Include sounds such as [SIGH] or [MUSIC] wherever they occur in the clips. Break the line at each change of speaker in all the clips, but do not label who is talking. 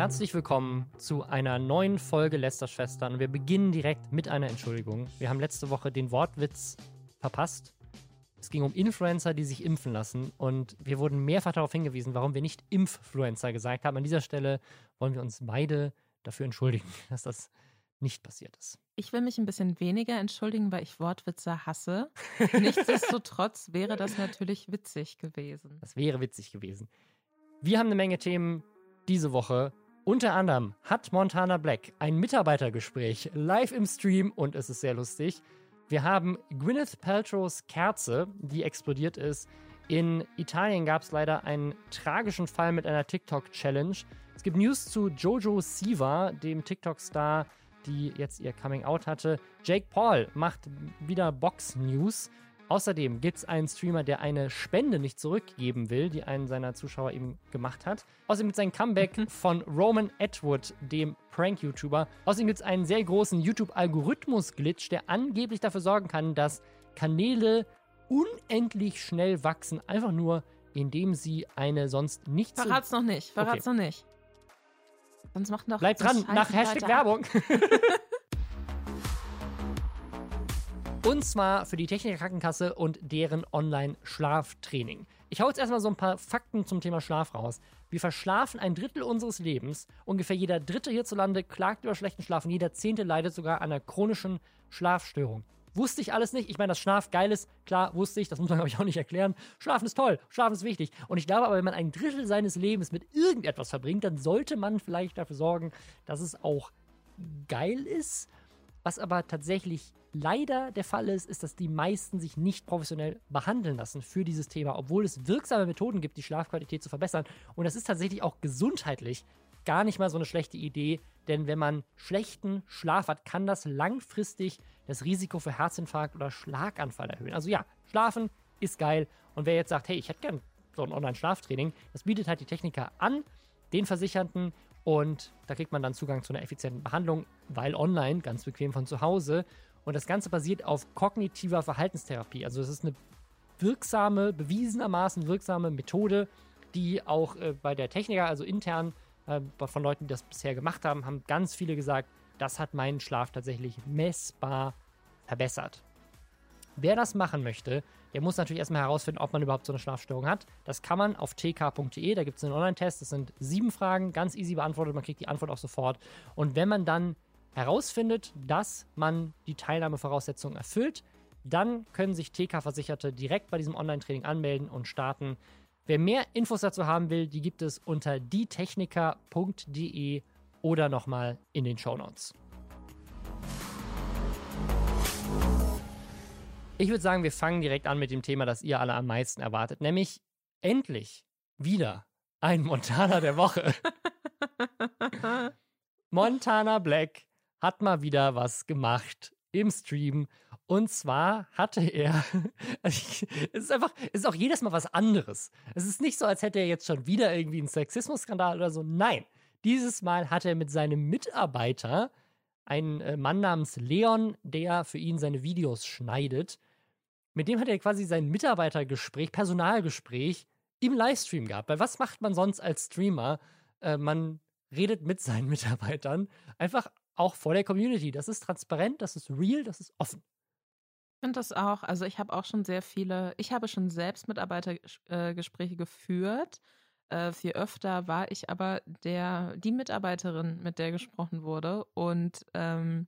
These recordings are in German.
Herzlich willkommen zu einer neuen Folge Lästerschwestern. Wir beginnen direkt mit einer Entschuldigung. Wir haben letzte Woche den Wortwitz verpasst. Es ging um Influencer, die sich impfen lassen. Und wir wurden mehrfach darauf hingewiesen, warum wir nicht Impffluencer gesagt haben. An dieser Stelle wollen wir uns beide dafür entschuldigen, [LAUGHS] dass das nicht passiert ist.
Ich will mich ein bisschen weniger entschuldigen, weil ich Wortwitze hasse. [LAUGHS] Nichtsdestotrotz wäre das natürlich witzig gewesen.
Das wäre witzig gewesen. Wir haben eine Menge Themen diese Woche. Unter anderem hat Montana Black ein Mitarbeitergespräch live im Stream und es ist sehr lustig. Wir haben Gwyneth Paltrows Kerze, die explodiert ist. In Italien gab es leider einen tragischen Fall mit einer TikTok-Challenge. Es gibt News zu Jojo Siva, dem TikTok-Star, die jetzt ihr Coming Out hatte. Jake Paul macht wieder Box-News. Außerdem gibt es einen Streamer, der eine Spende nicht zurückgeben will, die einen seiner Zuschauer eben gemacht hat. Außerdem gibt es ein Comeback mhm. von Roman Atwood, dem Prank-YouTuber. Außerdem gibt es einen sehr großen YouTube-Algorithmus-Glitch, der angeblich dafür sorgen kann, dass Kanäle unendlich schnell wachsen, einfach nur indem sie eine sonst nicht
Verrat's noch nicht, verrat's okay. noch nicht. Sonst macht noch.
Bleibt dran, nach Hashtag Werbung. [LAUGHS] Und zwar für die Techniker Krankenkasse und deren Online-Schlaftraining. Ich hau jetzt erstmal so ein paar Fakten zum Thema Schlaf raus. Wir verschlafen ein Drittel unseres Lebens. Ungefähr jeder Dritte hierzulande klagt über schlechten Schlaf und jeder Zehnte leidet sogar an einer chronischen Schlafstörung. Wusste ich alles nicht. Ich meine, dass Schlaf geil ist, klar, wusste ich. Das muss man, glaube ich, auch nicht erklären. Schlafen ist toll. Schlafen ist wichtig. Und ich glaube aber, wenn man ein Drittel seines Lebens mit irgendetwas verbringt, dann sollte man vielleicht dafür sorgen, dass es auch geil ist. Was aber tatsächlich leider der Fall ist, ist, dass die meisten sich nicht professionell behandeln lassen für dieses Thema, obwohl es wirksame Methoden gibt, die Schlafqualität zu verbessern. Und das ist tatsächlich auch gesundheitlich gar nicht mal so eine schlechte Idee, denn wenn man schlechten Schlaf hat, kann das langfristig das Risiko für Herzinfarkt oder Schlaganfall erhöhen. Also ja, schlafen ist geil. Und wer jetzt sagt, hey, ich hätte gern so ein Online-Schlaftraining, das bietet halt die Techniker an, den Versicherten und da kriegt man dann Zugang zu einer effizienten Behandlung, weil online, ganz bequem von zu Hause. Und das Ganze basiert auf kognitiver Verhaltenstherapie. Also es ist eine wirksame, bewiesenermaßen wirksame Methode, die auch äh, bei der Techniker, also intern äh, von Leuten, die das bisher gemacht haben, haben ganz viele gesagt, das hat meinen Schlaf tatsächlich messbar verbessert. Wer das machen möchte, der muss natürlich erstmal herausfinden, ob man überhaupt so eine Schlafstörung hat. Das kann man auf tk.de, da gibt es einen Online-Test, das sind sieben Fragen, ganz easy beantwortet, man kriegt die Antwort auch sofort. Und wenn man dann herausfindet, dass man die Teilnahmevoraussetzungen erfüllt, dann können sich TK-Versicherte direkt bei diesem Online-Training anmelden und starten. Wer mehr Infos dazu haben will, die gibt es unter dietechniker.de oder nochmal in den Show Notes. Ich würde sagen, wir fangen direkt an mit dem Thema, das ihr alle am meisten erwartet, nämlich endlich wieder ein Montana der Woche. [LAUGHS] Montana Black hat mal wieder was gemacht im Stream. Und zwar hatte er, also [LAUGHS] es ist einfach, es ist auch jedes Mal was anderes. Es ist nicht so, als hätte er jetzt schon wieder irgendwie einen Sexismusskandal oder so. Nein, dieses Mal hat er mit seinem Mitarbeiter, einen äh, Mann namens Leon, der für ihn seine Videos schneidet, mit dem hat er quasi sein Mitarbeitergespräch, Personalgespräch im Livestream gehabt. Weil was macht man sonst als Streamer? Äh, man redet mit seinen [LAUGHS] Mitarbeitern einfach auch vor der Community. Das ist transparent, das ist real, das ist offen.
Ich finde das auch. Also ich habe auch schon sehr viele, ich habe schon selbst Mitarbeitergespräche geführt. Äh, viel öfter war ich aber der, die Mitarbeiterin, mit der gesprochen wurde. Und ähm,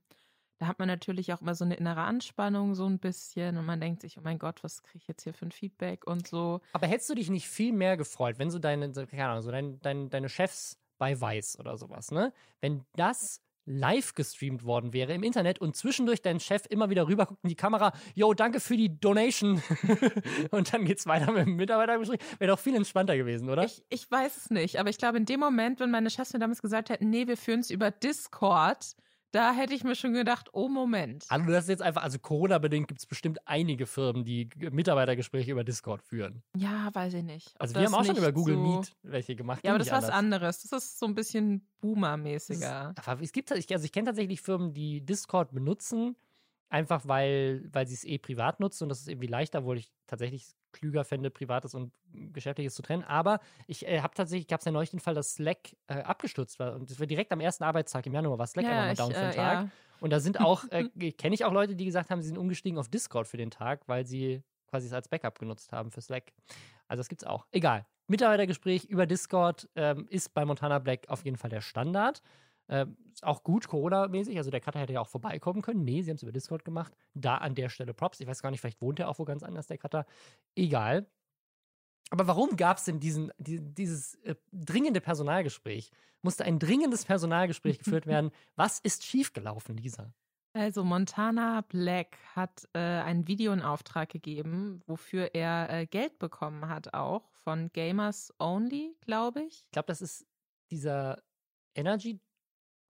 da hat man natürlich auch immer so eine innere Anspannung so ein bisschen und man denkt sich, oh mein Gott, was kriege ich jetzt hier für ein Feedback und so.
Aber hättest du dich nicht viel mehr gefreut, wenn so deine, keine Ahnung, so dein, dein, deine Chefs bei Weiß oder sowas, ne? Wenn das live gestreamt worden wäre im Internet und zwischendurch dein Chef immer wieder rüber guckt in die Kamera, yo, danke für die Donation. [LAUGHS] und dann geht's weiter mit dem Mitarbeitergespräch. Wäre doch viel entspannter gewesen, oder?
Ich, ich weiß es nicht, aber ich glaube, in dem Moment, wenn meine Chefs mir damals gesagt hätten, nee, wir führen es über Discord, da hätte ich mir schon gedacht, oh Moment.
Also das ist jetzt einfach, also Corona-bedingt gibt es bestimmt einige Firmen, die Mitarbeitergespräche über Discord führen.
Ja, weiß ich nicht.
Also wir haben auch schon über Google so Meet welche gemacht.
Ja, aber das ist was anderes. Das ist so ein bisschen Boomer-mäßiger.
Es gibt, also ich kenne tatsächlich Firmen, die Discord benutzen, einfach weil, weil sie es eh privat nutzen und das ist irgendwie leichter, obwohl ich tatsächlich klüger fände, Privates und Geschäftliches zu trennen. Aber ich äh, habe tatsächlich, gab es ja neulich den Fall, dass Slack äh, abgestürzt war. Und das war direkt am ersten Arbeitstag im Januar, war Slack
Ja,
einfach mal
ich,
down für
äh,
den Tag.
ja.
Und da sind auch, äh, [LAUGHS] kenne ich auch Leute, die gesagt haben, sie sind umgestiegen auf Discord für den Tag, weil sie quasi es als Backup genutzt haben für Slack. Also das gibt's auch. Egal. Mitarbeitergespräch über Discord ähm, ist bei Montana Black auf jeden Fall der Standard. Ähm, ist auch gut Corona-mäßig. Also der Cutter hätte ja auch vorbeikommen können. Nee, sie haben es über Discord gemacht. Da an der Stelle Props. Ich weiß gar nicht, vielleicht wohnt er auch wo ganz anders, der Cutter. Egal. Aber warum gab es denn diesen, die, dieses äh, dringende Personalgespräch? Musste ein dringendes Personalgespräch [LAUGHS] geführt werden? Was ist schiefgelaufen, Lisa?
Also Montana Black hat äh, ein Video in Auftrag gegeben, wofür er äh, Geld bekommen hat, auch von Gamers Only, glaube ich.
Ich glaube, das ist dieser Energy.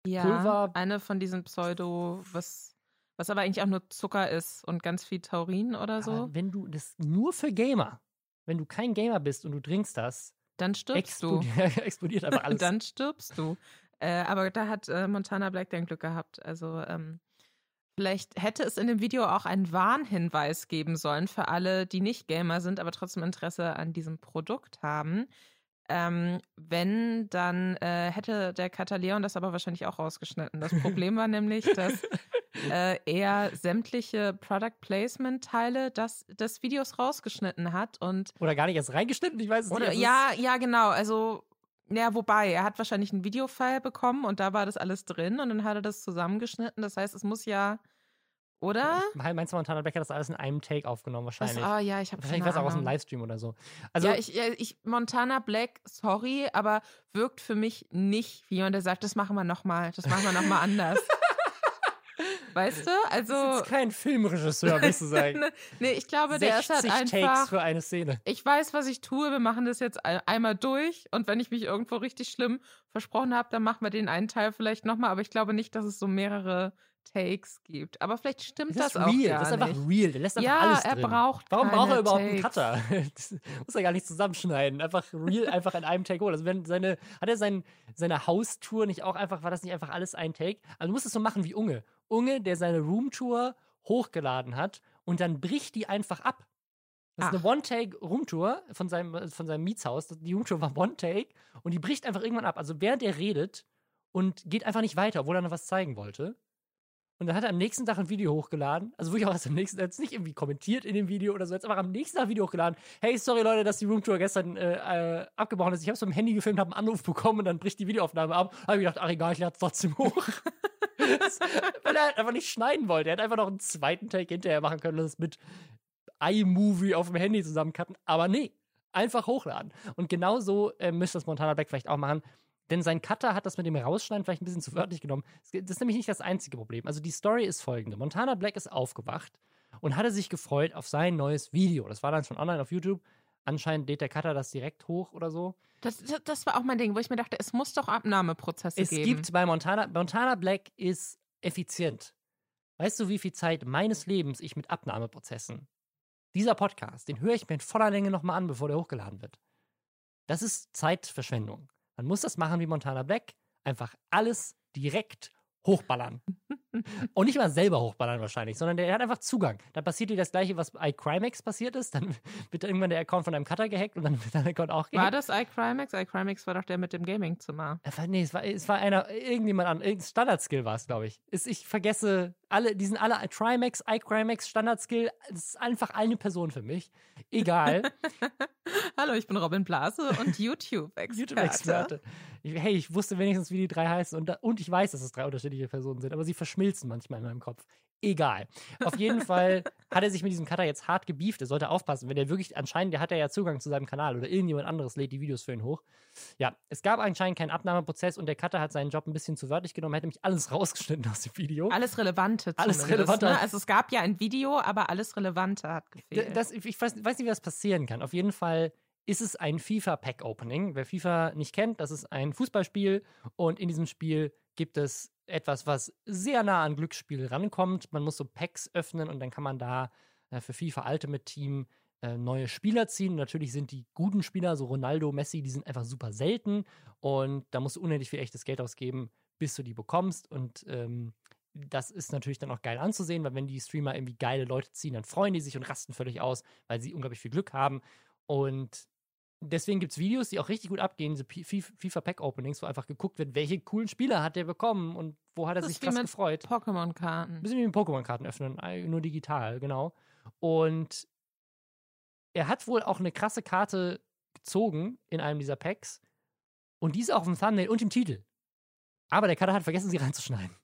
Ja,
Pulver-
eine von diesen Pseudo, was, was aber eigentlich auch nur Zucker ist und ganz viel Taurin oder so.
Aber wenn du das nur für Gamer, wenn du kein Gamer bist und du trinkst das,
Dann stirbst du. [LAUGHS]
explodiert, explodiert einfach alles.
Dann stirbst du. Äh, aber da hat äh, Montana Black dann Glück gehabt. Also ähm, vielleicht hätte es in dem Video auch einen Warnhinweis geben sollen für alle, die nicht Gamer sind, aber trotzdem Interesse an diesem Produkt haben. Ähm, wenn, dann äh, hätte der Kataleon das aber wahrscheinlich auch rausgeschnitten. Das Problem war nämlich, dass [LAUGHS] äh, er sämtliche Product Placement Teile des, des Videos rausgeschnitten hat und
Oder gar nicht erst reingeschnitten, ich weiß es
oder
nicht.
Ja, ja, genau. Also, ja, wobei, er hat wahrscheinlich einen Videofile bekommen und da war das alles drin und dann hat er das zusammengeschnitten. Das heißt, es muss ja, oder?
Es, meinst du, Montana Black hat das alles in einem Take aufgenommen, wahrscheinlich.
ah, ja, ich habe
wahrscheinlich war es auch aus einem Livestream oder so. Also,
ja, ich, ja, ich, Montana Black, sorry, aber wirkt für mich nicht wie jemand, der sagt, das machen wir nochmal, das machen wir nochmal anders. [LAUGHS] weißt du? Also.
das ist kein Filmregisseur, willst du sagen. [LAUGHS]
nee, ich glaube, der ist halt
60
einfach.
Takes für eine Szene.
ich weiß, was ich tue. Wir machen das jetzt ein- einmal durch. Und wenn ich mich irgendwo richtig schlimm versprochen habe, dann machen wir den einen Teil vielleicht nochmal. Aber ich glaube nicht, dass es so mehrere Takes gibt. Aber vielleicht stimmt
Das
das,
ist
auch
real, das ist einfach
nicht.
real. Der lässt einfach
Ja,
alles
er
drin.
braucht
Warum braucht er überhaupt einen
Takes.
Cutter? [LAUGHS] Das muss er gar nicht zusammenschneiden. Einfach real, einfach in einem Take holen. Also wenn seine, hat er sein, seine Haustour nicht auch einfach, war das nicht einfach alles ein Take? Also du musst es so machen wie Unge. Unge, der seine Roomtour hochgeladen hat und dann bricht die einfach ab. Das ist eine
Ach.
One-Take-Roomtour von seinem, von seinem Mietshaus. Die Roomtour war One-Take und die bricht einfach irgendwann ab. Also während er redet und geht einfach nicht weiter, obwohl er noch was zeigen wollte. Und dann hat er am nächsten Tag ein Video hochgeladen. Also wirklich auch erst am nächsten Tag, jetzt nicht irgendwie kommentiert in dem Video oder so, jetzt einfach am nächsten Tag ein Video hochgeladen. Hey, sorry Leute, dass die Roomtour gestern äh, äh, abgebrochen ist. Ich habe es mit dem Handy gefilmt, habe einen Anruf bekommen und dann bricht die Videoaufnahme ab. Habe ich gedacht, ach egal, ich lade es trotzdem hoch. Das- [LAUGHS] Weil er halt einfach nicht schneiden wollte. Er hätte einfach noch einen zweiten Take hinterher machen können, das mit iMovie auf dem Handy zusammencutten. Aber nee, einfach hochladen. Und genau so äh, müsste das Montana Black vielleicht auch machen. Denn sein Cutter hat das mit dem Rausschneiden vielleicht ein bisschen zu wörtlich genommen. Das ist nämlich nicht das einzige Problem. Also die Story ist folgende. Montana Black ist aufgewacht und hatte sich gefreut auf sein neues Video. Das war dann schon online auf YouTube. Anscheinend lädt der Cutter das direkt hoch oder so.
Das, das, war auch mein Ding, wo ich mir dachte, es muss doch Abnahmeprozesse
Es
geben.
gibt bei Montana, Montana Black ist effizient. Weißt du, wie viel Zeit meines Lebens ich mit Abnahmeprozessen? Dieser Podcast, den höre ich mir in voller Länge nochmal an, bevor der hochgeladen wird. Das ist Zeitverschwendung. Man muss das machen wie Montana Black. Einfach alles direkt hochballern. [LAUGHS] Und nicht mal selber hochballern wahrscheinlich, sondern der hat einfach Zugang. Da passiert dir das gleiche, was bei Crimex passiert ist. Dann wird irgendwann der Account von einem Cutter gehackt und dann wird dein Account auch gehackt.
war das iCrimex? iCrimex war doch der mit dem Gamingzimmer.
Äh, Nee, es war, es war einer, irgendjemand an, irgendein Standard-Skill war es, glaube ich. Ist, ich vergesse alle, die sind alle Trimax, iCrimex, Standard-Skill. Das ist einfach eine Person für mich. Egal. [LAUGHS]
Hallo, ich bin Robin Blase und YouTube-Experte.
YouTube-Experte. Hey, ich wusste wenigstens, wie die drei heißen und, und ich weiß, dass es drei unterschiedliche Personen sind, aber sie verschmilzen manchmal in meinem Kopf. Egal. Auf jeden [LAUGHS] Fall hat er sich mit diesem Cutter jetzt hart gebieft. Er sollte aufpassen, wenn er wirklich, anscheinend, der hat er ja Zugang zu seinem Kanal oder irgendjemand anderes lädt die Videos für ihn hoch. Ja, es gab anscheinend keinen Abnahmeprozess und der Cutter hat seinen Job ein bisschen zu wörtlich genommen. Er hat nämlich alles [LAUGHS] rausgeschnitten aus dem Video.
Alles Relevante
Alles Relevante.
Ne? Also es gab ja ein Video, aber alles Relevante hat gefehlt.
Das, ich weiß, weiß nicht, wie das passieren kann. Auf jeden Fall ist es ein FIFA-Pack-Opening. Wer FIFA nicht kennt, das ist ein Fußballspiel und in diesem Spiel gibt es etwas, was sehr nah an Glücksspiel rankommt. Man muss so Packs öffnen und dann kann man da äh, für FIFA Ultimate Team äh, neue Spieler ziehen. Und natürlich sind die guten Spieler, so Ronaldo, Messi, die sind einfach super selten und da musst du unendlich viel echtes Geld ausgeben, bis du die bekommst. Und ähm, das ist natürlich dann auch geil anzusehen, weil wenn die Streamer irgendwie geile Leute ziehen, dann freuen die sich und rasten völlig aus, weil sie unglaublich viel Glück haben. Und deswegen gibt es Videos, die auch richtig gut abgehen, diese FIFA Pack Openings, wo einfach geguckt wird, welche coolen Spieler hat der bekommen und wo hat er
Das
sich krass
mit
gefreut.
Pokémon-Karten.
Bisschen wie mit Pokémon-Karten öffnen, äh, nur digital, genau. Und er hat wohl auch eine krasse Karte gezogen in einem dieser Packs. Und die ist auch im Thumbnail und im Titel. Aber der Cutter hat vergessen, sie reinzuschneiden.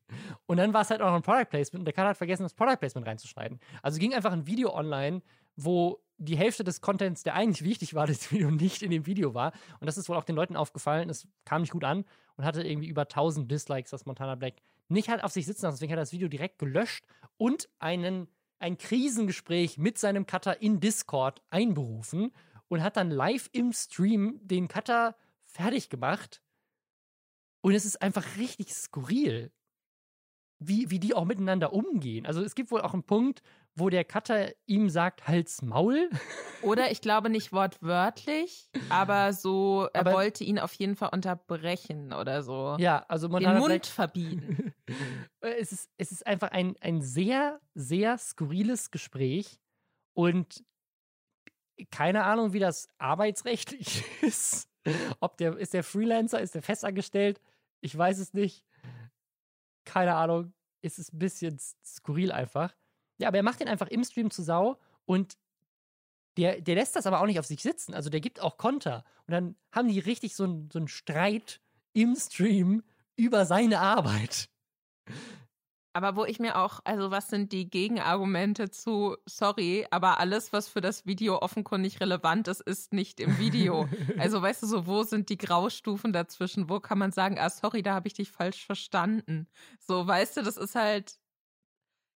Und dann war es halt auch noch ein Product Placement und der Cutter hat vergessen, das Product Placement reinzuschneiden. Also ging einfach ein Video online, wo die Hälfte des Contents, der eigentlich wichtig war, [LAUGHS] das Video nicht in dem Video war. Und das ist wohl auch den Leuten aufgefallen. Es kam nicht gut an und hatte irgendwie über 1000 Dislikes, das Montana Black nicht hat auf sich sitzen lassen. Deswegen hat er das Video direkt gelöscht und einen, ein Krisengespräch mit seinem Cutter in Discord einberufen und hat dann live im Stream den Cutter fertig gemacht. Und es ist einfach richtig skurril, wie, wie die auch miteinander umgehen. Also es gibt wohl auch einen Punkt, wo der Cutter ihm sagt, Hals Maul.
Oder ich glaube nicht wortwörtlich, aber so, er
Aber-
wollte ihn auf jeden Fall unterbrechen oder so.
Ja, also
Den
Montana
Mund
Black
verbieten. [LAUGHS]
es ist, es ist einfach ein, ein sehr, sehr skurriles Gespräch und keine Ahnung, wie das arbeitsrechtlich [LAUGHS] ist. Ob der, ist der Freelancer, ist der festangestellt? Ich weiß es nicht. Keine Ahnung. Es ist ein bisschen skurril einfach. Ja, aber er macht den einfach im Stream zu Sau und der, der lässt das aber auch nicht auf sich sitzen. Also der gibt auch Konter. Und dann haben die richtig so einen so einen Streit im Stream über seine Arbeit.
Aber wo ich mir auch, also was sind die Gegenargumente zu, sorry, aber alles, was für das Video offenkundig relevant ist, ist nicht im Video. [LAUGHS] Also weißt du so, wo sind die Graustufen dazwischen? Wo kann man sagen, ah, sorry, da habe ich dich falsch verstanden? So, weißt du, das ist halt,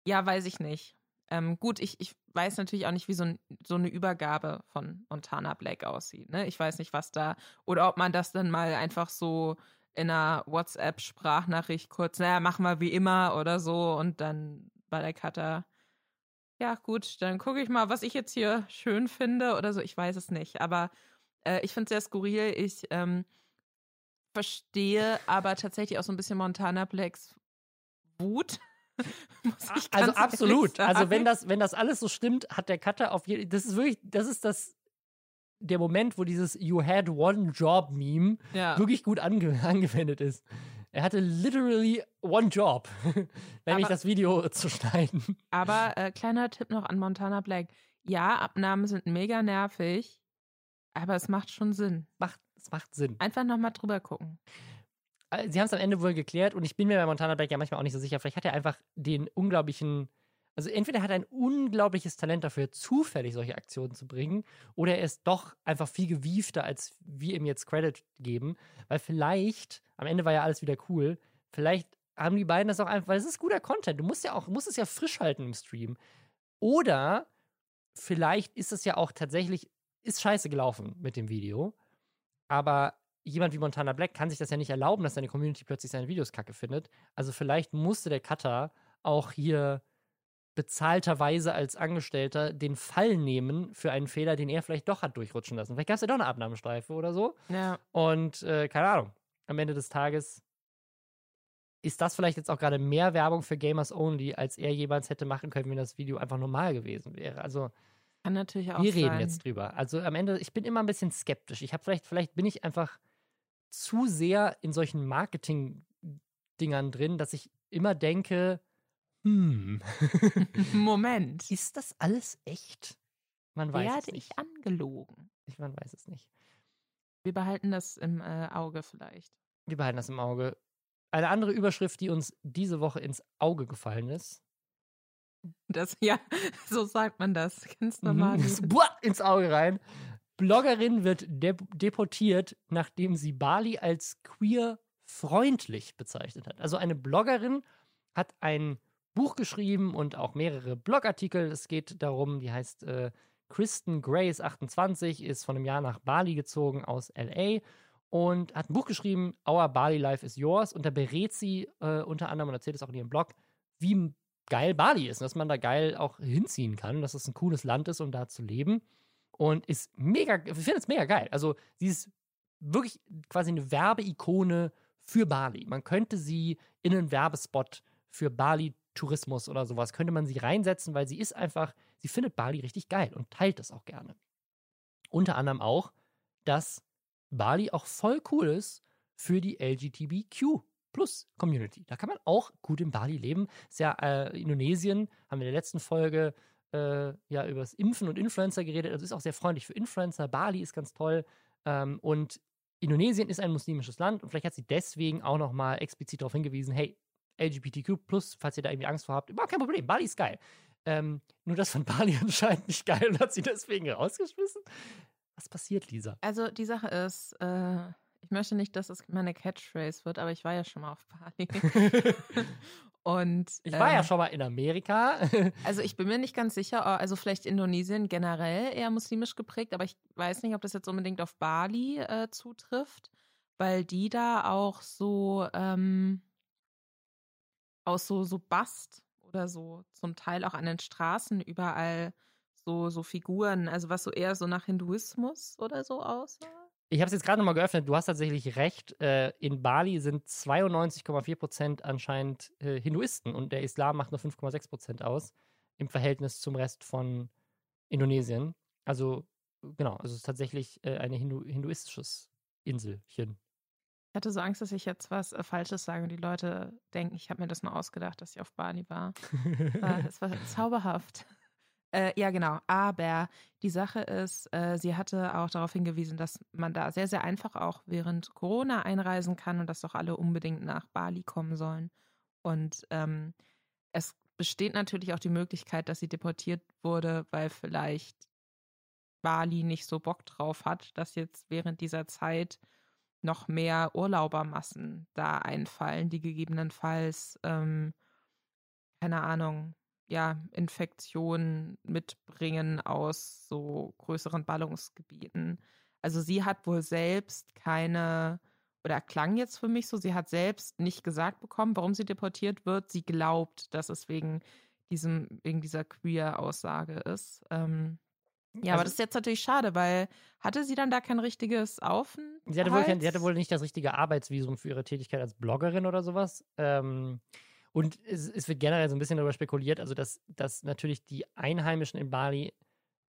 ja, weiß ich nicht. Ähm, gut, ich, ich weiß natürlich auch nicht, wie so, ein, so eine Übergabe von Montana Black aussieht. Ne? Ich weiß nicht, was da, oder ob man das dann mal einfach so in einer WhatsApp-Sprachnachricht kurz, naja, machen wir wie immer oder so und dann bei der Cutter, ja gut, dann gucke ich mal, was ich jetzt hier schön finde oder so, ich weiß es nicht, aber äh, ich finde es sehr skurril, ich ähm, verstehe aber tatsächlich auch so ein bisschen Montana Blacks Wut. [LAUGHS]
Also absolut. Also wenn das, wenn das alles so stimmt, hat der Cutter auf jeden Das ist wirklich, das ist das der Moment, wo dieses You had one job Meme
ja.
wirklich gut ange [LAUGHS] angewendet ist. Er hatte literally one job, [LAUGHS] nämlich
Aber-
das Video zu schneiden.
Aber äh, kleiner Tipp noch an Montana Black. Ja, Abnahmen sind mega nervig, aber es macht schon Sinn.
Macht, es macht Sinn.
Einfach nochmal drüber gucken.
Äh, Sie haben es am Ende wohl geklärt und ich bin mir bei Montana Black ja manchmal auch nicht so sicher. Vielleicht hat er einfach den unglaublichen, also entweder hat er ein unglaubliches Talent dafür, zufällig solche Aktionen zu bringen, oder er ist doch einfach viel gewiefter, als wir ihm jetzt Credit geben. Weil vielleicht, am Ende war ja alles wieder cool, vielleicht haben die beiden das auch einfach, weil es ist guter Content. Du musst ja auch, musst es ja frisch halten im Stream. Oder vielleicht ist es ja auch tatsächlich, ist scheiße gelaufen mit dem Video. Aber jemand wie Montana Black kann sich das ja nicht erlauben, dass seine Community plötzlich seine Videos kacke findet. Also vielleicht musste der Cutter auch hier bezahlterweise als Angestellter den Fall nehmen für einen Fehler, den er vielleicht doch hat durchrutschen lassen. Vielleicht gab es ja doch eine Abnahmestreife oder so.
Ja.
Und äh, keine Ahnung, am Ende des Tages ist das vielleicht jetzt auch gerade mehr Werbung für Gamers Only, als er jemals hätte machen können, wenn das Video einfach normal gewesen wäre. Also
Kann natürlich auch
wir reden
sein.
jetzt drüber. Also am Ende, ich bin immer ein bisschen skeptisch. Ich habe vielleicht, vielleicht bin ich einfach zu sehr in solchen Marketing-Dingern drin, dass ich immer denke, hm, [LAUGHS]
Moment.
ist das alles echt? Man weiß es
Werde
nicht.
ich angelogen?
Ich, man weiß es nicht.
Wir behalten das im äh, Auge vielleicht.
Wir behalten das im Auge. Eine andere Überschrift, die uns diese Woche ins Auge gefallen ist.
Das, ja, [LAUGHS] so sagt man das. Ganz normal.
Mhm. Das Buah, ins Auge rein. Bloggerin wird de deportiert, nachdem sie Bali als queer freundlich bezeichnet hat. Also eine Bloggerin hat ein Buch geschrieben und auch mehrere Blogartikel. Es geht darum, die heißt äh, Kristen Grace 28, ist von einem Jahr nach Bali gezogen aus LA und hat ein Buch geschrieben, Our Bali Life is Yours. Und da berät sie äh, unter anderem und erzählt es auch in ihrem Blog, wie geil Bali ist und dass man da geil auch hinziehen kann, dass es ein cooles Land ist, um da zu leben. Und ist mega, ich finde es mega geil. Also, sie ist wirklich quasi eine Werbeikone für Bali. Man könnte sie in einen Werbespot für Bali-Tourismus oder sowas, könnte man sie reinsetzen, weil sie ist einfach, sie findet Bali richtig geil und teilt das auch gerne. Unter anderem auch, dass Bali auch voll cool ist für die LGBTQ Plus Community. Da kann man auch gut in Bali leben. ist ja äh, Indonesien, haben wir in der letzten Folge äh, ja über das Impfen und Influencer geredet. Also ist auch sehr freundlich für Influencer. Bali ist ganz toll. Ähm, und Indonesien ist ein muslimisches Land und vielleicht hat sie deswegen auch nochmal explizit darauf hingewiesen, hey, LGBTQ+, falls ihr da irgendwie Angst vor habt, überhaupt kein Problem, Bali ist geil. Ähm, nur das von Bali [LAUGHS] anscheinend nicht geil und hat sie deswegen rausgeschmissen. Was passiert, Lisa?
Also die Sache ist, äh, ich möchte nicht, dass es meine Catchphrase wird, aber ich war ja schon mal auf Bali. [LAUGHS] [LAUGHS] Und
ich war ähm, ja schon mal in Amerika. [LAUGHS]
also ich bin mir nicht ganz sicher, oh, also vielleicht Indonesien generell eher muslimisch geprägt, aber ich weiß nicht, ob das jetzt unbedingt auf Bali äh, zutrifft, weil die da auch so ähm, aus so so Bast oder so zum Teil auch an den Straßen überall so so Figuren, also was so eher so nach Hinduismus oder so aussah.
Ich habe es jetzt gerade nochmal geöffnet. Du hast tatsächlich recht. Äh, in Bali sind 92,4 Prozent anscheinend äh, Hinduisten und der Islam macht nur 5,6 Prozent aus im Verhältnis zum Rest von Indonesien. Also genau, also es ist tatsächlich äh, ein Hindu hinduistisches Inselchen.
Ich hatte so Angst, dass ich jetzt was äh, Falsches sage und die Leute denken, ich habe mir das nur ausgedacht, dass ich auf Bali war. [LAUGHS] es war zauberhaft. Äh, ja, genau. Aber die Sache ist, äh, sie hatte auch darauf hingewiesen, dass man da sehr, sehr einfach auch während Corona einreisen kann und dass doch alle unbedingt nach Bali kommen sollen. Und ähm, es besteht natürlich auch die Möglichkeit, dass sie deportiert wurde, weil vielleicht Bali nicht so Bock drauf hat, dass jetzt während dieser Zeit noch mehr Urlaubermassen da einfallen, die gegebenenfalls, ähm, keine Ahnung, ja, Infektionen mitbringen aus so größeren Ballungsgebieten. Also sie hat wohl selbst keine, oder klang jetzt für mich so, sie hat selbst nicht gesagt bekommen, warum sie deportiert wird. Sie glaubt, dass es wegen diesem, wegen dieser Queer-Aussage ist. Ähm, ja, also, aber das ist jetzt natürlich schade, weil hatte sie dann da kein richtiges Aufenthalt?
Sie hatte wohl, kein, sie hatte wohl nicht das richtige Arbeitsvisum für ihre Tätigkeit als Bloggerin oder sowas. Ähm, und es, es, wird generell so ein bisschen darüber spekuliert, also dass, dass natürlich die Einheimischen in Bali,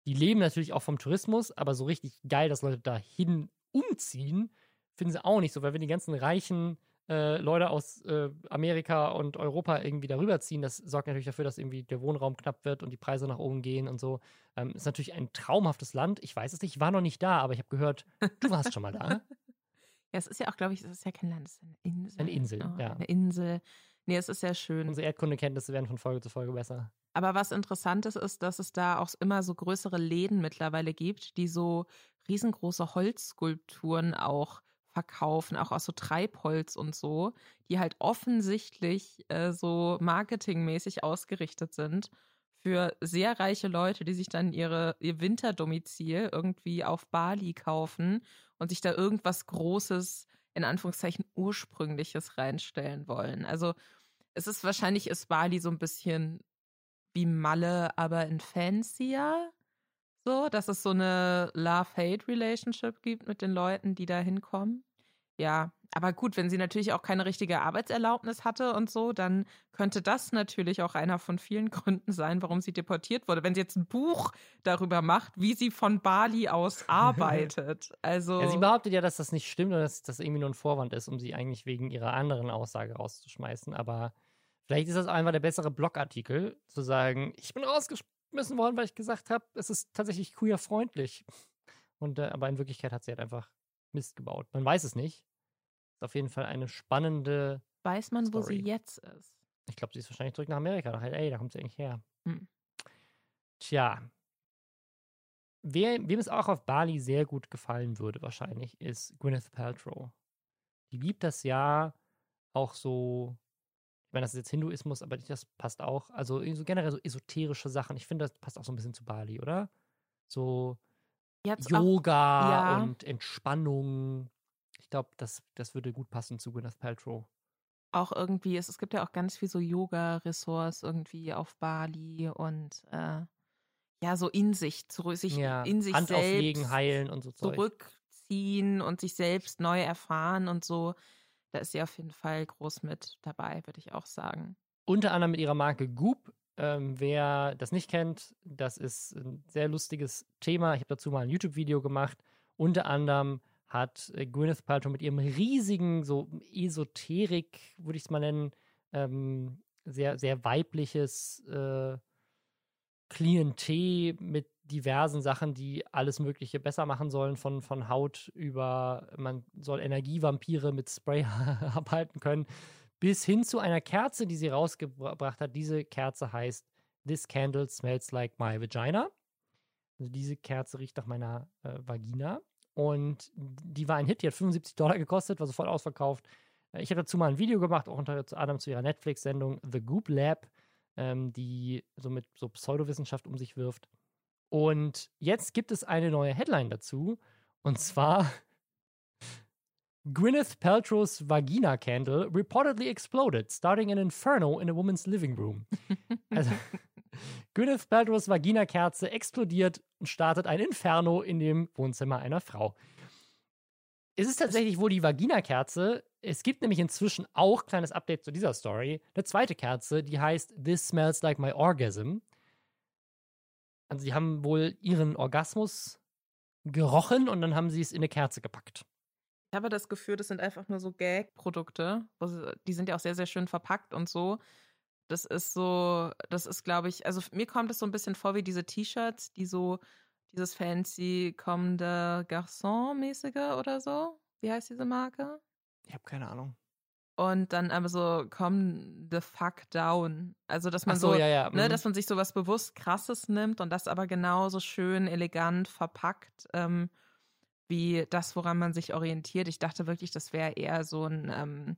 die leben natürlich auch vom Tourismus, aber so richtig geil, dass Leute dahin umziehen, finden sie auch nicht so, weil wenn die ganzen reichen äh, Leute aus äh, Amerika und Europa irgendwie darüber ziehen, das sorgt natürlich dafür, dass irgendwie der Wohnraum knapp wird und die Preise nach oben gehen und so. Ähm, ist natürlich ein traumhaftes Land. Ich weiß es nicht, ich war noch nicht da, aber ich habe gehört, du warst schon mal da. [LAUGHS]
ja, es ist ja auch, glaube ich, es ist ja kein Land, es ist eine Insel.
Eine Insel, oh, ja.
Eine Insel. Nee, es ist sehr schön.
Unsere Erdkundekenntnisse werden von Folge zu Folge besser.
Aber was interessant ist, ist, dass es da auch immer so größere Läden mittlerweile gibt, die so riesengroße Holzskulpturen auch verkaufen, auch aus so Treibholz und so, die halt offensichtlich äh, so marketingmäßig ausgerichtet sind für sehr reiche Leute, die sich dann ihre, ihr Winterdomizil irgendwie auf Bali kaufen und sich da irgendwas Großes, in Anführungszeichen Ursprüngliches reinstellen wollen. Also es ist wahrscheinlich ist Bali so ein bisschen wie Malle, aber in fancier. So, dass es so eine Love-Hate-Relationship gibt mit den Leuten, die da hinkommen. Ja, aber gut, wenn sie natürlich auch keine richtige Arbeitserlaubnis hatte und so, dann könnte das natürlich auch einer von vielen [LAUGHS] Gründen sein, warum sie deportiert wurde. Wenn sie jetzt ein Buch darüber macht, wie sie von Bali aus [LAUGHS] arbeitet. Also
ja, sie behauptet ja, dass das nicht stimmt und dass das irgendwie nur ein Vorwand ist, um sie eigentlich wegen ihrer anderen Aussage rauszuschmeißen. Aber Vielleicht ist das einfach der bessere Blogartikel, zu sagen, ich bin rausgeschmissen worden, weil ich gesagt habe, es ist tatsächlich queer-freundlich. Und, äh, aber in Wirklichkeit hat sie halt einfach Mist gebaut. Man weiß es nicht. Ist auf jeden Fall eine spannende.
Weiß man, Story. wo sie jetzt ist?
Ich glaube, sie ist wahrscheinlich zurück nach Amerika. Nach LA, da kommt sie eigentlich her.
Hm.
Tja. Wer, wem es auch auf Bali sehr gut gefallen würde, wahrscheinlich, ist Gwyneth Paltrow. Die liebt das ja auch so ich meine, das ist jetzt Hinduismus, aber das passt auch. Also so generell so esoterische Sachen. Ich finde, das passt auch so ein bisschen zu Bali, oder? So jetzt Yoga auch, ja. und Entspannung. Ich glaube, das, das würde gut passen zu Gwyneth Paltrow.
Auch irgendwie, es, es gibt ja auch ganz viel so Yoga-Ressorts irgendwie auf Bali und äh, ja, so in sich, zurück, sich ja. in sich
Hand
selbst
auflegen, heilen und so
zurückziehen und sich selbst neu erfahren und so da ist sie auf jeden Fall groß mit dabei, würde ich auch sagen.
unter anderem mit ihrer Marke Goop. Ähm, wer das nicht kennt, das ist ein sehr lustiges Thema. Ich habe dazu mal ein YouTube-Video gemacht. Unter anderem hat äh, Gwyneth Paltrow mit ihrem riesigen, so Esoterik, würde ich es mal nennen, ähm, sehr, sehr weibliches äh, Klientel mit diversen Sachen, die alles Mögliche besser machen sollen, von, von Haut über, man soll Energievampire mit Spray [LAUGHS] abhalten können, bis hin zu einer Kerze, die sie rausgebracht hat. Diese Kerze heißt This Candle Smells Like My Vagina. Also diese Kerze riecht nach meiner äh, Vagina. Und die war ein Hit, die hat 75 Dollar gekostet, war sofort ausverkauft. Äh, ich habe dazu mal ein Video gemacht, auch unter anderem zu ihrer Netflix-Sendung The Goop Lab, ähm, die so mit so Pseudowissenschaft um sich wirft. Und jetzt gibt es eine neue Headline dazu. Und zwar [LAUGHS] Gwyneth Paltrow's Vagina Candle reportedly exploded, starting an inferno in a woman's living room. also, [LAUGHS] Gwyneth Paltrow's Vagina-Kerze explodiert und startet ein Inferno in dem Wohnzimmer einer Frau. Es ist tatsächlich wohl die Vagina-Kerze. Es gibt nämlich inzwischen auch, kleines Update zu dieser Story, eine zweite Kerze, die heißt This Smells Like My Orgasm. Also sie haben wohl ihren Orgasmus gerochen und dann haben sie es in eine Kerze gepackt.
Ich habe das Gefühl, das sind einfach nur so Gag-Produkte. Die sind ja auch sehr, sehr schön verpackt und so. Das ist so, das ist, glaube ich, also mir kommt es so ein bisschen vor wie diese T-Shirts, die so dieses fancy Comme de Garçon-mäßige oder so. Wie heißt diese Marke?
Ich habe keine Ahnung.
Und dann aber so Come the fuck down. Also, dass man so,
so ja, ja.
Ne,
mhm.
dass man sich so was bewusst krasses nimmt und das aber genauso schön elegant verpackt, ähm, wie das, woran man sich orientiert. Ich dachte wirklich, das wäre eher so ein, ähm,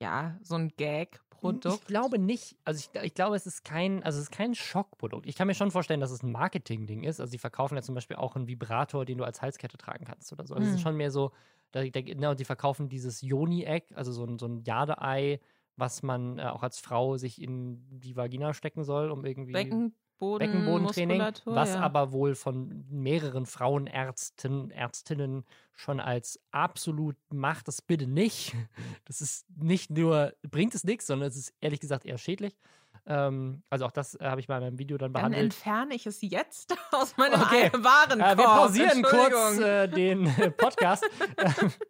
ja, so ein Gag. Produkt?
Ich glaube nicht. Also ich, ich, glaube, es ist kein, also es ist kein Schockprodukt. Ich kann mir schon vorstellen, dass es ein Marketing-Ding ist. Also sie verkaufen ja zum Beispiel auch einen Vibrator, den du als Halskette tragen kannst oder so. Also hm. es ist hm. schon mehr so, da, da, ne, die verkaufen dieses Yoni-Egg, also so ein, so ein Jadeei, was man äh, auch als Frau sich in die Vagina stecken soll, um irgendwie.
Becken, Boden,
Beckenbodentraining, was ja. aber wohl von mehreren Frauenärzten, Ärztinnen schon als absolut macht das bitte nicht. [LAUGHS] Das ist nicht nur, bringt es nichts, sondern es ist ehrlich gesagt eher schädlich. Ähm, also auch das äh, habe ich mal in meinem Video dann behandelt.
Dann entferne ich es jetzt [LAUGHS] aus meinem okay. Warenkorb.
Äh, wir pausieren kurz äh, den äh, Podcast.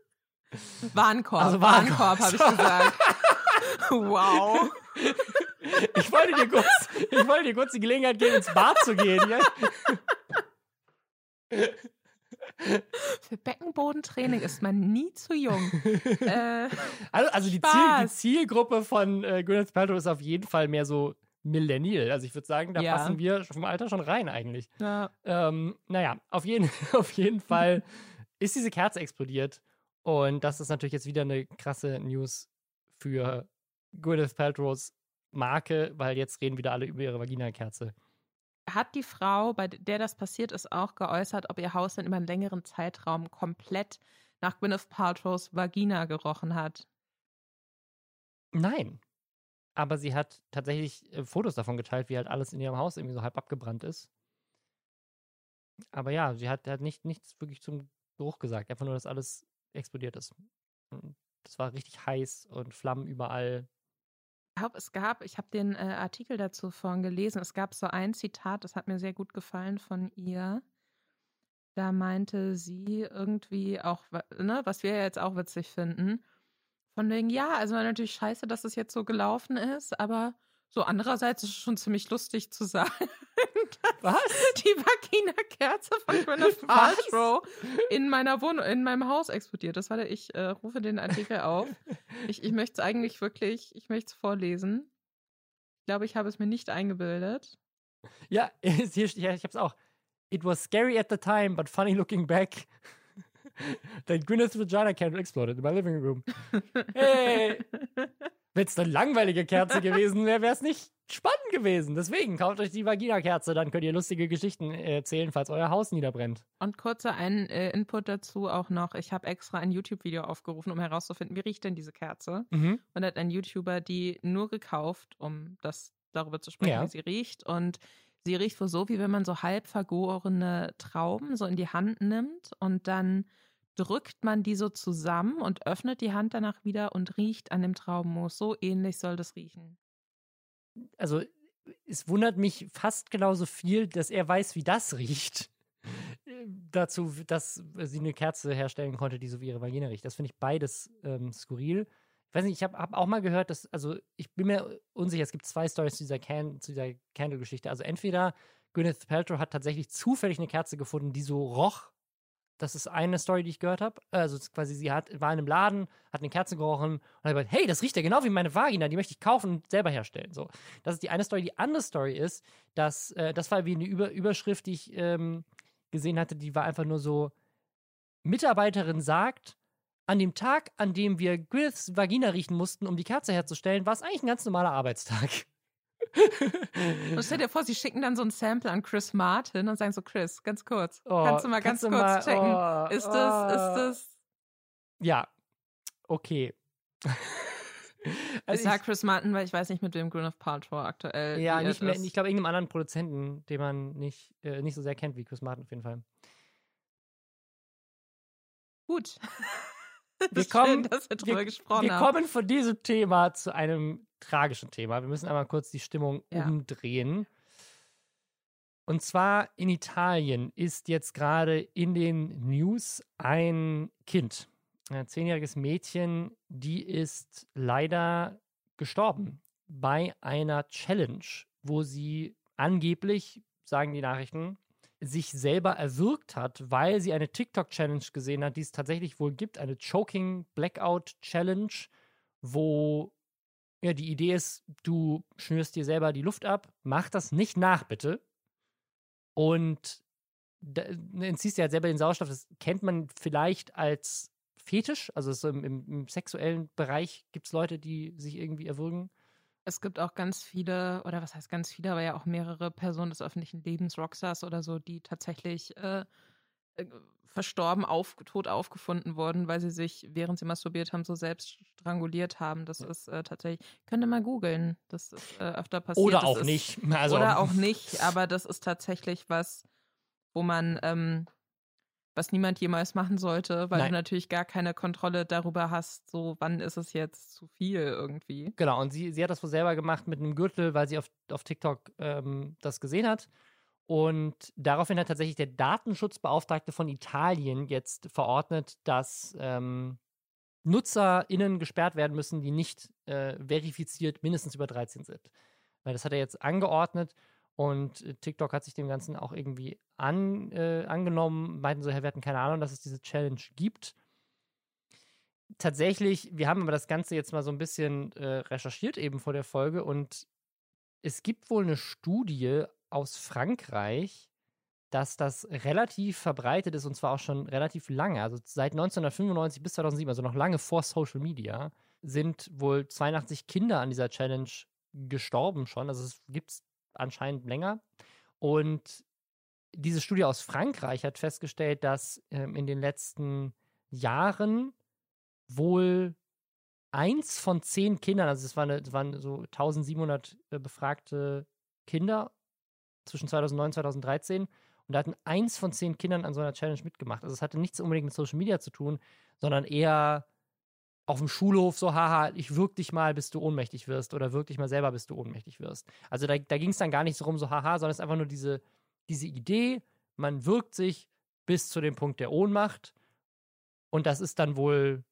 [LAUGHS]
Warenkorb, also Warenkorb, Warenkorb habe ich gesagt. wow.
Ich wollte dir kurz, ich wollte dir kurz die Gelegenheit geben, ins Bad zu gehen. Ja?
Für Beckenbodentraining ist man nie zu jung. Äh,
also, also die, Ziel, die, Zielgruppe von äh, Gwyneth Paltrow ist auf jeden Fall mehr so Millennial. Also ich würde sagen, da ja. passen wir vom Alter schon rein eigentlich. Ja. Ähm, naja, auf jeden, [LAUGHS] auf jeden Fall ist diese Kerze explodiert. Und das ist natürlich jetzt wieder eine krasse News für Gwyneth Paltrows Marke, weil jetzt reden wieder alle über ihre Vagina-Kerze.
Hat die Frau, bei der das passiert ist, auch geäußert, ob ihr Haus denn über einen längeren Zeitraum komplett nach Gwyneth Paltrows Vagina gerochen hat?
Nein. Aber sie hat tatsächlich äh, Fotos davon geteilt, wie halt alles in ihrem Haus irgendwie so halb abgebrannt ist. Aber ja, sie hat, hat nicht, nichts wirklich zum Geruch gesagt. Einfach nur, dass alles explodiert ist. Das war richtig heiß und Flammen überall
glaube, es gab, ich habe den äh, Artikel dazu vorhin gelesen, es gab so ein Zitat, das hat mir sehr gut gefallen von ihr. Da meinte sie irgendwie auch, ne, was wir jetzt auch witzig finden, von wegen, ja, also natürlich scheiße, dass es jetzt so gelaufen ist, aber so andererseits ist es schon ziemlich lustig zu sagen. [LAUGHS]
Was?
Die Vagina-Kerze von Gwyneth [LAUGHS] Paltrow in meiner Wohnung, in meinem Haus explodiert. Das war der, ich äh, rufe den Artikel auf. Ich, ich möchte es eigentlich wirklich, ich möchte es vorlesen. Ich glaube, ich habe es mir nicht eingebildet.
Ja, [LAUGHS] hier, ich habe es auch. It was scary at the time, but funny looking back. Then Gwyneth's vagina candle exploded in my living room. Hey! Wenn es eine langweilige Kerze gewesen wäre, wäre es nicht spannend gewesen. Deswegen kauft euch die Vagina-Kerze, dann könnt ihr lustige Geschichten erzählen, falls euer Haus niederbrennt.
Und kurzer ein äh, Input dazu auch noch. Ich habe extra ein YouTube-Video aufgerufen, um herauszufinden, wie riecht denn diese Kerze. Mhm. Und hat ein YouTuber die nur gekauft, um das darüber zu sprechen, ja. wie sie riecht. Und sie riecht wohl so, wie wenn man so halb vergorene Trauben so in die Hand nimmt und dann drückt man die so zusammen und öffnet die Hand danach wieder und riecht an dem Traubenmus. So ähnlich soll das riechen.
also es wundert mich fast genauso viel, dass er weiß, wie das riecht. Dazu, dass sie eine Kerze herstellen konnte, die so wie ihre Vagina riecht. Das finde ich beides ähm, skurril. Ich weiß nicht, ich habe hab auch mal gehört, dass, also ich bin mir unsicher, es gibt zwei Stories zu dieser, Can dieser Candle-Geschichte. Also entweder Gwyneth Paltrow hat tatsächlich zufällig eine Kerze gefunden, die so roch. Das ist eine Story, die ich gehört habe. Also quasi, sie hat, war in einem Laden, hat eine Kerze gerochen und hat gesagt, hey, das riecht ja genau wie meine Vagina, die möchte ich kaufen und selber herstellen. So, das ist die eine Story. Die andere Story ist, dass, äh, das war wie eine Über Überschrift, die ich ähm, gesehen hatte, die war einfach nur so, Mitarbeiterin sagt, an dem Tag, an dem wir Gwyneths Vagina riechen mussten, um die Kerze herzustellen, war es eigentlich ein ganz normaler Arbeitstag.
Und stell dir vor, sie schicken dann so ein Sample an Chris Martin und sagen so, Chris, ganz kurz, oh, kannst du mal ganz kurz mal, checken, oh, ist das, ist das?
Ja, okay. [LAUGHS]
Also ich sag Chris Martin, weil ich weiß nicht, mit wem Gwyneth Paltrow aktuell
Ja, nicht mehr, ich glaube, irgendeinem anderen Produzenten, den man nicht, äh, nicht so sehr kennt wie Chris Martin auf jeden Fall.
Gut. [LAUGHS]
Wir kommen,
Schön, dass wir drüber
wir,
gesprochen
wir
haben.
kommen von diesem Thema zu einem tragischen Thema. Wir müssen einmal kurz die Stimmung
Ja.
umdrehen. Und zwar in Italien ist jetzt gerade in den News ein Kind, ein zehnjähriges Mädchen, die ist leider gestorben bei einer Challenge, wo sie angeblich, sagen die Nachrichten, sich selber erwürgt hat, weil sie eine TikTok-Challenge gesehen hat, die es tatsächlich wohl gibt, eine Choking Blackout Challenge, wo ja die Idee ist, du schnürst dir selber die Luft ab, mach das nicht nach, bitte. Und da, entziehst dir halt selber den Sauerstoff. Das kennt man vielleicht als Fetisch, also so im, im, im sexuellen Bereich gibt es Leute, die sich irgendwie erwürgen.
Es gibt auch ganz viele, oder was heißt ganz viele, aber ja auch mehrere Personen des öffentlichen Lebens, Rockstars oder so, die tatsächlich äh, äh, verstorben, auf, tot aufgefunden wurden, weil sie sich, während sie masturbiert haben, so selbst stranguliert haben. Das ist äh, tatsächlich, könnt ihr mal googeln, das ist äh, öfter passiert.
Oder
Das
auch
ist,
nicht. [LAUGHS] Also,
Oder auch nicht, aber das ist tatsächlich was, wo man, ähm, was niemand jemals machen sollte, weil
Nein.
du natürlich gar keine Kontrolle darüber hast, so wann ist es jetzt zu viel irgendwie.
Genau, und sie, sie hat das wohl selber gemacht mit einem Gürtel, weil sie auf, auf TikTok ähm, das gesehen hat. Und daraufhin hat tatsächlich der Datenschutzbeauftragte von Italien jetzt verordnet, dass ähm, NutzerInnen gesperrt werden müssen, die nicht äh, verifiziert mindestens über 13 sind. Weil das hat er jetzt angeordnet und äh, TikTok hat sich dem Ganzen auch irgendwie an, äh, angenommen, meinten so, Herr, wir hatten keine Ahnung, dass es diese Challenge gibt. Tatsächlich, wir haben aber das Ganze jetzt mal so ein bisschen äh, recherchiert eben vor der Folge und es gibt wohl eine Studie aus Frankreich, dass das relativ verbreitet ist und zwar auch schon relativ lange. Also seit 1995 bis 2007, also noch lange vor Social Media, sind wohl 82 Kinder an dieser Challenge gestorben schon. Also es gibt es anscheinend länger. Und diese Studie aus Frankreich hat festgestellt, dass ähm, in den letzten Jahren wohl eins von zehn Kindern, also es waren, es waren so 1700 äh, befragte Kinder zwischen 2009 und 2013 und da hatten eins von zehn Kindern an so einer Challenge mitgemacht. Also es hatte nichts unbedingt mit Social Media zu tun, sondern eher auf dem Schulhof so, haha, ich wirk dich mal, bis du ohnmächtig wirst oder wirk dich mal selber, bis du ohnmächtig wirst. Also da, da ging es dann gar nicht so rum, so haha, sondern es ist einfach nur diese, diese Idee, man wirkt sich bis zu dem Punkt der Ohnmacht und das ist dann wohl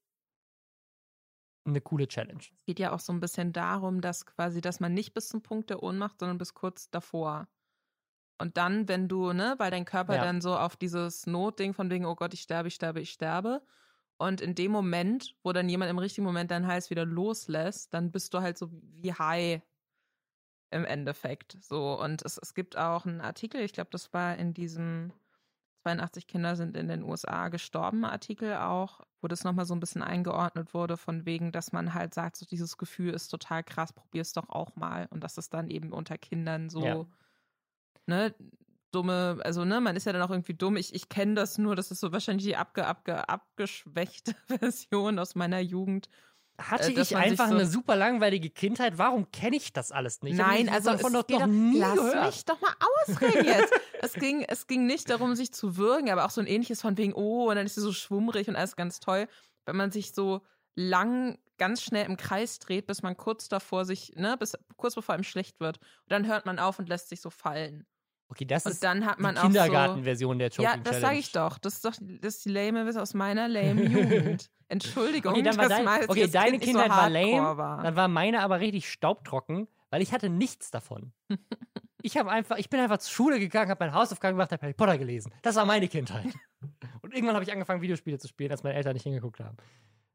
eine coole Challenge.
Es geht ja auch so ein bisschen darum, dass quasi, dass man nicht bis zum Punkt der Ohnmacht, sondern bis kurz davor. Und dann, wenn du, ne, weil dein Körper
Ja.
dann so auf dieses Notding von wegen, oh Gott, ich sterbe, ich sterbe, ich sterbe. Und in dem Moment, wo dann jemand im richtigen Moment deinen Hals wieder loslässt, dann bist du halt so wie high im Endeffekt. So. Und es, es gibt auch einen Artikel, ich glaube, das war in diesem 82 Kinder sind in den USA gestorben, Artikel auch, wo das nochmal so ein bisschen eingeordnet wurde, von wegen, dass man halt sagt, so dieses Gefühl ist total krass, probier's doch auch mal. Und dass es dann eben unter Kindern so,
Ja.
Ne, dumme, also ne, man ist ja dann auch irgendwie dumm. Ich, ich kenne das nur, das ist so wahrscheinlich die abge, abge, abgeschwächte [LAUGHS] Version aus meiner Jugend.
Hatte
Äh,
ich einfach
so-
eine super langweilige Kindheit? Warum kenne ich das alles nicht?
Nein, also
davon
es
doch
doch-
nie
lass
gehört.
mich doch mal ausreden jetzt. [LAUGHS] es, ging, es ging nicht darum, sich zu würgen, aber auch so ein ähnliches von wegen, oh, und dann ist sie so schwummrig und alles ganz toll. Wenn man sich so lang ganz schnell im Kreis dreht, bis man kurz davor sich, ne, bis kurz bevor einem schlecht wird. Und dann hört man auf und lässt sich so fallen.
Okay, das
Und
ist
dann hat man
die
auch so,
Kindergartenversion der Choking
Ja,
Challenge.
das sage ich doch. Das ist doch das ist die lame Witz aus meiner [LAUGHS] lame Jugend. Entschuldigung,
Okay, dann war dein,
mal
okay deine
Kind
Kindheit
so
war lame,
War.
dann war meine aber richtig staubtrocken, weil ich hatte nichts davon. [LAUGHS] ich habe einfach, ich bin einfach zur Schule gegangen, habe meine Hausaufgaben gemacht, habe Harry Potter gelesen. Das war meine Kindheit. [LAUGHS] Und irgendwann habe ich angefangen, Videospiele zu spielen, als meine Eltern nicht hingeguckt haben.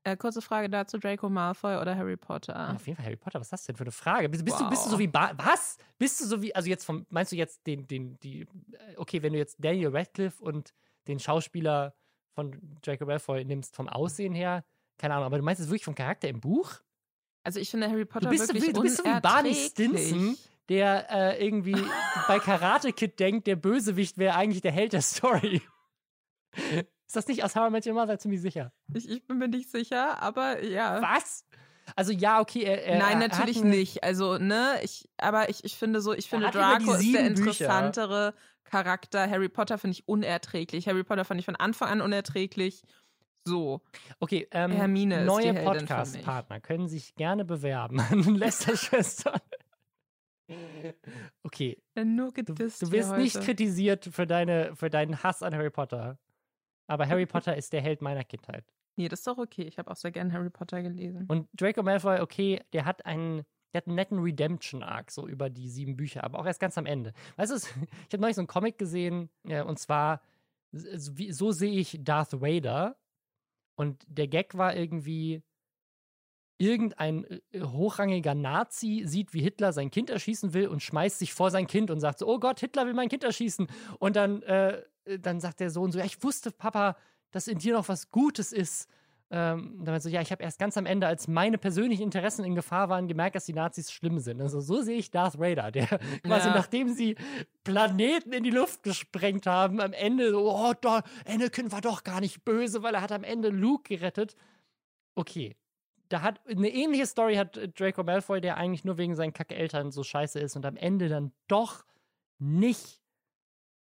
Äh, kurze Frage dazu: Draco Malfoy oder Harry Potter?
Ja, auf jeden Fall Harry Potter, was ist das denn für eine Frage? Bist, bist, du, bist du
Wow.
so wie Ba- was? Bist du so wie, also jetzt vom, meinst du jetzt den, den, die, äh, okay, wenn du jetzt Daniel Radcliffe und den Schauspieler von Draco Malfoy nimmst vom Aussehen her, keine Ahnung, aber du meinst es wirklich vom Charakter im Buch?
Also ich finde Harry Potter
Du bist, so
wirklich
wie, du bist so wie Barney. Stinson, der äh, irgendwie [LAUGHS] bei Karate Kid denkt, der Bösewicht wäre eigentlich der Held der Story. Ist das nicht aus How I Met Your Mother ziemlich sicher?
Ich, ich bin mir nicht sicher, aber ja.
Was? Also ja, okay, er, er
Nein,
er
natürlich
einen-
nicht. Also, ne, ich, aber ich, ich finde so, ich finde Draco ist der
sieben Bücher.
interessantere Charakter. Harry Potter finde ich unerträglich. Harry Potter fand ich von Anfang an unerträglich. So.
Okay, ähm,
Hermine ist
neue
die Heldin für
Podcast-Partner können sich gerne bewerben [LAUGHS] an Lester-Schwestern. Okay,
Nur
du, du wirst nicht kritisiert für, deine, für deinen Hass an Harry Potter. Aber Harry [LAUGHS] Potter ist der Held meiner Kindheit.
Nee, das ist doch okay. Ich habe auch sehr gern Harry Potter gelesen.
Und Draco Malfoy, okay, der hat einen, der hat einen netten Redemption-Arc, so über die sieben Bücher, aber auch erst ganz am Ende. Weißt du, [LAUGHS] ich habe neulich so einen Comic gesehen, äh, und zwar, so, sehe ich Darth Vader. Und der Gag war irgendwie, irgendein äh, hochrangiger Nazi sieht, wie Hitler sein Kind erschießen will und schmeißt sich vor sein Kind und sagt so, oh Gott, Hitler will mein Kind erschießen. Und dann, äh, dann sagt der Sohn so, ja, ich wusste, Papa, dass in dir noch was Gutes ist. Ähm, dann so, ja, ich habe erst ganz am Ende, als meine persönlichen Interessen in Gefahr waren, gemerkt, dass die Nazis schlimm sind. Also so sehe ich Darth Vader, der [LAUGHS] quasi
Ja.
nachdem sie Planeten in die Luft gesprengt haben, am Ende so, oh, doch, Anakin war doch gar nicht böse, weil er hat am Ende Luke gerettet. Okay. Da hat eine ähnliche Story hat äh, Draco Malfoy, der eigentlich nur wegen seinen Kacke-Eltern so scheiße ist und am Ende dann doch nicht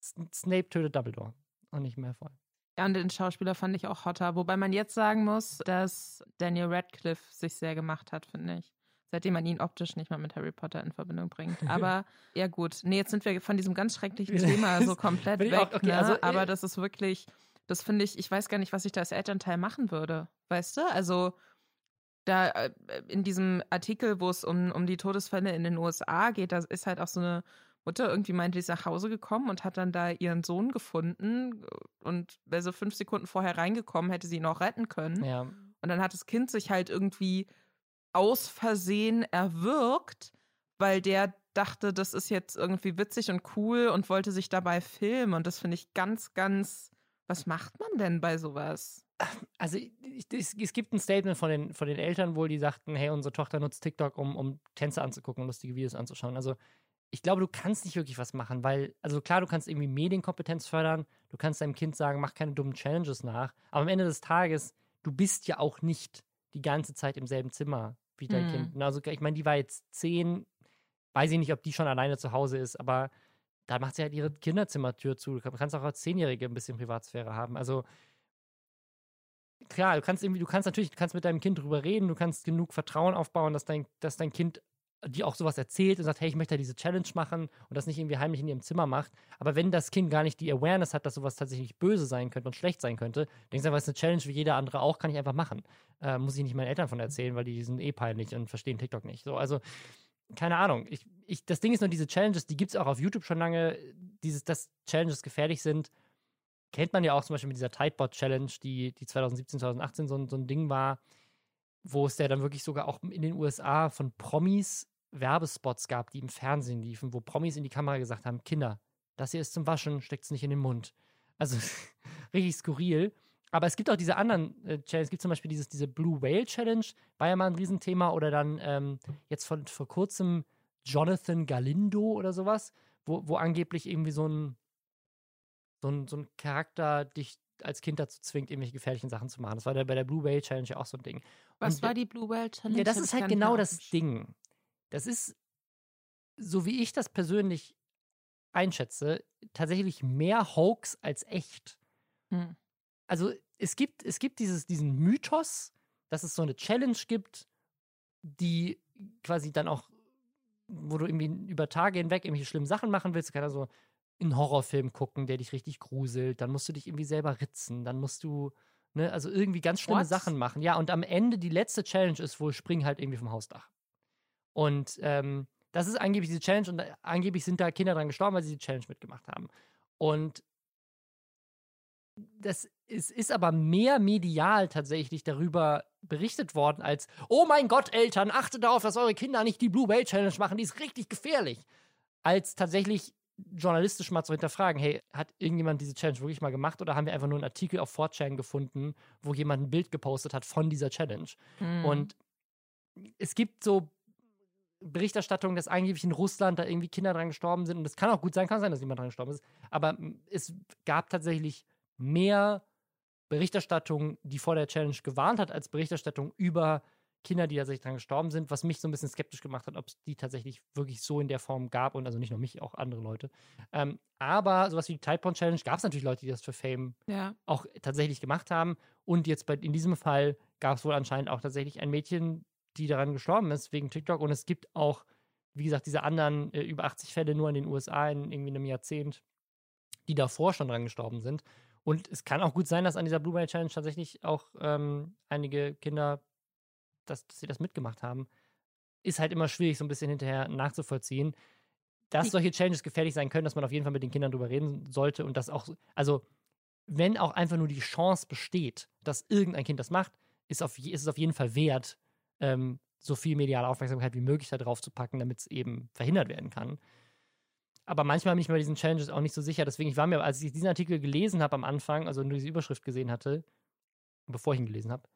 Snape tötet Dumbledore und nicht Malfoy.
Ja, und den Schauspieler fand ich auch hotter. Wobei man jetzt sagen muss, dass Daniel Radcliffe sich sehr gemacht hat, finde ich. Seitdem man ihn optisch nicht mehr mit Harry Potter in Verbindung bringt. [LAUGHS] Aber ja gut. Nee, jetzt sind wir von diesem ganz schrecklichen Thema so komplett weg.
auch- okay,
ne?
also, äh,
Aber das ist wirklich, das finde ich, ich weiß gar nicht, was ich da als Elternteil machen würde. Weißt du? Also da äh, in diesem Artikel, wo es um, um die Todesfälle in den USA geht, da ist halt auch so eine Mutter irgendwie meinte, die ist nach Hause gekommen und hat dann da ihren Sohn gefunden und wäre so fünf Sekunden vorher reingekommen, hätte sie ihn auch retten können.
Ja.
Und dann hat das Kind sich halt irgendwie aus Versehen erwürgt, weil der dachte, das ist jetzt irgendwie witzig und cool und wollte sich dabei filmen. Und das finde ich ganz, ganz. Was macht man denn bei sowas?
Also ich, es, es gibt ein Statement von den, von den Eltern wohl, die sagten, hey, unsere Tochter nutzt TikTok, um, um Tänze anzugucken, lustige Videos anzuschauen. Also ich glaube, du kannst nicht wirklich was machen, weil, also klar, du kannst irgendwie Medienkompetenz fördern, du kannst deinem Kind sagen, mach keine dummen Challenges nach, aber am Ende des Tages, du bist ja auch nicht die ganze Zeit im selben Zimmer wie dein
Mhm.
Kind. Na, Also ich meine, die war jetzt zehn, weiß ich nicht, ob die schon alleine zu Hause ist, aber da macht sie halt ihre Kinderzimmertür zu. Du kannst auch als Zehnjährige ein bisschen Privatsphäre haben. Also klar, du kannst irgendwie, du kannst natürlich, du kannst mit deinem Kind drüber reden, du kannst genug Vertrauen aufbauen, dass dein, dass dein Kind dir auch sowas erzählt und sagt, hey, ich möchte diese Challenge machen und das nicht irgendwie heimlich in ihrem Zimmer macht. Aber wenn das Kind gar nicht die Awareness hat, dass sowas tatsächlich böse sein könnte und schlecht sein könnte, denkst du einfach, es ist eine Challenge wie jeder andere auch, kann ich einfach machen. Äh, muss ich nicht meinen Eltern von erzählen, weil die sind eh peinlich und verstehen TikTok nicht. So, also, keine Ahnung. Ich, ich, das Ding ist nur, diese Challenges, die gibt es auch auf YouTube schon lange, dieses, dass Challenges gefährlich sind kennt man ja auch zum Beispiel mit dieser Tidebot Challenge, die, die 2017, 2018 so, so ein Ding war, wo es ja dann wirklich sogar auch in den USA von Promis Werbespots gab, die im Fernsehen liefen, wo Promis in die Kamera gesagt haben, Kinder, das hier ist zum Waschen, steckt es nicht in den Mund. Also [LAUGHS] richtig skurril. Aber es gibt auch diese anderen äh, Challenges. Es gibt zum Beispiel dieses, diese Blue Whale Challenge, war ja mal ein Riesenthema. Oder dann ähm, jetzt von, vor kurzem Jonathan Galindo oder sowas, wo, wo angeblich irgendwie so ein, so ein, so ein Charakter dich als Kind dazu zwingt, irgendwelche gefährlichen Sachen zu machen. Das war da bei der Blue Whale Challenge ja auch so ein Ding.
Was
Und
war die Blue Whale Challenge?
Ja, das ist halt genau das. Ding. Das ist, so wie ich das persönlich einschätze, tatsächlich mehr Hoax als echt.
Hm.
Also es gibt, es gibt dieses, diesen Mythos, dass es so eine Challenge gibt, die quasi dann auch, wo du irgendwie über Tage hinweg irgendwelche schlimmen Sachen machen willst. Du kannst also einen Horrorfilm gucken, der dich richtig gruselt. Dann musst du dich irgendwie selber ritzen. Dann musst du, ne, also irgendwie ganz schlimme
What?
Sachen machen. Ja, und am Ende die letzte Challenge ist wohl, spring halt irgendwie vom Hausdach. Und ähm, das ist angeblich diese Challenge und äh, angeblich sind da Kinder dran gestorben, weil sie die Challenge mitgemacht haben. Und das ist, ist aber mehr medial tatsächlich darüber berichtet worden, als, oh mein Gott, Eltern, achtet darauf, dass eure Kinder nicht die Blue Whale Challenge machen, die ist richtig gefährlich. Als tatsächlich journalistisch mal zu hinterfragen, hey, hat irgendjemand diese Challenge wirklich mal gemacht oder haben wir einfach nur einen Artikel auf 4chan gefunden, wo jemand ein Bild gepostet hat von dieser Challenge?
Mhm.
Und es gibt so Berichterstattung, dass angeblich in Russland da irgendwie Kinder dran gestorben sind. Und das kann auch gut sein, kann sein, dass jemand dran gestorben ist. Aber es gab tatsächlich mehr Berichterstattung, die vor der Challenge gewarnt hat, als Berichterstattung über Kinder, die tatsächlich dran gestorben sind, was mich so ein bisschen skeptisch gemacht hat, ob es die tatsächlich wirklich so in der Form gab und also nicht nur mich, auch andere Leute. Ähm, aber sowas wie die Tidepond Challenge gab es natürlich Leute, die das für Fame
ja.
auch tatsächlich gemacht haben. Und jetzt bei, in diesem Fall gab es wohl anscheinend auch tatsächlich ein Mädchen, die daran gestorben ist wegen TikTok. Und es gibt auch, wie gesagt, diese anderen äh, über 80 Fälle nur in den USA in irgendwie einem Jahrzehnt, die davor schon dran gestorben sind. Und es kann auch gut sein, dass an dieser Blue Whale Challenge tatsächlich auch ähm, einige Kinder, dass, dass sie das mitgemacht haben. Ist halt immer schwierig, so ein bisschen hinterher nachzuvollziehen. Dass
Die-
solche Challenges gefährlich sein können, dass man auf jeden Fall mit den Kindern drüber reden sollte und das auch, so- also wenn auch einfach nur die Chance besteht, dass irgendein Kind das macht, ist, auf, ist es auf jeden Fall wert, ähm, so viel mediale Aufmerksamkeit wie möglich da drauf zu packen, damit es eben verhindert werden kann. Aber manchmal bin ich mir bei diesen Challenges auch nicht so sicher. Deswegen, ich war mir, als ich diesen Artikel gelesen habe am Anfang, also nur diese Überschrift gesehen hatte, bevor ich ihn gelesen habe,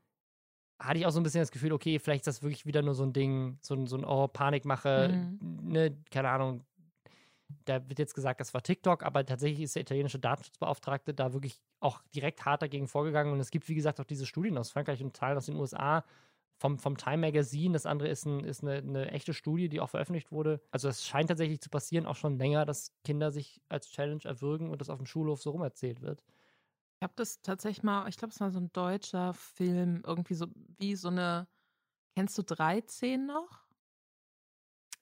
hatte ich auch so ein bisschen das Gefühl, okay, vielleicht ist das wirklich wieder nur so ein Ding, so ein, so ein oh, Panikmache,
Mhm.
ne, keine Ahnung. Da wird jetzt gesagt, das war TikTok, aber tatsächlich ist der italienische Datenschutzbeauftragte da wirklich auch direkt hart dagegen vorgegangen. Und es gibt, wie gesagt, auch diese Studien aus Frankreich und Teilen aus den USA vom, vom Time Magazine. Das andere ist, ein, ist eine, eine echte Studie, die auch veröffentlicht wurde. Also es scheint tatsächlich zu passieren, auch schon länger, dass Kinder sich als Challenge erwürgen und das auf dem Schulhof so rumerzählt wird.
Ich habe das tatsächlich mal, ich glaube, es war so ein deutscher Film, irgendwie so wie so eine, kennst du 13 noch?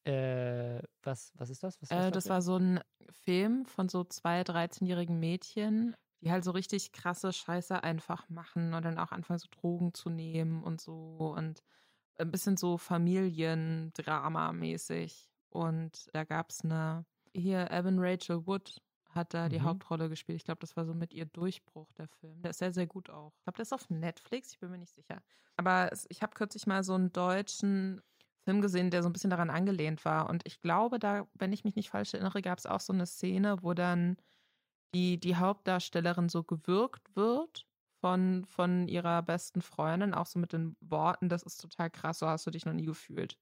Äh, was, was ist das? Was,
Äh, das war so ein Film von so zwei 13-jährigen Mädchen, die halt so richtig krasse Scheiße einfach machen und dann auch anfangen, so Drogen zu nehmen und so und ein bisschen so Familiendrama-mäßig. Und da gab es eine, hier Evan Rachel Wood hat da die
Mhm.
Hauptrolle gespielt. Ich glaube, das war so mit ihr Durchbruch, der Film. Der ist sehr, sehr gut auch. Ich glaube, der ist auf Netflix, ich bin mir nicht sicher. Aber ich habe kürzlich mal so einen deutschen Film gesehen, der so ein bisschen daran angelehnt war. Und ich glaube, da, wenn ich mich nicht falsch erinnere, gab es auch so eine Szene, wo dann die, die Hauptdarstellerin so gewürgt wird von, von ihrer besten Freundin, auch so mit den Worten, das ist total krass, so hast du dich noch nie gefühlt.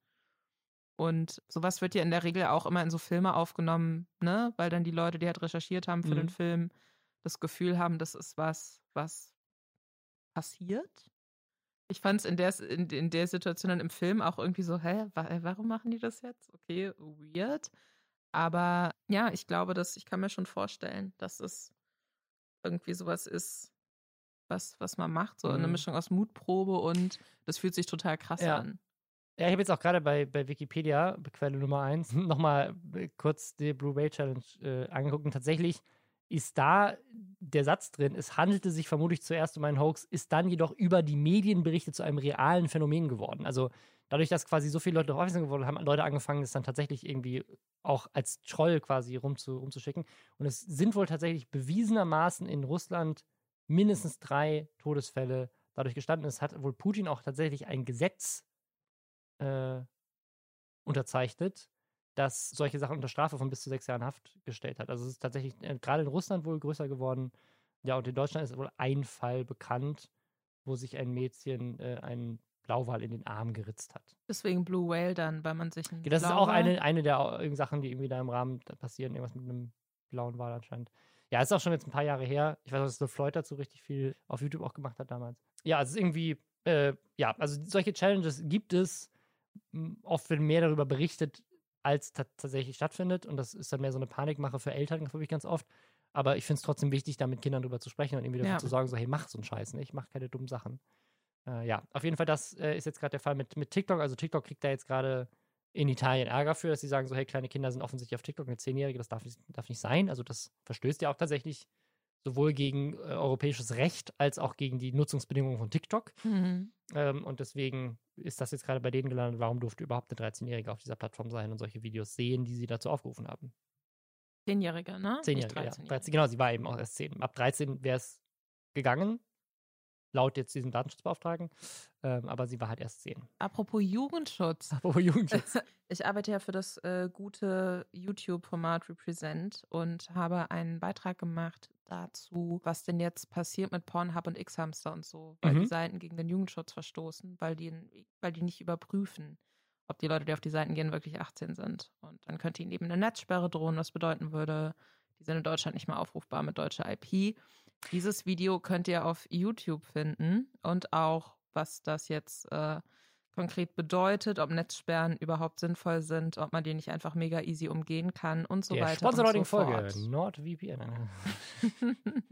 Und sowas wird ja in der Regel auch immer in so Filme aufgenommen, ne? Weil dann die Leute, die halt recherchiert haben für den
Mhm.
Film, das Gefühl haben, das ist was, was passiert. Ich fand es in der, in, in der Situation dann im Film auch irgendwie so, hä, wa äh, warum machen die das jetzt? Okay, weird. Aber ja, ich glaube, dass ich kann mir schon vorstellen, dass es irgendwie sowas ist, was, was man macht, so eine
Mhm.
Mischung aus Mutprobe und das fühlt sich total krass
Ja.
an.
Ja, ich habe jetzt auch gerade bei, bei Wikipedia, Quelle Nummer 1, [LAUGHS] nochmal kurz die Blue Whale Challenge äh, angeguckt. Und tatsächlich ist da der Satz drin, es handelte sich vermutlich zuerst um einen Hoax, ist dann jedoch über die Medienberichte zu einem realen Phänomen geworden. Also dadurch, dass quasi so viele Leute darauf aufmerksam geworden haben, haben Leute angefangen, es dann tatsächlich irgendwie auch als Troll quasi rumzu, rumzuschicken. Und es sind wohl tatsächlich bewiesenermaßen in Russland mindestens drei Todesfälle dadurch gestanden. Es hat wohl Putin auch tatsächlich ein Gesetz äh, unterzeichnet, das solche Sachen unter Strafe von bis zu sechs Jahren Haft gestellt hat. Also es ist tatsächlich äh, gerade in Russland wohl größer geworden. Ja, und in Deutschland ist wohl ein Fall bekannt, wo sich ein Mädchen äh, einen Blauwal in den Arm geritzt hat.
Deswegen Blue Whale dann, weil man sich einen
Das ist auch
Blauwal-
eine, eine der Sachen, die irgendwie da im Rahmen passieren. Irgendwas mit einem blauen Wal anscheinend. Ja, ist auch schon jetzt ein paar Jahre her. Ich weiß, dass Le Floyd dazu richtig viel auf YouTube auch gemacht hat damals. Ja, es ist irgendwie, äh, ja, also solche Challenges gibt es. Oft wird mehr darüber berichtet, als ta- tatsächlich stattfindet. Und das ist dann mehr so eine Panikmache für Eltern, glaube ich, ganz oft. Aber ich finde es trotzdem wichtig, da mit Kindern drüber zu sprechen und irgendwie dafür
Ja.
zu sorgen, so, hey, mach so einen Scheiß nicht, mach keine dummen Sachen. Äh, ja, auf jeden Fall, das äh, ist jetzt gerade der Fall mit, mit TikTok. Also TikTok kriegt da jetzt gerade in Italien Ärger für, dass sie sagen so, hey, kleine Kinder sind offensichtlich auf TikTok, eine Zehnjährige, das darf, darf nicht sein. Also das verstößt ja auch tatsächlich sowohl gegen äh, europäisches Recht als auch gegen die Nutzungsbedingungen von TikTok. Mhm. Ähm, und deswegen ist das jetzt gerade bei denen gelandet. Warum durfte überhaupt eine 13-Jährige auf dieser Plattform sein und solche Videos sehen, die sie dazu aufgerufen haben?
Zehnjährige, ne?
Zehnjährige, ja. 13, genau, sie war eben auch erst zehn. Ab 13 wäre es gegangen, laut jetzt diesem Datenschutzbeauftragten. Ähm, aber sie war halt erst zehn.
Apropos Jugendschutz. [LAUGHS]
Apropos Jugendschutz. [LAUGHS]
Ich arbeite ja für das äh, gute YouTube-Format Represent und habe einen Beitrag gemacht dazu, was denn jetzt passiert mit Pornhub und X-Hamster und so, weil mhm. die Seiten gegen den Jugendschutz verstoßen, weil die, weil die nicht überprüfen, ob die Leute, die auf die Seiten gehen, wirklich 18 sind. Und dann könnte ihnen eben eine Netzsperre drohen, was bedeuten würde, die sind in Deutschland nicht mehr aufrufbar mit deutscher IP. Dieses Video könnt ihr auf YouTube finden und auch, was das jetzt äh, konkret bedeutet, ob Netzsperren überhaupt sinnvoll sind, ob man die nicht einfach mega easy umgehen kann und so Der weiter.
Sponsor
und so
Folge, NordVPN. [LAUGHS]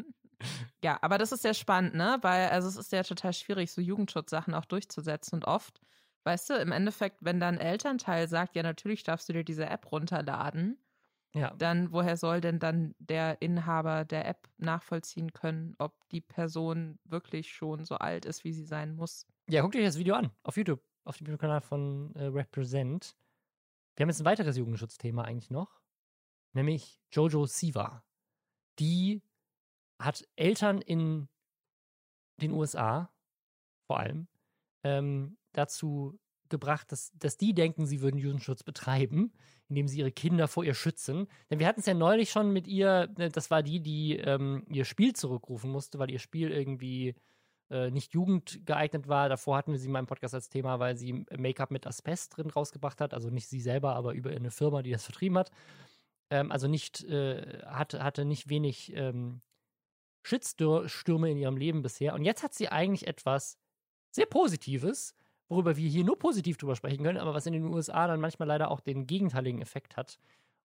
ja, aber das ist sehr spannend, ne? Weil also es ist ja total schwierig, so Jugendschutzsachen auch durchzusetzen und oft, weißt du, im Endeffekt, wenn dann Elternteil sagt, ja, natürlich darfst du dir diese App runterladen, ja. Dann, woher soll denn dann der Inhaber der App nachvollziehen können, ob die Person wirklich schon so alt ist, wie sie sein muss?
Ja, guckt euch das Video an auf YouTube, auf dem YouTube-Kanal von äh, Represent. Wir haben jetzt ein weiteres Jugendschutzthema eigentlich noch, nämlich Jojo Siva. Die hat Eltern in den USA vor allem ähm, dazu gebracht, dass, dass die denken, sie würden Jugendschutz betreiben, indem sie ihre Kinder vor ihr schützen. Denn wir hatten es ja neulich schon mit ihr, ne, das war die, die ähm, ihr Spiel zurückrufen musste, weil ihr Spiel irgendwie äh, nicht jugendgeeignet war. Davor hatten wir sie in meinem Podcast als Thema, weil sie Make-up mit Asbest drin rausgebracht hat. Also nicht sie selber, aber über eine Firma, die das vertrieben hat. Ähm, also nicht, äh, hatte, hatte nicht wenig ähm, Shitstürme in ihrem Leben bisher. Und jetzt hat sie eigentlich etwas sehr Positives worüber wir hier nur positiv drüber sprechen können, aber was in den USA dann manchmal leider auch den gegenteiligen Effekt hat.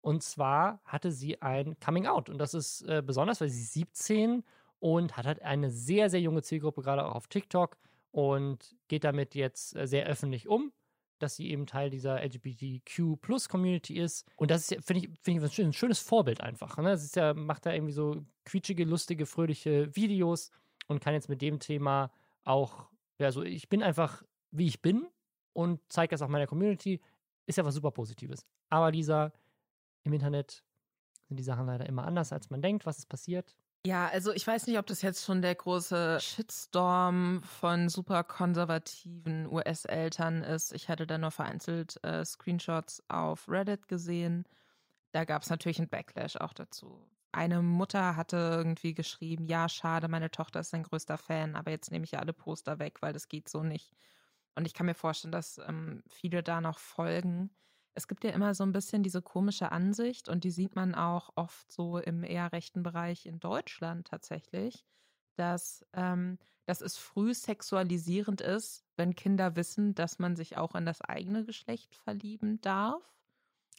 Und zwar hatte sie ein Coming Out. Und das ist äh, besonders, weil sie ist 17 und hat halt eine sehr, sehr junge Zielgruppe, gerade auch auf TikTok und geht damit jetzt äh, sehr öffentlich um, dass sie eben Teil dieser LGBTQ-Plus-Community ist. Und das ist, finde ich, find ich ein schönes Vorbild einfach. Ne? Sie ist ja, macht da irgendwie so quietschige, lustige, fröhliche Videos und kann jetzt mit dem Thema auch, ja, so, ich bin einfach wie ich bin und zeige das auch meiner Community, ist ja was super Positives. Aber Lisa, im Internet sind die Sachen leider immer anders, als man denkt. Was ist passiert?
Ja, also ich weiß nicht, ob das jetzt schon der große Shitstorm von super konservativen US-Eltern ist. Ich hatte da nur vereinzelt äh, Screenshots auf Reddit gesehen. Da gab es natürlich einen Backlash auch dazu. Eine Mutter hatte irgendwie geschrieben, ja, schade, meine Tochter ist sein größter Fan, aber jetzt nehme ich ja alle Poster weg, weil das geht so nicht. Und ich kann mir vorstellen, dass ähm, viele da noch folgen. Es gibt ja immer so ein bisschen diese komische Ansicht und die sieht man auch oft so im eher rechten Bereich in Deutschland tatsächlich, dass, ähm, dass es früh sexualisierend ist, wenn Kinder wissen, dass man sich auch in das eigene Geschlecht verlieben darf.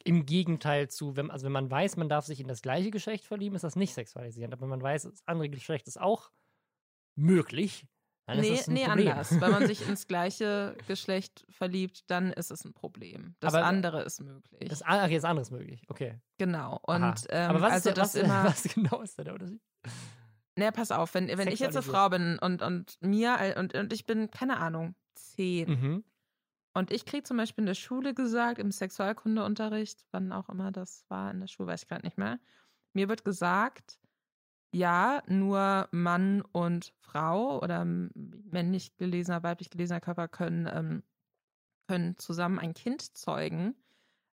Im Gegenteil zu, wenn, also wenn man weiß, man darf sich in das gleiche Geschlecht verlieben, ist das nicht sexualisierend. Aber wenn man weiß, das andere Geschlecht ist auch möglich,
dann nee, nee anders. Wenn man sich [LAUGHS] ins gleiche Geschlecht verliebt, dann ist es ein Problem. Das aber, andere ist möglich.
Das, okay, das andere ist möglich, okay.
Genau. Und ähm,
aber was,
also
ist, was, immer, was [LAUGHS] genau ist da der Unterschied?
Naja, pass auf, wenn, wenn ich jetzt eine Frau bin und, und mir und, und ich bin, keine Ahnung, zehn. Mhm. Und ich kriege zum Beispiel in der Schule gesagt, im Sexualkundeunterricht, wann auch immer das war in der Schule, weiß ich gerade nicht mehr, mir wird gesagt, ja, nur Mann und Frau oder männlich gelesener, weiblich gelesener Körper können, ähm, können zusammen ein Kind zeugen.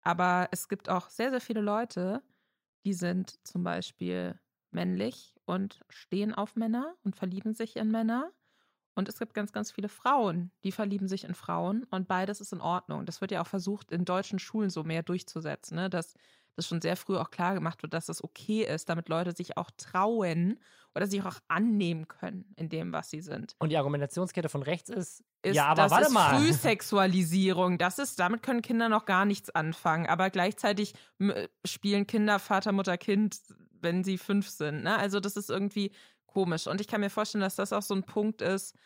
Aber es gibt auch sehr, sehr viele Leute, die sind zum Beispiel männlich und stehen auf Männer und verlieben sich in Männer. Und es gibt ganz, ganz viele Frauen, die verlieben sich in Frauen und beides ist in Ordnung. Das wird ja auch versucht, in deutschen Schulen so mehr durchzusetzen, ne? dass das schon sehr früh auch klar gemacht wird, dass das okay ist, damit Leute sich auch trauen oder sich auch annehmen können in dem, was sie sind.
Und die Argumentationskette von rechts ist,
ist
ja, aber
das
warte
ist
mal.
Frühsexualisierung. Das ist, damit können Kinder noch gar nichts anfangen. Aber gleichzeitig spielen Kinder Vater, Mutter, Kind, wenn sie fünf sind. Ne? Also das ist irgendwie komisch. Und ich kann mir vorstellen, dass das auch so ein Punkt ist,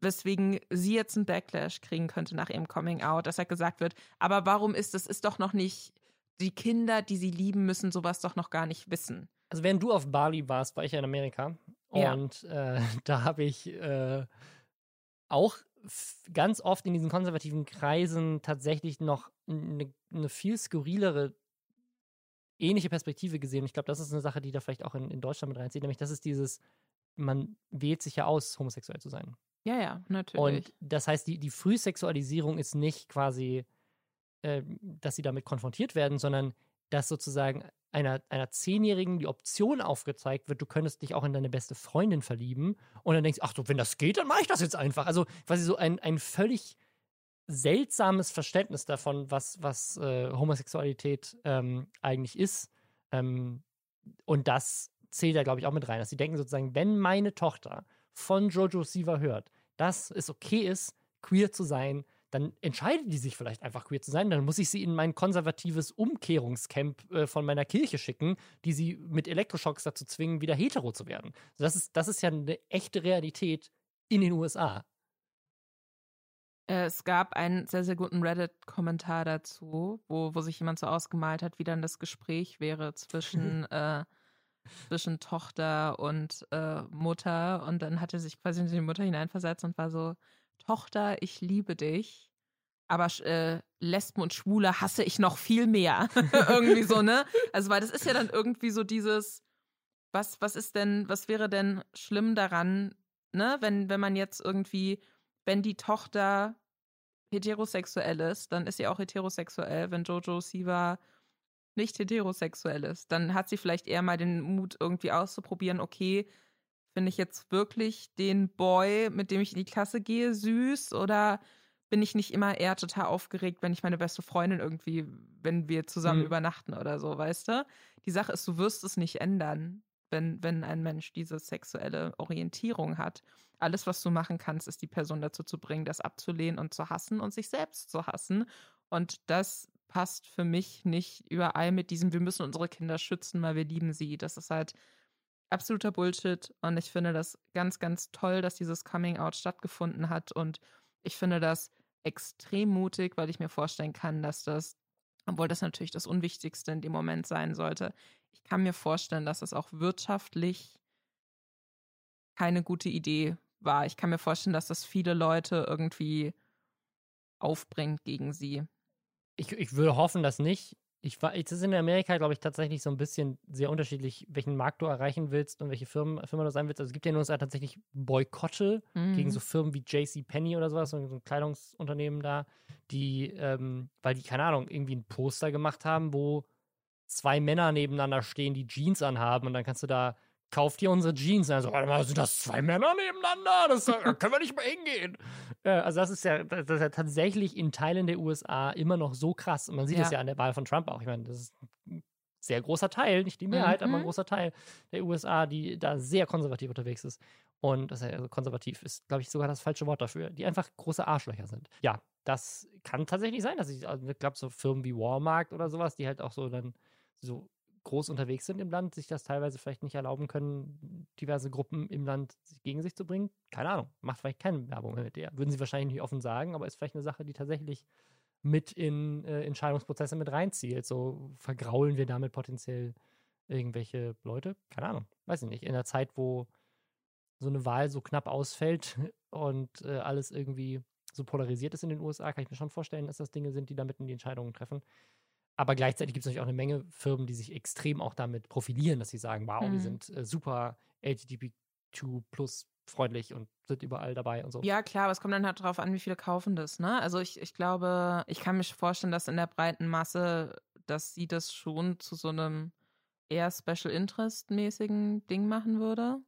weswegen sie jetzt einen Backlash kriegen könnte nach ihrem Coming Out, dass halt gesagt wird, aber warum ist das, ist doch noch nicht, die Kinder, die sie lieben, müssen sowas doch noch gar nicht wissen.
Also während du auf Bali warst, war ich ja in Amerika
Ja.
und äh, [LAUGHS] da habe ich äh, auch ganz oft in diesen konservativen Kreisen tatsächlich noch eine, eine viel skurrilere ähnliche Perspektive gesehen. Ich glaube, das ist eine Sache, die da vielleicht auch in, in Deutschland mit reinzieht, nämlich das ist dieses, man wählt sich ja aus, homosexuell zu sein.
Ja, ja, natürlich.
Und das heißt, die, die Frühsexualisierung ist nicht quasi, äh, dass sie damit konfrontiert werden, sondern dass sozusagen einer, einer Zehnjährigen die Option aufgezeigt wird, du könntest dich auch in deine beste Freundin verlieben. Und dann denkst du, ach so, wenn das geht, dann mache ich das jetzt einfach. Also quasi so ein, ein völlig seltsames Verständnis davon, was, was äh, Homosexualität ähm, eigentlich ist. Ähm, und das zählt da, glaube ich, auch mit rein, dass sie denken sozusagen, wenn meine Tochter von Jojo Siva hört, dass es okay ist, queer zu sein, dann entscheidet die sich vielleicht einfach queer zu sein. Dann muss ich sie in mein konservatives Umkehrungscamp äh, von meiner Kirche schicken, die sie mit Elektroschocks dazu zwingen, wieder hetero zu werden. Also das, ist, das ist ja eine echte Realität in den USA.
Äh, Es gab einen sehr, sehr guten Reddit-Kommentar dazu, wo, wo sich jemand so ausgemalt hat, wie dann das Gespräch wäre zwischen, [LAUGHS] äh, zwischen Tochter und äh, Mutter. Und dann hat er sich quasi in die Mutter hineinversetzt und war so, Tochter, ich liebe dich. Aber äh, Lesben und Schwule hasse ich noch viel mehr. [LAUGHS] irgendwie so, ne? Also, weil das ist ja dann irgendwie so dieses, was, was ist denn, was wäre denn schlimm daran, ne, wenn, wenn man jetzt irgendwie, wenn die Tochter heterosexuell ist, dann ist sie auch heterosexuell. Wenn Jojo Siva nicht heterosexuell ist, dann hat sie vielleicht eher mal den Mut, irgendwie auszuprobieren, okay, finde ich jetzt wirklich den Boy, mit dem ich in die Klasse gehe, süß oder bin ich nicht immer eher total aufgeregt, wenn ich meine beste Freundin irgendwie, wenn wir zusammen
Mhm.
übernachten oder so, weißt du? Die Sache ist, du wirst es nicht ändern, wenn, wenn ein Mensch diese sexuelle Orientierung hat. Alles, was du machen kannst, ist die Person dazu zu bringen, das abzulehnen und zu hassen und sich selbst zu hassen. Und das passt für mich nicht überall mit diesem, wir müssen unsere Kinder schützen, weil wir lieben sie. Das ist halt absoluter Bullshit. Und ich finde das ganz, ganz toll, dass dieses Coming Out stattgefunden hat. Und ich finde das extrem mutig, weil ich mir vorstellen kann, dass das, obwohl das natürlich das Unwichtigste in dem Moment sein sollte, ich kann mir vorstellen, dass es auch wirtschaftlich keine gute Idee war. Ich kann mir vorstellen, dass das viele Leute irgendwie aufbringt gegen sie.
Ich, ich würde hoffen, dass nicht. Ich war, es ist in Amerika, glaube ich, tatsächlich so ein bisschen sehr unterschiedlich, welchen Markt du erreichen willst und welche Firmen, Firma du sein willst. Also es gibt ja in den USA tatsächlich Boykotte gegen
Mhm.
so Firmen wie JCPenney oder sowas, so ein Kleidungsunternehmen da, die, ähm, weil die, keine Ahnung, irgendwie ein Poster gemacht haben, wo zwei Männer nebeneinander stehen, die Jeans anhaben und dann kannst du da, kauf dir unsere Jeans. Und dann so, warte mal, sind das zwei Männer nebeneinander? Das, da können wir nicht mal hingehen. [LAUGHS] Äh, also das ist ja, das ist ja tatsächlich in Teilen der USA immer noch so krass. Und man sieht es
Ja.
ja an der Wahl von Trump auch. Ich meine, das ist ein sehr großer Teil, nicht die Mehrheit, aber ein
Mhm.
großer Teil der USA, die da sehr konservativ unterwegs ist. Und das also konservativ ist, glaube ich, sogar das falsche Wort dafür, die einfach große Arschlöcher sind. Ja, das kann tatsächlich sein, dass ich, also ich glaube, so Firmen wie Walmart oder sowas, die halt auch so dann so groß unterwegs sind im Land, sich das teilweise vielleicht nicht erlauben können, diverse Gruppen im Land gegen sich zu bringen. Keine Ahnung, macht vielleicht keine Werbung mit der. Würden sie wahrscheinlich nicht offen sagen, aber ist vielleicht eine Sache, die tatsächlich mit in äh, Entscheidungsprozesse mit reinzielt. So vergraulen wir damit potenziell irgendwelche Leute? Keine Ahnung, weiß ich nicht. In einer Zeit, wo so eine Wahl so knapp ausfällt [LAUGHS] und äh, alles irgendwie so polarisiert ist in den USA, kann ich mir schon vorstellen, dass das Dinge sind, die damit in die Entscheidungen treffen. Aber gleichzeitig gibt es natürlich auch eine Menge Firmen, die sich extrem auch damit profilieren, dass sie sagen, wow, wir
Mhm.
sind äh, super LGBTQ plus freundlich und sind überall dabei und so.
Ja, klar, aber es kommt dann halt darauf an, wie viele kaufen das, ne? Also ich, ich glaube, ich kann mir vorstellen, dass in der breiten Masse, dass sie das schon zu so einem eher Special Interest mäßigen Ding machen würde.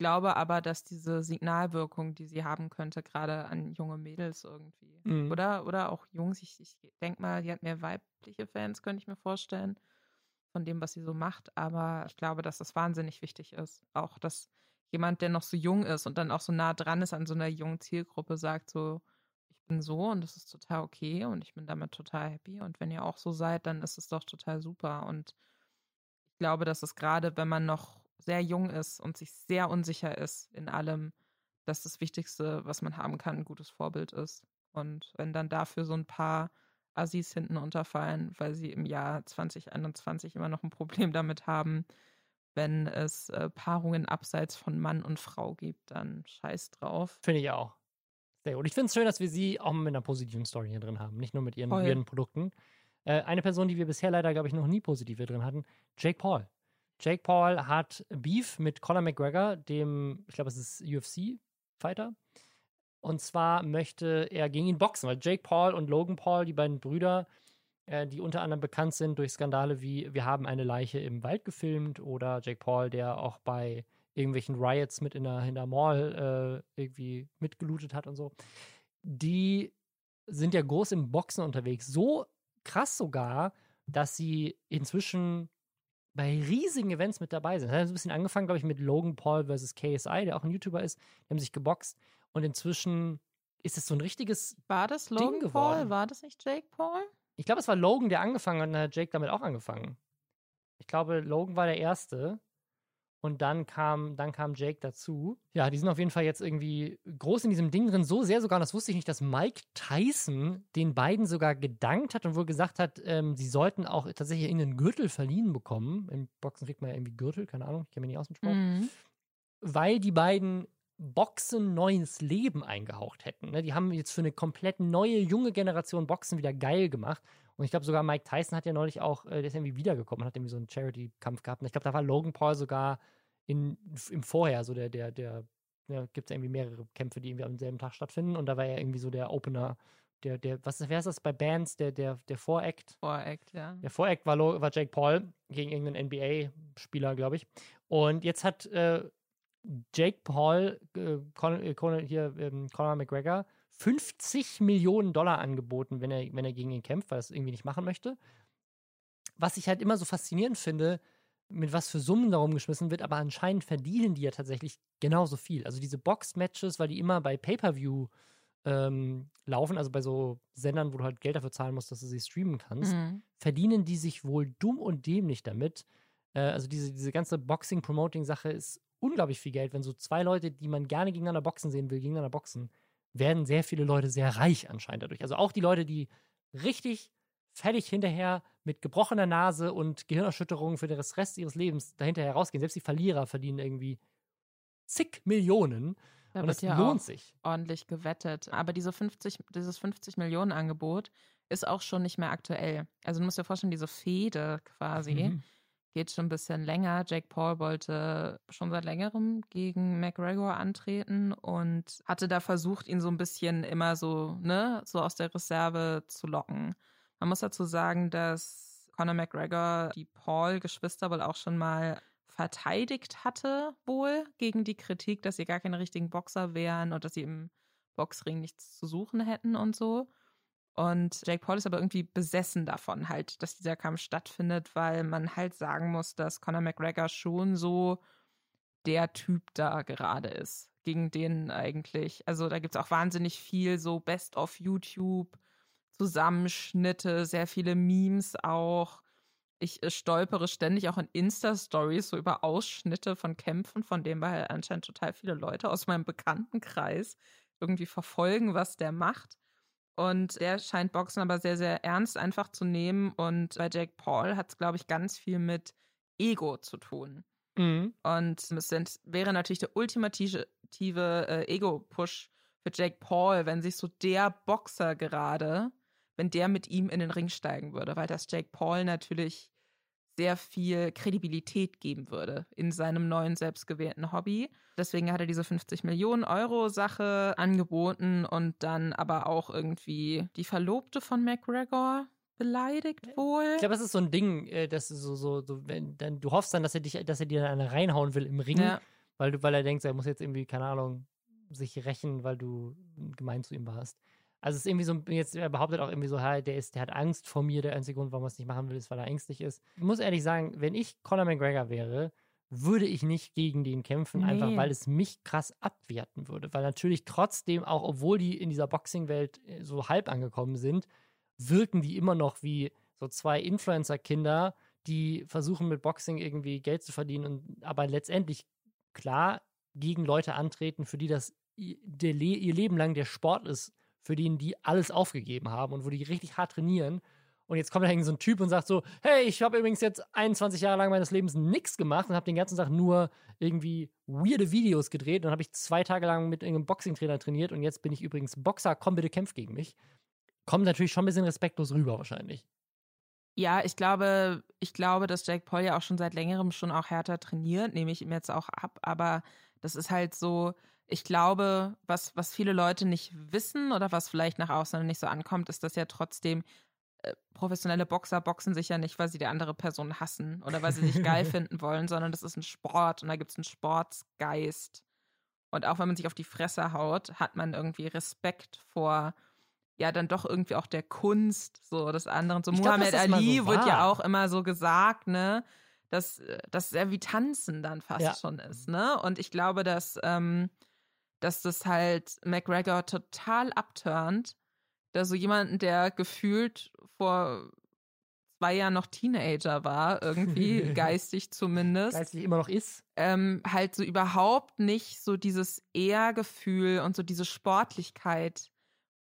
Ich glaube aber, dass diese Signalwirkung, die sie haben könnte, gerade an junge Mädels irgendwie.
Mhm.
Oder, oder auch Jungs, ich, ich denke mal, die hat mehr weibliche Fans, könnte ich mir vorstellen, von dem, was sie so macht. Aber ich glaube, dass das wahnsinnig wichtig ist. Auch, dass jemand, der noch so jung ist und dann auch so nah dran ist an so einer jungen Zielgruppe, sagt so, ich bin so und das ist total okay und ich bin damit total happy. Und wenn ihr auch so seid, dann ist es doch total super. Und ich glaube, dass es gerade, wenn man noch sehr jung ist und sich sehr unsicher ist in allem, dass das Wichtigste, was man haben kann, ein gutes Vorbild ist. Und wenn dann dafür so ein paar Assis hinten unterfallen, weil sie im Jahr 2021 immer noch ein Problem damit haben, wenn es äh, Paarungen abseits von Mann und Frau gibt, dann scheiß drauf.
Finde ich auch. Sehr gut. Ich finde es schön, dass wir sie auch mit einer positiven Story hier drin haben, nicht nur mit ihren
Voll.
weirden Produkten. Äh, eine Person, die wir bisher leider, glaube ich, noch nie positiv hier drin hatten, Jake Paul. Jake Paul hat Beef mit Conor McGregor, dem, ich glaube, es ist UFC-Fighter. Und zwar möchte er gegen ihn boxen, weil Jake Paul und Logan Paul, die beiden Brüder, äh, die unter anderem bekannt sind durch Skandale wie Wir haben eine Leiche im Wald gefilmt oder Jake Paul, der auch bei irgendwelchen Riots mit in der, in der Mall äh, irgendwie mitgelootet hat und so. Die sind ja groß im Boxen unterwegs. So krass sogar, dass sie inzwischen bei riesigen Events mit dabei sind. Das hat ein bisschen angefangen, glaube ich, mit Logan Paul versus KSI, der auch ein YouTuber ist. Die haben sich geboxt und inzwischen ist es so ein richtiges.
War das
Ding
Logan Paul?
geworden.
War das nicht Jake Paul?
Ich glaube, es war Logan, der angefangen hat und dann hat Jake damit auch angefangen. Ich glaube, Logan war der Erste. Und dann kam, dann kam Jake dazu. Ja, die sind auf jeden Fall jetzt irgendwie groß in diesem Ding drin. So sehr sogar, und das wusste ich nicht, dass Mike Tyson den beiden sogar gedankt hat und wohl gesagt hat, ähm, sie sollten auch tatsächlich irgendeinen Gürtel verliehen bekommen. Im Boxen kriegt man ja irgendwie Gürtel, keine Ahnung, ich kenne mich nicht aus dem Sport.
Mhm.
Weil die beiden Boxen neues Leben eingehaucht hätten. Ne? Die haben jetzt für eine komplett neue, junge Generation Boxen wieder geil gemacht. Und ich glaube sogar Mike Tyson hat ja neulich auch, äh, der ist irgendwie wiedergekommen und hat irgendwie so einen Charity-Kampf gehabt. Und ich glaube, da war Logan Paul sogar in, im Vorher, so der, der, der, ja, gibt es irgendwie mehrere Kämpfe, die irgendwie am selben Tag stattfinden. Und da war er irgendwie so der Opener, der, der, was ist, wer ist das bei Bands, der, der, der Voract?
Voract, ja.
Der Voract war, war Jake Paul gegen irgendeinen NBA-Spieler, glaube ich. Und jetzt hat äh, Jake Paul, äh, Con äh, Conor, hier ähm, Conor McGregor, 50 Millionen Dollar angeboten, wenn er, wenn er gegen ihn kämpft, weil er es irgendwie nicht machen möchte. Was ich halt immer so faszinierend finde, mit was für Summen darum geschmissen wird, aber anscheinend verdienen die ja tatsächlich genauso viel. Also diese Box-Matches, weil die immer bei Pay-Per-View ähm, laufen, also bei so Sendern, wo du halt Geld dafür zahlen musst, dass du sie streamen kannst,
Mhm.
verdienen die sich wohl dumm und dämlich damit. Äh, also diese, diese ganze Boxing-Promoting-Sache ist unglaublich viel Geld. Wenn so zwei Leute, die man gerne gegeneinander boxen sehen will, gegeneinander boxen, werden sehr viele Leute sehr reich anscheinend dadurch. Also auch die Leute, die richtig fertig hinterher mit gebrochener Nase und Gehirnerschütterungen für den Rest ihres Lebens dahinter herausgehen. Selbst die Verlierer verdienen irgendwie zig Millionen.
Da
und das
ja
lohnt
auch
sich.
ordentlich gewettet. Aber diese 50, dieses 50 Millionen Angebot ist auch schon nicht mehr aktuell. Also du musst dir vorstellen, diese Fehde quasi
Mhm.
Geht schon ein bisschen länger. Jake Paul wollte schon seit längerem gegen McGregor antreten und hatte da versucht, ihn so ein bisschen immer so, ne, so aus der Reserve zu locken. Man muss dazu sagen, dass Conor McGregor die Paul-Geschwister wohl auch schon mal verteidigt hatte, wohl gegen die Kritik, dass sie gar keine richtigen Boxer wären und dass sie im Boxring nichts zu suchen hätten und so. Und Jake Paul ist aber irgendwie besessen davon, halt, dass dieser Kampf stattfindet, weil man halt sagen muss, dass Conor McGregor schon so der Typ da gerade ist, gegen den eigentlich, also da gibt es auch wahnsinnig viel so Best of YouTube, Zusammenschnitte, sehr viele Memes auch. Ich äh, stolpere ständig auch in Insta-Stories so über Ausschnitte von Kämpfen, von denen weil anscheinend total viele Leute aus meinem Bekanntenkreis irgendwie verfolgen, was der macht. Und der scheint Boxen aber sehr, sehr ernst einfach zu nehmen. Und bei Jake Paul hat es, glaube ich, ganz viel mit Ego zu tun.
Mhm.
Und es sind, wäre natürlich der ultimative äh, Ego-Push für Jake Paul, wenn sich so der Boxer gerade, wenn der mit ihm in den Ring steigen würde, weil das Jake Paul natürlich sehr viel Kredibilität geben würde in seinem neuen selbstgewählten Hobby. Deswegen hat er diese 50 Millionen Euro Sache angeboten und dann aber auch irgendwie die Verlobte von McGregor beleidigt wohl.
Ich glaube, es ist so ein Ding, äh, dass du so, so, so wenn, dann, du hoffst dann, dass er dich, dass er dir dann eine reinhauen will im Ring,
ja.
weil du, weil er denkt, er muss jetzt irgendwie, keine Ahnung, sich rächen, weil du gemein zu ihm warst. Also es ist irgendwie so, jetzt er behauptet auch irgendwie so, hey, der ist, der hat Angst vor mir, der einzige Grund, warum er es nicht machen will, ist, weil er ängstlich ist. Ich muss ehrlich sagen, wenn ich Conor McGregor wäre, würde ich nicht gegen den kämpfen, einfach
Nee.
weil es mich krass abwerten würde. Weil natürlich trotzdem, auch obwohl die in dieser Boxing-Welt äh, so halb angekommen sind, wirken die immer noch wie so zwei Influencer-Kinder, die versuchen mit Boxing irgendwie Geld zu verdienen und aber letztendlich klar gegen Leute antreten, für die das ihr Leben lang der Sport ist, für den die alles aufgegeben haben und wo die richtig hart trainieren. Und jetzt kommt da so ein Typ und sagt so, hey, ich habe übrigens jetzt 21 Jahre lang meines Lebens nichts gemacht und habe den ganzen Tag nur irgendwie weirde Videos gedreht. Und habe ich zwei Tage lang mit irgendeinem Boxing-Trainer trainiert und jetzt bin ich übrigens Boxer, komm bitte kämpf gegen mich. Kommt natürlich schon ein bisschen respektlos rüber wahrscheinlich.
Ja, ich glaube, ich glaube, dass Jake Paul ja auch schon seit längerem schon auch härter trainiert, nehme ich ihm jetzt auch ab, aber das ist halt so, ich glaube, was, was viele Leute nicht wissen oder was vielleicht nach außen nicht so ankommt, ist, dass ja trotzdem äh, professionelle Boxer boxen sich ja nicht, weil sie die andere Person hassen oder weil sie sich geil [LAUGHS] finden wollen, sondern das ist ein Sport und da gibt es einen Sportsgeist. Und auch wenn man sich auf die Fresse haut, hat man irgendwie Respekt vor ja dann doch irgendwie auch der Kunst so des anderen. So ich Muhammad glaub, Ali so wird ja auch immer so gesagt, ne, dass das sehr wie Tanzen dann fast ja. schon ist, ne? Und ich glaube, dass ähm, dass das halt McGregor total abturnt, da so jemanden, der gefühlt vor zwei Jahren noch Teenager war, irgendwie [LAUGHS] geistig zumindest.
Geistig immer noch ist.
Ähm, halt so überhaupt nicht so dieses Ehrgefühl und so diese Sportlichkeit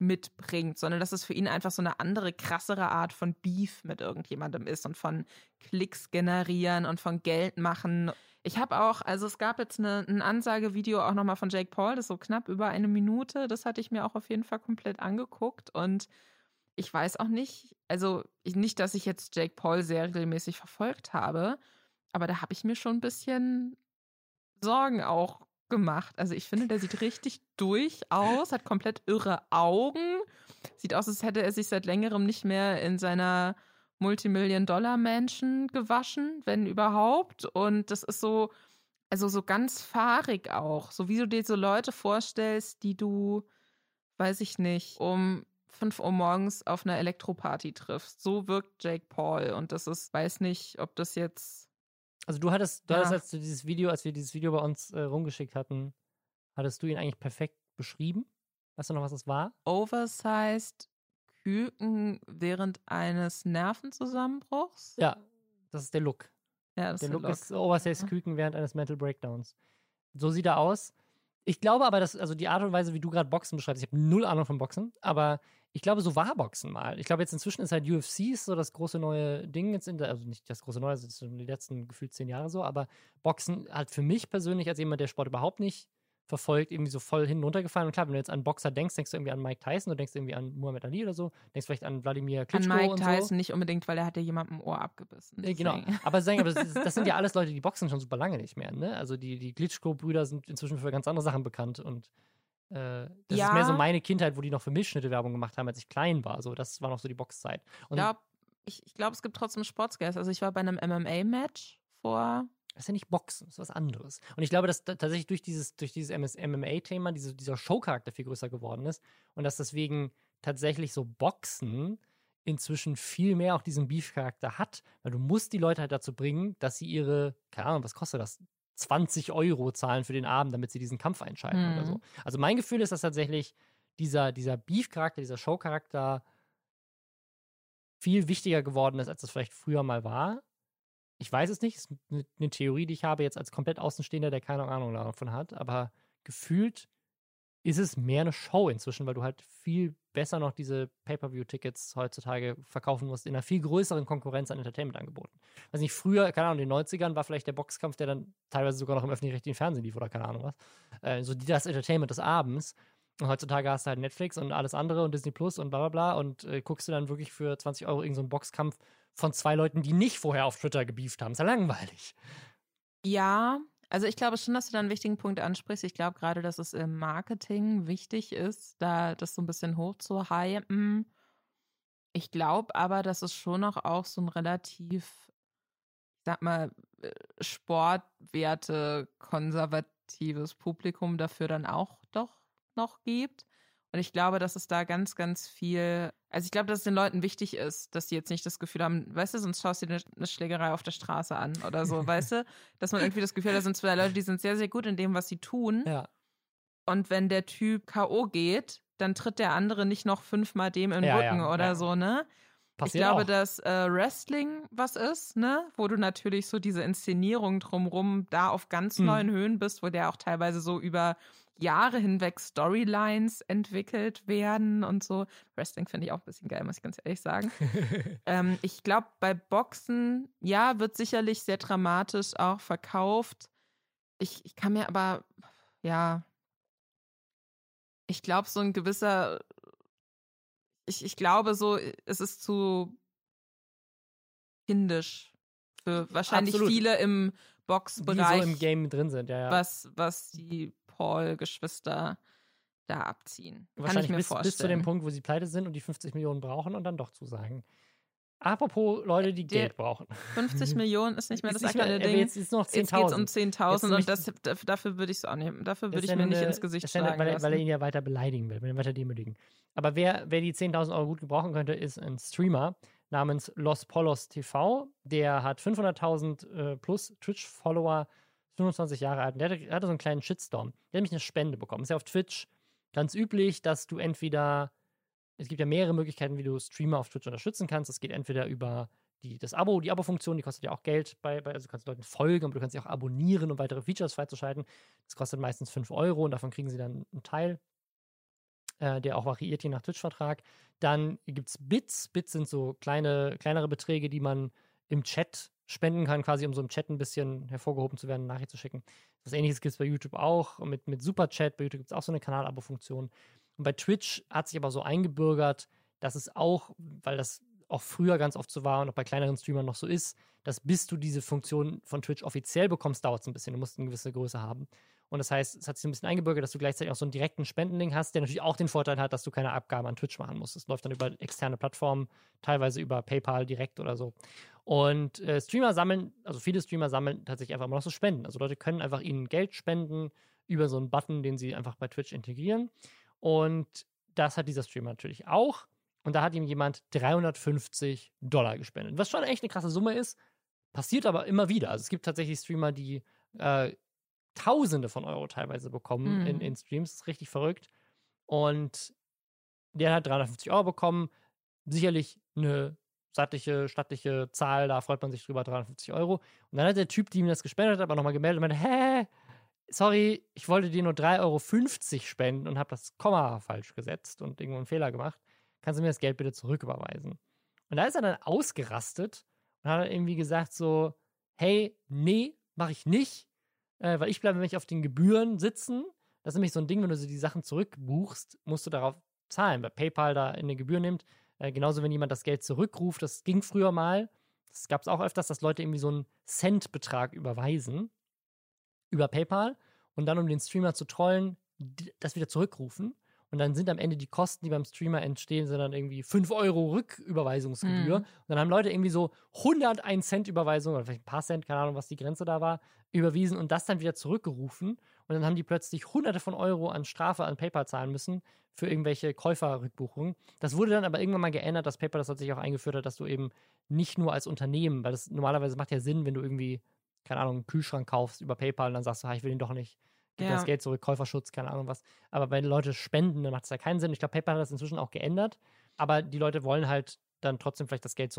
mitbringt, sondern dass es für ihn einfach so eine andere, krassere Art von Beef mit irgendjemandem ist und von Klicks generieren und von Geld machen. Ich habe auch, also es gab jetzt eine, ein Ansagevideo auch nochmal von Jake Paul, das ist so knapp über eine Minute. Das hatte ich mir auch auf jeden Fall komplett angeguckt und ich weiß auch nicht, also nicht, dass ich jetzt Jake Paul sehr regelmäßig verfolgt habe, aber da habe ich mir schon ein bisschen Sorgen auch gemacht. Also ich finde, der sieht richtig durch aus, hat komplett irre Augen. Sieht aus, als hätte er sich seit längerem nicht mehr in seiner Multimillion-Dollar-Mansion gewaschen, wenn überhaupt. Und das ist so, also so ganz fahrig auch. So wie du dir so Leute vorstellst, die du, weiß ich nicht, um 5 Uhr morgens auf einer Elektroparty triffst. So wirkt Jake Paul. Und das ist, weiß nicht, ob das jetzt
also du hattest, du ja. hattest, als du dieses Video, als wir dieses Video bei uns äh, rumgeschickt hatten, hattest du ihn eigentlich perfekt beschrieben? Weißt du noch, was das war?
Oversized Küken während eines Nervenzusammenbruchs?
Ja, das ist der Look.
Ja, das
der
ist
Look,
Look
ist Oversized ja. Küken während eines Mental Breakdowns. So sieht er aus. Ich glaube aber, dass, also die Art und Weise, wie du gerade Boxen beschreibst, ich habe null Ahnung von Boxen, aber ich glaube, so war Boxen mal. Ich glaube, jetzt inzwischen ist halt UFC so das große neue Ding jetzt in der, also nicht das große neue, das ist in den letzten gefühlt zehn Jahre so, aber Boxen hat für mich persönlich als jemand, der Sport überhaupt nicht verfolgt, irgendwie so voll hin und runtergefallen. Und klar, wenn du jetzt an Boxer denkst, denkst du irgendwie an Mike Tyson, du denkst irgendwie an Muhammad Ali oder so, denkst vielleicht an Wladimir Klitschko
An Mike Tyson
so.
nicht unbedingt, weil er hat ja jemandem im Ohr abgebissen.
Nee, genau. Aber, sagen, aber das, das, sind ja [LAUGHS] alles Leute, die boxen schon super lange nicht mehr. Ne? Also die, die Klitschko-Brüder sind inzwischen für ganz andere Sachen bekannt und äh, das ja. ist mehr so meine Kindheit, wo die noch für Milchschnitte Werbung gemacht haben, als ich klein war. So, das war noch so die Boxzeit.
Und glaub, ich ich glaube, es gibt trotzdem Sportsgeist. Also ich war bei einem MMA-Match vor.
Das ist ja nicht Boxen, das ist was anderes. Und ich glaube, dass da tatsächlich durch dieses, durch dieses MMA-Thema diese, dieser Showcharakter viel größer geworden ist und dass deswegen tatsächlich so Boxen inzwischen viel mehr auch diesen Beef-Charakter hat, weil du musst die Leute halt dazu bringen, dass sie ihre, keine Ahnung, was kostet das? 20 Euro zahlen für den Abend, damit sie diesen Kampf einschalten mhm. oder so. Mhm. Also mein Gefühl ist, dass tatsächlich dieser, dieser Beef-Charakter, dieser Show-Charakter viel wichtiger geworden ist, als das vielleicht früher mal war. Ich weiß es nicht, ist eine, eine Theorie, die ich habe jetzt als komplett Außenstehender, der keine Ahnung davon hat, aber gefühlt ist es mehr eine Show inzwischen, weil du halt viel besser noch diese Pay-Per-View-Tickets heutzutage verkaufen musst, in einer viel größeren Konkurrenz an Entertainment-Angeboten. Also nicht früher, keine Ahnung, in den 90ern war vielleicht der Boxkampf, der dann teilweise sogar noch im öffentlich-rechtlichen Fernsehen lief oder keine Ahnung was. Äh, so das Entertainment des Abends. Und heutzutage hast du halt Netflix und alles andere und Disney Plus und bla bla bla und äh, guckst du dann wirklich für 20 Euro irgendeinen so Boxkampf von zwei Leuten, die nicht vorher auf Twitter gebieft haben. Ist ja langweilig.
Ja, also ich glaube schon, dass du da einen wichtigen Punkt ansprichst. Ich glaube gerade, dass es im Marketing wichtig ist, da das so ein bisschen hochzuhypen. Ich glaube aber, dass es schon noch auch so ein relativ, ich sag mal, äh, Sportwerte konservatives Publikum dafür dann auch doch noch gibt. Und ich glaube, dass es da ganz, ganz viel, also ich glaube, dass es den Leuten wichtig ist, dass sie jetzt nicht das Gefühl haben, weißt du, sonst schaust du dir eine, Schlägerei auf der Straße an oder so, weißt du? [LAUGHS] Dass man irgendwie das Gefühl hat, da sind zwei Leute, die sind sehr, sehr gut in dem, was sie tun.
Ja.
Und wenn der Typ K.O. geht, dann tritt der andere nicht noch fünfmal dem in den ja, Rücken ja, oder ja. so, ne? Passiert ich glaube, auch. dass äh, Wrestling was ist, ne? Wo du natürlich so diese Inszenierung drumrum da auf ganz hm. neuen Höhen bist, wo der auch teilweise so über Jahre hinweg Storylines entwickelt werden und so. Wrestling finde ich auch ein bisschen geil, muss ich ganz ehrlich sagen. [LAUGHS] ähm, ich glaube, bei Boxen, ja, wird sicherlich sehr dramatisch auch verkauft. Ich, ich kann mir aber, ja, ich glaube, so ein gewisser, ich, ich glaube so, es ist zu kindisch für wahrscheinlich Absolut. viele im Boxbereich. Die
so im Game drin sind, ja, ja.
Was, was die Paul-Geschwister da abziehen. Kann ich mir
bis,
vorstellen.
Bis zu dem Punkt, wo sie pleite sind und die 50 Millionen brauchen und dann doch zusagen. Apropos Leute, die Der Geld brauchen.
50 [LAUGHS] Millionen ist nicht mehr das aktuelle Ding.
Jetzt ist noch 10.000.
Jetzt geht es um 10.000 und das, dafür würde ich es auch nehmen. Dafür würde ich mir nicht ins Gesicht schlagen
weil, weil, er ihn ja weiter beleidigen will, will ihn weiter demütigen. Aber wer, wer die 10.000 Euro gut gebrauchen könnte, ist ein Streamer namens Los Polos TV. Der hat 500.000 äh, plus Twitch-Follower 25 Jahre alt. Der hatte, hatte so einen kleinen Shitstorm. Der hat nämlich eine Spende bekommen. Ist ja auf Twitch ganz üblich, dass du entweder, es gibt ja mehrere Möglichkeiten, wie du Streamer auf Twitch unterstützen kannst. Es geht entweder über die, das Abo, die Abo-Funktion, die kostet ja auch Geld bei, bei, also du kannst Leuten folgen, aber du kannst sie auch abonnieren, um weitere Features freizuschalten. Das kostet meistens 5 Euro und davon kriegen sie dann einen Teil, äh, der auch variiert je nach Twitch-Vertrag. Dann gibt es Bits. Bits sind so kleine, kleinere Beträge, die man im Chat spenden kann, quasi um so im Chat ein bisschen hervorgehoben zu werden, Nachricht zu schicken. Was ähnliches gibt es bei YouTube auch, mit, mit Superchat. Bei YouTube gibt es auch so eine Kanalabo-Funktion. Und bei Twitch hat sich aber so eingebürgert, dass es auch, weil das auch früher ganz oft so war und auch bei kleineren Streamern noch so ist, dass bis du diese Funktion von Twitch offiziell bekommst, dauert es ein bisschen. Du musst eine gewisse Größe haben. Und das heißt, es hat sich ein bisschen eingebürgert, dass du gleichzeitig auch so einen direkten Spendending hast, der natürlich auch den Vorteil hat, dass du keine Abgaben an Twitch machen musst. Es läuft dann über externe Plattformen, teilweise über PayPal direkt oder so. Und äh, Streamer sammeln, also viele Streamer sammeln tatsächlich einfach immer noch so Spenden. Also Leute können einfach ihnen Geld spenden über so einen Button, den sie einfach bei Twitch integrieren. Und das hat dieser Streamer natürlich auch. Und da hat ihm jemand 350 Dollar gespendet. Was schon echt eine krasse Summe ist, passiert aber immer wieder. Also es gibt tatsächlich Streamer, die äh, Tausende von Euro teilweise bekommen mhm. in, in Streams. Das ist richtig verrückt. Und der hat 350 Euro bekommen. Sicherlich eine stattliche, stattliche Zahl, da freut man sich drüber, 350 Euro. Und dann hat der Typ, die ihm das gespendet hat, aber nochmal gemeldet und meinte, hä, sorry, ich wollte dir nur 3,50 Euro spenden und habe das Komma falsch gesetzt und irgendwo einen Fehler gemacht. Kannst du mir das Geld bitte zurücküberweisen? Und da ist er dann ausgerastet und hat irgendwie gesagt so, hey, nee, mache ich nicht äh, weil ich bleibe nämlich auf den Gebühren sitzen. Das ist nämlich so ein Ding, wenn du so die Sachen zurückbuchst, musst du darauf zahlen, weil PayPal da in den Gebühren nimmt. Äh, genauso, wenn jemand das Geld zurückruft, das ging früher mal. Das gab es auch öfters, dass Leute irgendwie so einen Centbetrag überweisen über PayPal und dann, um den Streamer zu trollen, das wieder zurückrufen. Und dann sind am Ende die Kosten, die beim Streamer entstehen, sind dann irgendwie 5 Euro Rücküberweisungsgebühr. Mhm. Und dann haben Leute irgendwie so 101 Cent Überweisung oder vielleicht ein paar Cent, keine Ahnung, was die Grenze da war, überwiesen und das dann wieder zurückgerufen. Und dann haben die plötzlich hunderte von Euro an Strafe an PayPal zahlen müssen für irgendwelche Käuferrückbuchungen. Das wurde dann aber irgendwann mal geändert, dass PayPal das tatsächlich auch eingeführt hat, dass du eben nicht nur als Unternehmen, weil das normalerweise macht ja Sinn, wenn du irgendwie, keine Ahnung, einen Kühlschrank kaufst über PayPal und dann sagst du, ich will ihn doch nicht gib ja. das Geld zurück, Käuferschutz, keine Ahnung was. Aber wenn Leute spenden, dann macht es ja keinen Sinn. Ich glaube, PayPal hat das inzwischen auch geändert. Aber die Leute wollen halt dann trotzdem vielleicht das Geld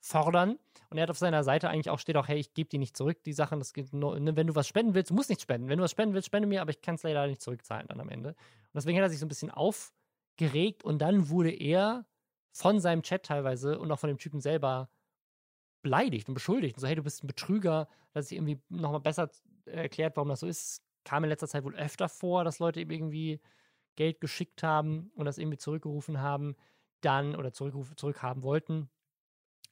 zurückfordern. Und er hat auf seiner Seite eigentlich auch steht auch, hey, ich gebe die nicht zurück, die Sachen. Das geht nur, ne, wenn du was spenden willst, du musst nicht spenden. Wenn du was spenden willst, spende mir, aber ich kann es leider nicht zurückzahlen dann am Ende. Und deswegen hat er sich so ein bisschen aufgeregt und dann wurde er von seinem Chat teilweise und auch von dem Typen selber beleidigt und beschuldigt. Und so, hey, du bist ein Betrüger, dass sich irgendwie nochmal besser erklärt, warum das so ist kam in letzter Zeit wohl öfter vor, dass Leute eben irgendwie Geld geschickt haben und das irgendwie zurückgerufen haben, dann oder zurückhaben wollten.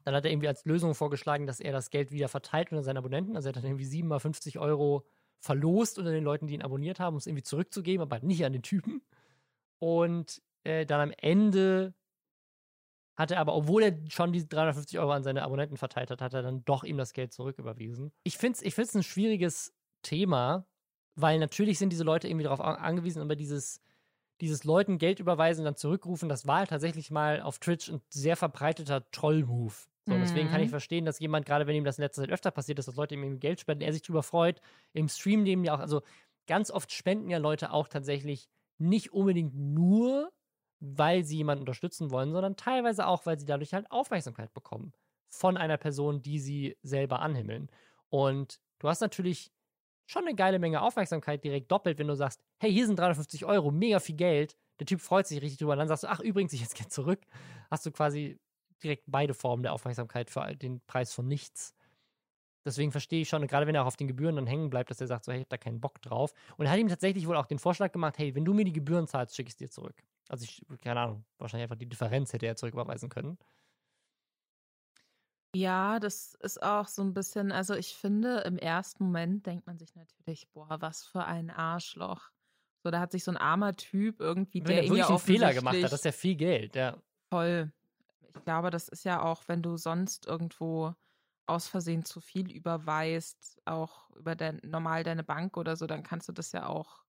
Dann hat er irgendwie als Lösung vorgeschlagen, dass er das Geld wieder verteilt unter seinen Abonnenten. Also er hat dann irgendwie 7 mal 50 Euro verlost unter den Leuten, die ihn abonniert haben, um es irgendwie zurückzugeben, aber nicht an den Typen. Und äh, dann am Ende hat er aber, obwohl er schon diese 350 Euro an seine Abonnenten verteilt hat, hat er dann doch ihm das Geld zurücküberwiesen. Ich finde es ich find's ein schwieriges Thema, weil natürlich sind diese Leute irgendwie darauf angewiesen, aber dieses, dieses Leuten Geld überweisen und dann zurückrufen, das war tatsächlich mal auf Twitch ein sehr verbreiteter Troll-Move. So, mhm. deswegen kann ich mhm. verstehen, dass jemand, gerade wenn ihm das in letzter Zeit öfter passiert ist, dass Leute ihm Geld spenden, er sich darüber freut. Im Stream nehmen ja auch, also ganz oft spenden ja Leute auch tatsächlich nicht unbedingt nur, weil sie jemanden unterstützen wollen, sondern teilweise auch, weil sie dadurch halt Aufmerksamkeit bekommen von einer Person, die sie selber anhimmeln. Und du hast natürlich schon eine geile Menge Aufmerksamkeit direkt doppelt, wenn du sagst, hey, hier sind 350 Euro, mega viel Geld. Der Typ freut sich richtig drüber. Und dann sagst du, ach, übrigens, ich jetzt gerne zurück. Hast du quasi direkt beide Formen der Aufmerksamkeit für den Preis von nichts. Deswegen verstehe ich schon, gerade wenn er auch auf den Gebühren dann hängen bleibt, dass er sagt, so, hey, ich hab da keinen Bock drauf. Und er hat ihm tatsächlich wohl auch den Vorschlag gemacht, hey, wenn du mir die Gebühren zahlst, schicke ich es dir zurück. Also ich, keine Ahnung, wahrscheinlich einfach die Differenz hätte er zurücküberweisen können.
Ja, das ist auch so ein bisschen, also ich finde, im ersten Moment denkt man sich natürlich, boah, was für ein Arschloch. So, da hat sich so ein armer Typ irgendwie,
Wenn
der
er wirklich
ja
einen Fehler gemacht hat, das ist ja viel Geld, ja.
voll. Ich glaube, das ist ja auch, wenn du sonst irgendwo aus Versehen zu viel überweist, auch über dein, normal deine Bank oder so, dann kannst du das ja auch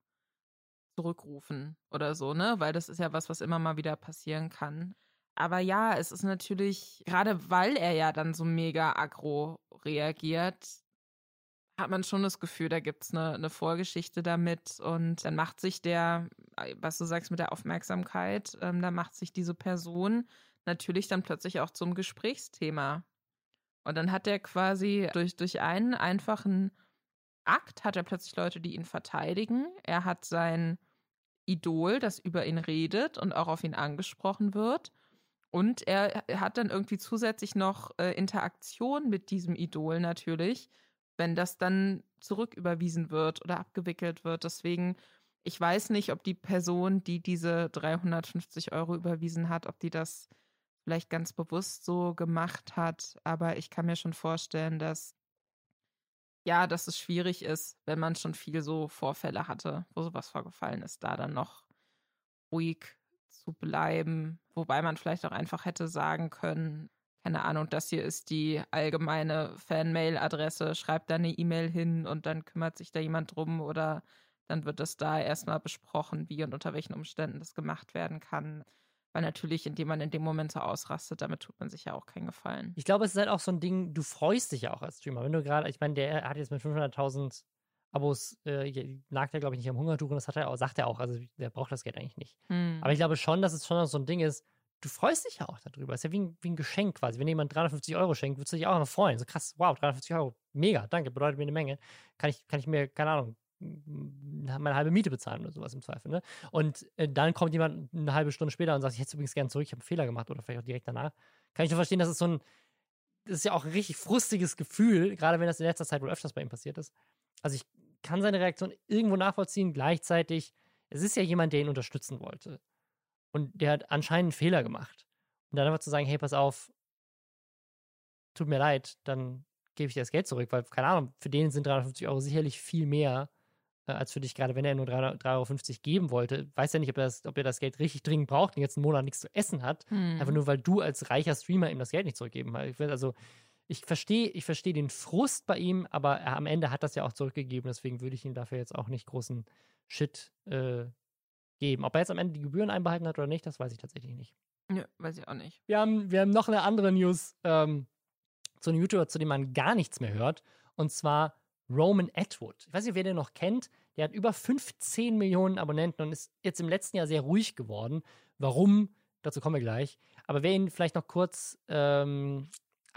zurückrufen oder so, ne? Weil das ist ja was, was immer mal wieder passieren kann. Aber ja, es ist natürlich, gerade weil er ja dann so mega aggro reagiert, hat man schon das Gefühl, da gibt es eine, eine Vorgeschichte damit. Und dann macht sich der, was du sagst mit der Aufmerksamkeit, ähm, da macht sich diese Person natürlich dann plötzlich auch zum Gesprächsthema. Und dann hat er quasi durch, durch einen einfachen Akt, hat er plötzlich Leute, die ihn verteidigen. Er hat sein Idol, das über ihn redet und auch auf ihn angesprochen wird. Und er hat dann irgendwie zusätzlich noch äh, Interaktion mit diesem Idol natürlich, wenn das dann zurücküberwiesen wird oder abgewickelt wird. Deswegen, ich weiß nicht, ob die Person, die diese 350 Euro überwiesen hat, ob die das vielleicht ganz bewusst so gemacht hat. Aber ich kann mir schon vorstellen, dass ja, dass es schwierig ist, wenn man schon viel so Vorfälle hatte, wo sowas vorgefallen ist, da dann noch ruhig zu bleiben. Wobei man vielleicht auch einfach hätte sagen können, keine Ahnung, das hier ist die allgemeine Fan-Mail-Adresse, schreibt da eine E-Mail hin und dann kümmert sich da jemand drum oder dann wird das da erstmal besprochen, wie und unter welchen Umständen das gemacht werden kann. Weil natürlich, indem man in dem Moment so ausrastet, damit tut man sich ja auch keinen Gefallen.
Ich glaube, es ist halt auch so ein Ding, du freust dich ja auch als Streamer. Wenn du gerade, ich meine, der hat jetzt mit 500.000 Abos, äh, nagt er, glaube ich, nicht am Hungertuch und das hat er auch, sagt er auch. Also, der braucht das Geld eigentlich nicht.
Hm.
Aber ich glaube schon, dass es schon so ein Ding ist, du freust dich ja auch darüber. Es ist ja wie ein, wie ein Geschenk quasi. Wenn jemand 350 Euro schenkt, würdest du dich auch immer freuen. So krass, wow, 350 Euro, mega, danke, bedeutet mir eine Menge. Kann ich, kann ich mir, keine Ahnung, meine halbe Miete bezahlen oder sowas im Zweifel. Ne? Und äh, dann kommt jemand eine halbe Stunde später und sagt, ich hätte übrigens gerne zurück, ich habe einen Fehler gemacht oder vielleicht auch direkt danach. Kann ich nur verstehen, dass es so ein, das ist ja auch ein richtig frustiges Gefühl, gerade wenn das in letzter Zeit wohl öfters bei ihm passiert ist. Also ich kann seine Reaktion irgendwo nachvollziehen, gleichzeitig, es ist ja jemand, der ihn unterstützen wollte. Und der hat anscheinend einen Fehler gemacht. Und dann einfach zu sagen, hey, pass auf, tut mir leid, dann gebe ich dir das Geld zurück, weil, keine Ahnung, für den sind 350 Euro sicherlich viel mehr äh, als für dich, gerade wenn er nur 3,50 Euro geben wollte. Weiß ja nicht, ob er, das, ob er das Geld richtig dringend braucht und jetzt einen Monat nichts zu essen hat.
Hm.
Einfach nur, weil du als reicher Streamer ihm das Geld nicht zurückgeben hast. Ich will, also, ich verstehe ich versteh den Frust bei ihm, aber er, am Ende hat das ja auch zurückgegeben. Deswegen würde ich ihm dafür jetzt auch nicht großen Shit äh, geben. Ob er jetzt am Ende die Gebühren einbehalten hat oder nicht, das weiß ich tatsächlich nicht.
Ja, weiß ich auch nicht.
Wir haben, wir haben noch eine andere News ähm, zu einem YouTuber, zu dem man gar nichts mehr hört. Und zwar Roman Atwood. Ich weiß nicht, wer den noch kennt. Der hat über 15 Millionen Abonnenten und ist jetzt im letzten Jahr sehr ruhig geworden. Warum? Dazu kommen wir gleich. Aber wer ihn vielleicht noch kurz ähm,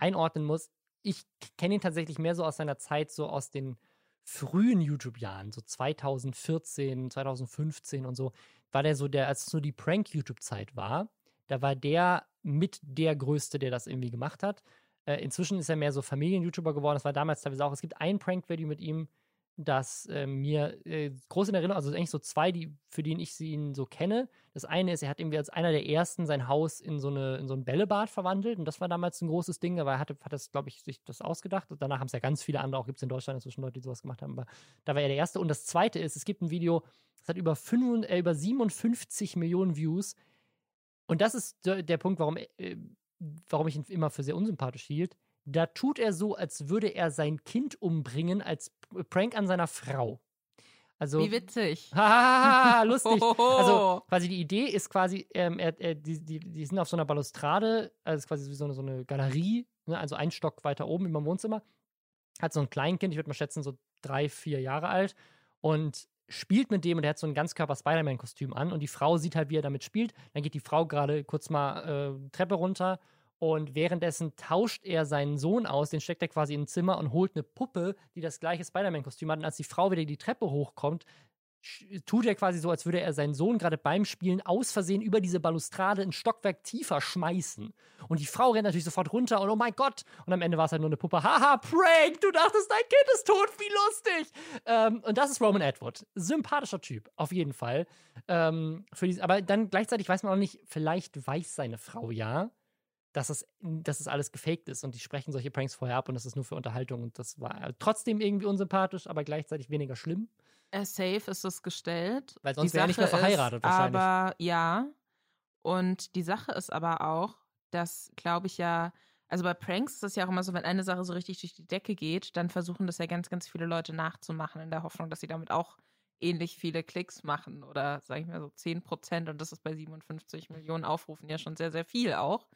einordnen muss, ich kenne ihn tatsächlich mehr so aus seiner Zeit, so aus den frühen YouTube-Jahren, so 2014, 2015 und so, war der so der, als es nur die Prank-YouTube-Zeit war, da war der mit der Größte, der das irgendwie gemacht hat. Äh, inzwischen ist er mehr so Familien-YouTuber geworden. Das war damals teilweise auch. Es gibt ein Prank-Video mit ihm, das äh, mir äh, groß in Erinnerung, also eigentlich so zwei, die, für die ich ihn so kenne. Das eine ist, er hat irgendwie als einer der ersten sein Haus in so, eine, in so ein Bällebad verwandelt und das war damals ein großes Ding, aber er hatte, hat das, glaube ich, sich das ausgedacht. Und danach haben es ja ganz viele andere, auch gibt es in Deutschland inzwischen Leute, die sowas gemacht haben, aber da war er der Erste. Und das zweite ist, es gibt ein Video, das hat über, 5, äh, über 57 Millionen Views. Und das ist der, der Punkt, warum, äh, warum ich ihn immer für sehr unsympathisch hielt. Da tut er so, als würde er sein Kind umbringen als Prank an seiner Frau. Also,
Wie witzig. [LAUGHS]
Hahaha, lustig. Also [LAUGHS] quasi die Idee ist quasi, ähm, er, er, die, die, die sind auf so einer Balustrade, also quasi wie so eine, so eine Galerie, ne, also ein Stock weiter oben über dem Wohnzimmer. Hat so ein Kleinkind, ich würde mal schätzen, so drei, vier Jahre alt und spielt mit dem und er hat so ein Ganzkörper-Spider-Man-Kostüm an und die Frau sieht halt, wie er damit spielt. Dann geht die Frau gerade kurz mal äh, Treppe runter Und währenddessen tauscht er seinen Sohn aus, den steckt er quasi in ein Zimmer und holt eine Puppe, die das gleiche Spider-Man-Kostüm hat. Und als die Frau wieder die Treppe hochkommt, tut er quasi so, als würde er seinen Sohn gerade beim Spielen aus Versehen über diese Balustrade ein Stockwerk tiefer schmeißen. Und die Frau rennt natürlich sofort runter und oh mein Gott. Und am Ende war es halt nur eine Puppe. Haha, Prank, du dachtest, dein Kind ist tot, wie lustig. Ähm, und das ist Roman Edward. Sympathischer Typ, auf jeden Fall. Ähm, für dies, aber dann gleichzeitig weiß man auch nicht, vielleicht weiß seine Frau ja, dass es, dass es alles gefaked ist und die sprechen solche Pranks vorher ab und das ist nur für Unterhaltung und das war trotzdem irgendwie unsympathisch, aber gleichzeitig weniger schlimm.
Äh, safe ist es gestellt.
Weil sonst wäre er nicht mehr verheiratet
ist,
wahrscheinlich.
Aber ja. Und die Sache ist aber auch, dass, glaube ich ja, also bei Pranks ist es ja auch immer so, wenn eine Sache so richtig durch die Decke geht, dann versuchen das ja ganz, ganz viele Leute nachzumachen, in der Hoffnung, dass sie damit auch ähnlich viele Klicks machen oder sage ich mal so 10 Prozent und das ist bei 57 Millionen Aufrufen ja schon sehr, sehr viel auch.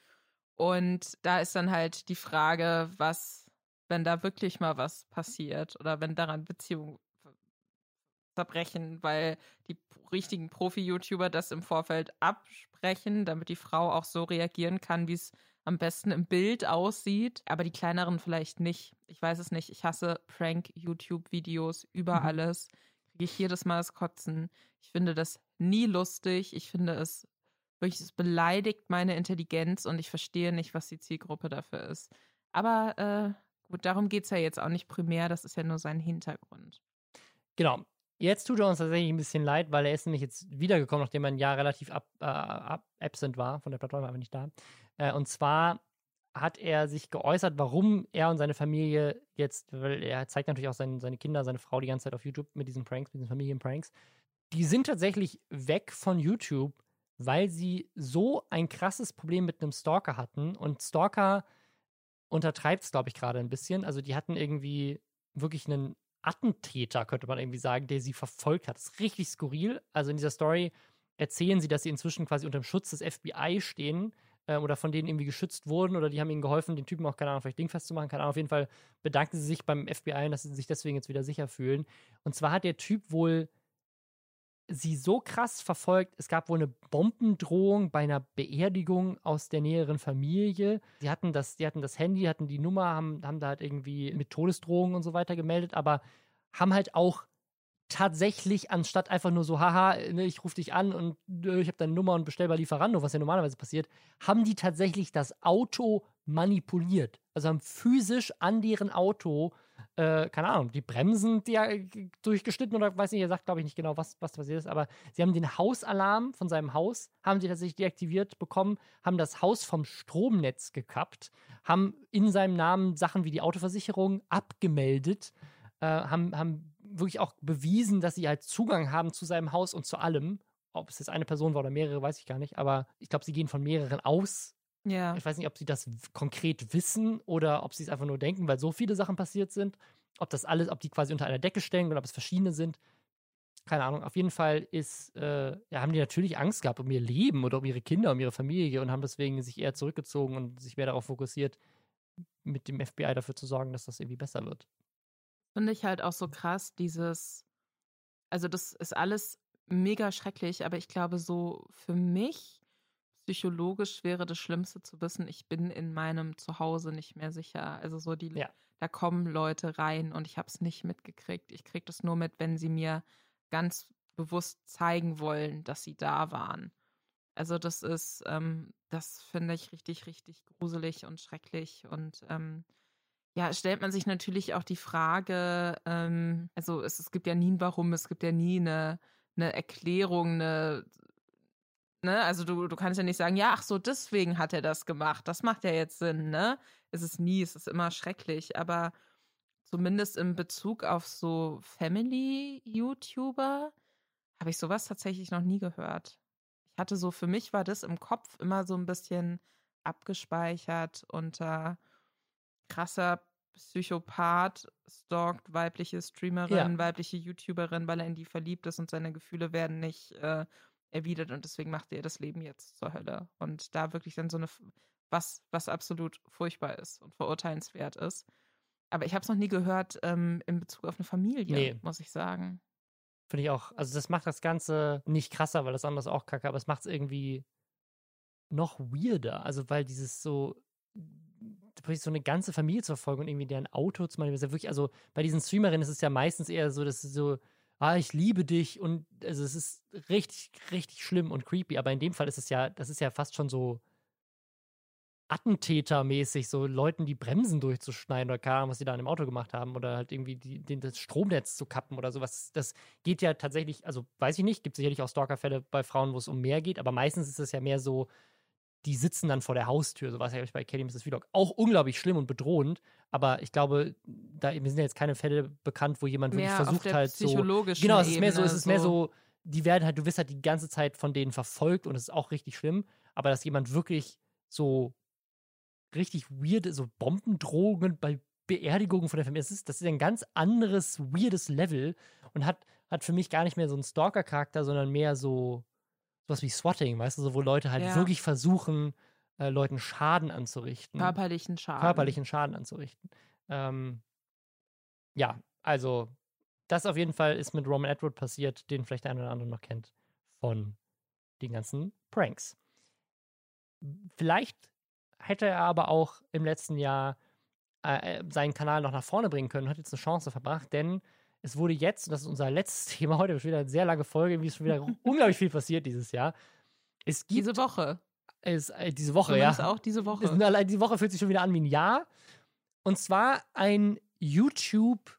Und da ist dann halt die Frage, was, wenn da wirklich mal was passiert oder wenn daran Beziehungen zerbrechen, weil die richtigen Profi-YouTuber das im Vorfeld absprechen, damit die Frau auch so reagieren kann, wie es am besten im Bild aussieht, aber die kleineren vielleicht nicht. Ich weiß es nicht. Ich hasse Prank-YouTube-Videos über mhm. alles. Kriege ich jedes Mal das Kotzen. Ich finde das nie lustig. Ich finde es wirklich, es beleidigt meine Intelligenz und ich verstehe nicht, was die Zielgruppe dafür ist. Aber äh, gut, darum geht es ja jetzt auch nicht primär. Das ist ja nur sein Hintergrund.
Genau. Jetzt tut er uns tatsächlich ein bisschen leid, weil er ist nämlich jetzt wiedergekommen, nachdem er ein Jahr relativ ab, äh, ab, absent war von der Plattform, aber nicht da. Äh, und zwar hat er sich geäußert, warum er und seine Familie jetzt, weil er zeigt natürlich auch seine, seine Kinder, seine Frau die ganze Zeit auf YouTube mit diesen Pranks, mit diesen Familienpranks. Die sind tatsächlich weg von YouTube, weil sie so ein krasses Problem mit einem Stalker hatten. Und Stalker untertreibt es, glaube ich, gerade ein bisschen. Also die hatten irgendwie wirklich einen Attentäter, könnte man irgendwie sagen, der sie verfolgt hat. Das ist richtig skurril. Also in dieser Story erzählen sie, dass sie inzwischen quasi unter dem Schutz des FBI stehen äh, oder von denen irgendwie geschützt wurden oder die haben ihnen geholfen, den Typen auch, keine Ahnung, vielleicht dingfest zu machen, keine Ahnung. Auf jeden Fall bedanken sie sich beim FBI, dass sie sich deswegen jetzt wieder sicher fühlen. Und zwar hat der Typ wohl sie so krass verfolgt. Es gab wohl eine Bombendrohung bei einer Beerdigung aus der näheren Familie. Sie hatten das, die hatten das Handy, hatten die Nummer, haben, haben da halt irgendwie mit Todesdrohungen und so weiter gemeldet, aber haben halt auch tatsächlich, anstatt einfach nur so, haha, ne, ich rufe dich an und äh, ich habe deine Nummer und bestell bei Lieferando, was ja normalerweise passiert, haben die tatsächlich das Auto manipuliert. Also haben physisch an deren Auto äh, keine Ahnung, die Bremsen die ja, durchgeschnitten oder weiß nicht, er sagt, glaube ich, nicht genau, was, was passiert ist, aber sie haben den Hausalarm von seinem Haus, haben sie tatsächlich deaktiviert bekommen, haben das Haus vom Stromnetz gekappt, haben in seinem Namen Sachen wie die Autoversicherung abgemeldet, äh, haben, haben wirklich auch bewiesen, dass sie halt Zugang haben zu seinem Haus und zu allem. Ob es jetzt eine Person war oder mehrere, weiß ich gar nicht, aber ich glaube, sie gehen von mehreren aus,
ja.
Ich weiß nicht, ob sie das konkret wissen oder ob sie es einfach nur denken, weil so viele Sachen passiert sind. Ob das alles, ob die quasi unter einer Decke stehen oder ob es verschiedene sind. Keine Ahnung. Auf jeden Fall ist, äh, ja, haben die natürlich Angst gehabt um ihr Leben oder um ihre Kinder, um ihre Familie und haben deswegen sich eher zurückgezogen und sich mehr darauf fokussiert, mit dem FBI dafür zu sorgen, dass das irgendwie besser wird.
Finde ich halt auch so krass, dieses, also das ist alles mega schrecklich, aber ich glaube, so für mich psychologisch wäre das Schlimmste zu wissen, ich bin in meinem Zuhause nicht mehr sicher. Also so die, ja. da kommen Leute rein und ich habe es nicht mitgekriegt. Ich kriege das nur mit, wenn sie mir ganz bewusst zeigen wollen, dass sie da waren. Also das ist, ähm, das finde ich richtig, richtig gruselig und schrecklich und ähm, ja, stellt man sich natürlich auch die Frage, ähm, also es, es gibt ja nie ein Warum, es gibt ja nie eine, eine Erklärung, eine Ne? Also du, du kannst ja nicht sagen, ja, ach so, deswegen hat er das gemacht. Das macht ja jetzt Sinn, ne? Es ist nie, es ist immer schrecklich, aber zumindest in Bezug auf so Family-YouTuber habe ich sowas tatsächlich noch nie gehört. Ich hatte so, für mich war das im Kopf immer so ein bisschen abgespeichert unter krasser Psychopath stalkt weibliche Streamerin, ja. weibliche YouTuberin, weil er in die verliebt ist und seine Gefühle werden nicht äh, erwidert und deswegen macht er das Leben jetzt zur Hölle. Und da wirklich dann so eine, was, was absolut furchtbar ist und verurteilenswert ist. Aber ich habe es noch nie gehört ähm, in Bezug auf eine Familie, nee. muss ich sagen.
Finde ich auch. Also das macht das Ganze nicht krasser, weil das andere ist auch kacke, aber es macht es irgendwie noch weirder. Also weil dieses so, so eine ganze Familie zu verfolgen und irgendwie deren Auto zu machen. Ja wirklich, also bei diesen Streamerinnen ist es ja meistens eher so, dass es so, ah, ich liebe dich und also es ist richtig, richtig schlimm und creepy. Aber in dem Fall ist es ja, das ist ja fast schon so Attentätermäßig, so Leuten die Bremsen durchzuschneiden oder keine Ahnung, was sie da in dem Auto gemacht haben oder halt irgendwie die, den, das Stromnetz zu kappen oder sowas. Das geht ja tatsächlich, also weiß ich nicht, gibt sicherlich auch Stalkerfälle bei Frauen, wo es um mehr geht, aber meistens ist es ja mehr so, die sitzen dann vor der Haustür, so was ja bei Kelly Mrs. Vlog. Auch unglaublich schlimm und bedrohend, aber ich glaube, da mir sind ja jetzt keine Fälle bekannt, wo jemand mehr wirklich versucht halt so. Genau, es ist mehr so, es ist so. mehr so, die werden halt, du wirst halt die ganze Zeit von denen verfolgt und es ist auch richtig schlimm, aber dass jemand wirklich so richtig weirde, so Bombendrohungen bei Beerdigungen von der Familie. Das ist, das ist ein ganz anderes, weirdes Level und hat, hat für mich gar nicht mehr so einen Stalker-Charakter, sondern mehr so sowas wie Swatting, weißt du, so, wo Leute halt ja. wirklich versuchen, äh, Leuten Schaden anzurichten.
Körperlichen Schaden.
Körperlichen Schaden anzurichten. Ähm, ja, also das auf jeden Fall ist mit Roman Edward passiert, den vielleicht der eine oder andere noch kennt von den ganzen Pranks. Vielleicht hätte er aber auch im letzten Jahr äh, äh, seinen Kanal noch nach vorne bringen können, hat jetzt eine Chance verbracht, denn es wurde jetzt, und das ist unser letztes [LAUGHS] Thema heute, wieder eine sehr lange Folge, wie es schon wieder [LAUGHS] unglaublich viel passiert dieses Jahr. Es gibt,
diese Woche.
Ist, äh, diese Woche,
ja. auch diese Woche.
Ist, die Woche fühlt sich schon wieder an wie ein Jahr. Und zwar ein YouTube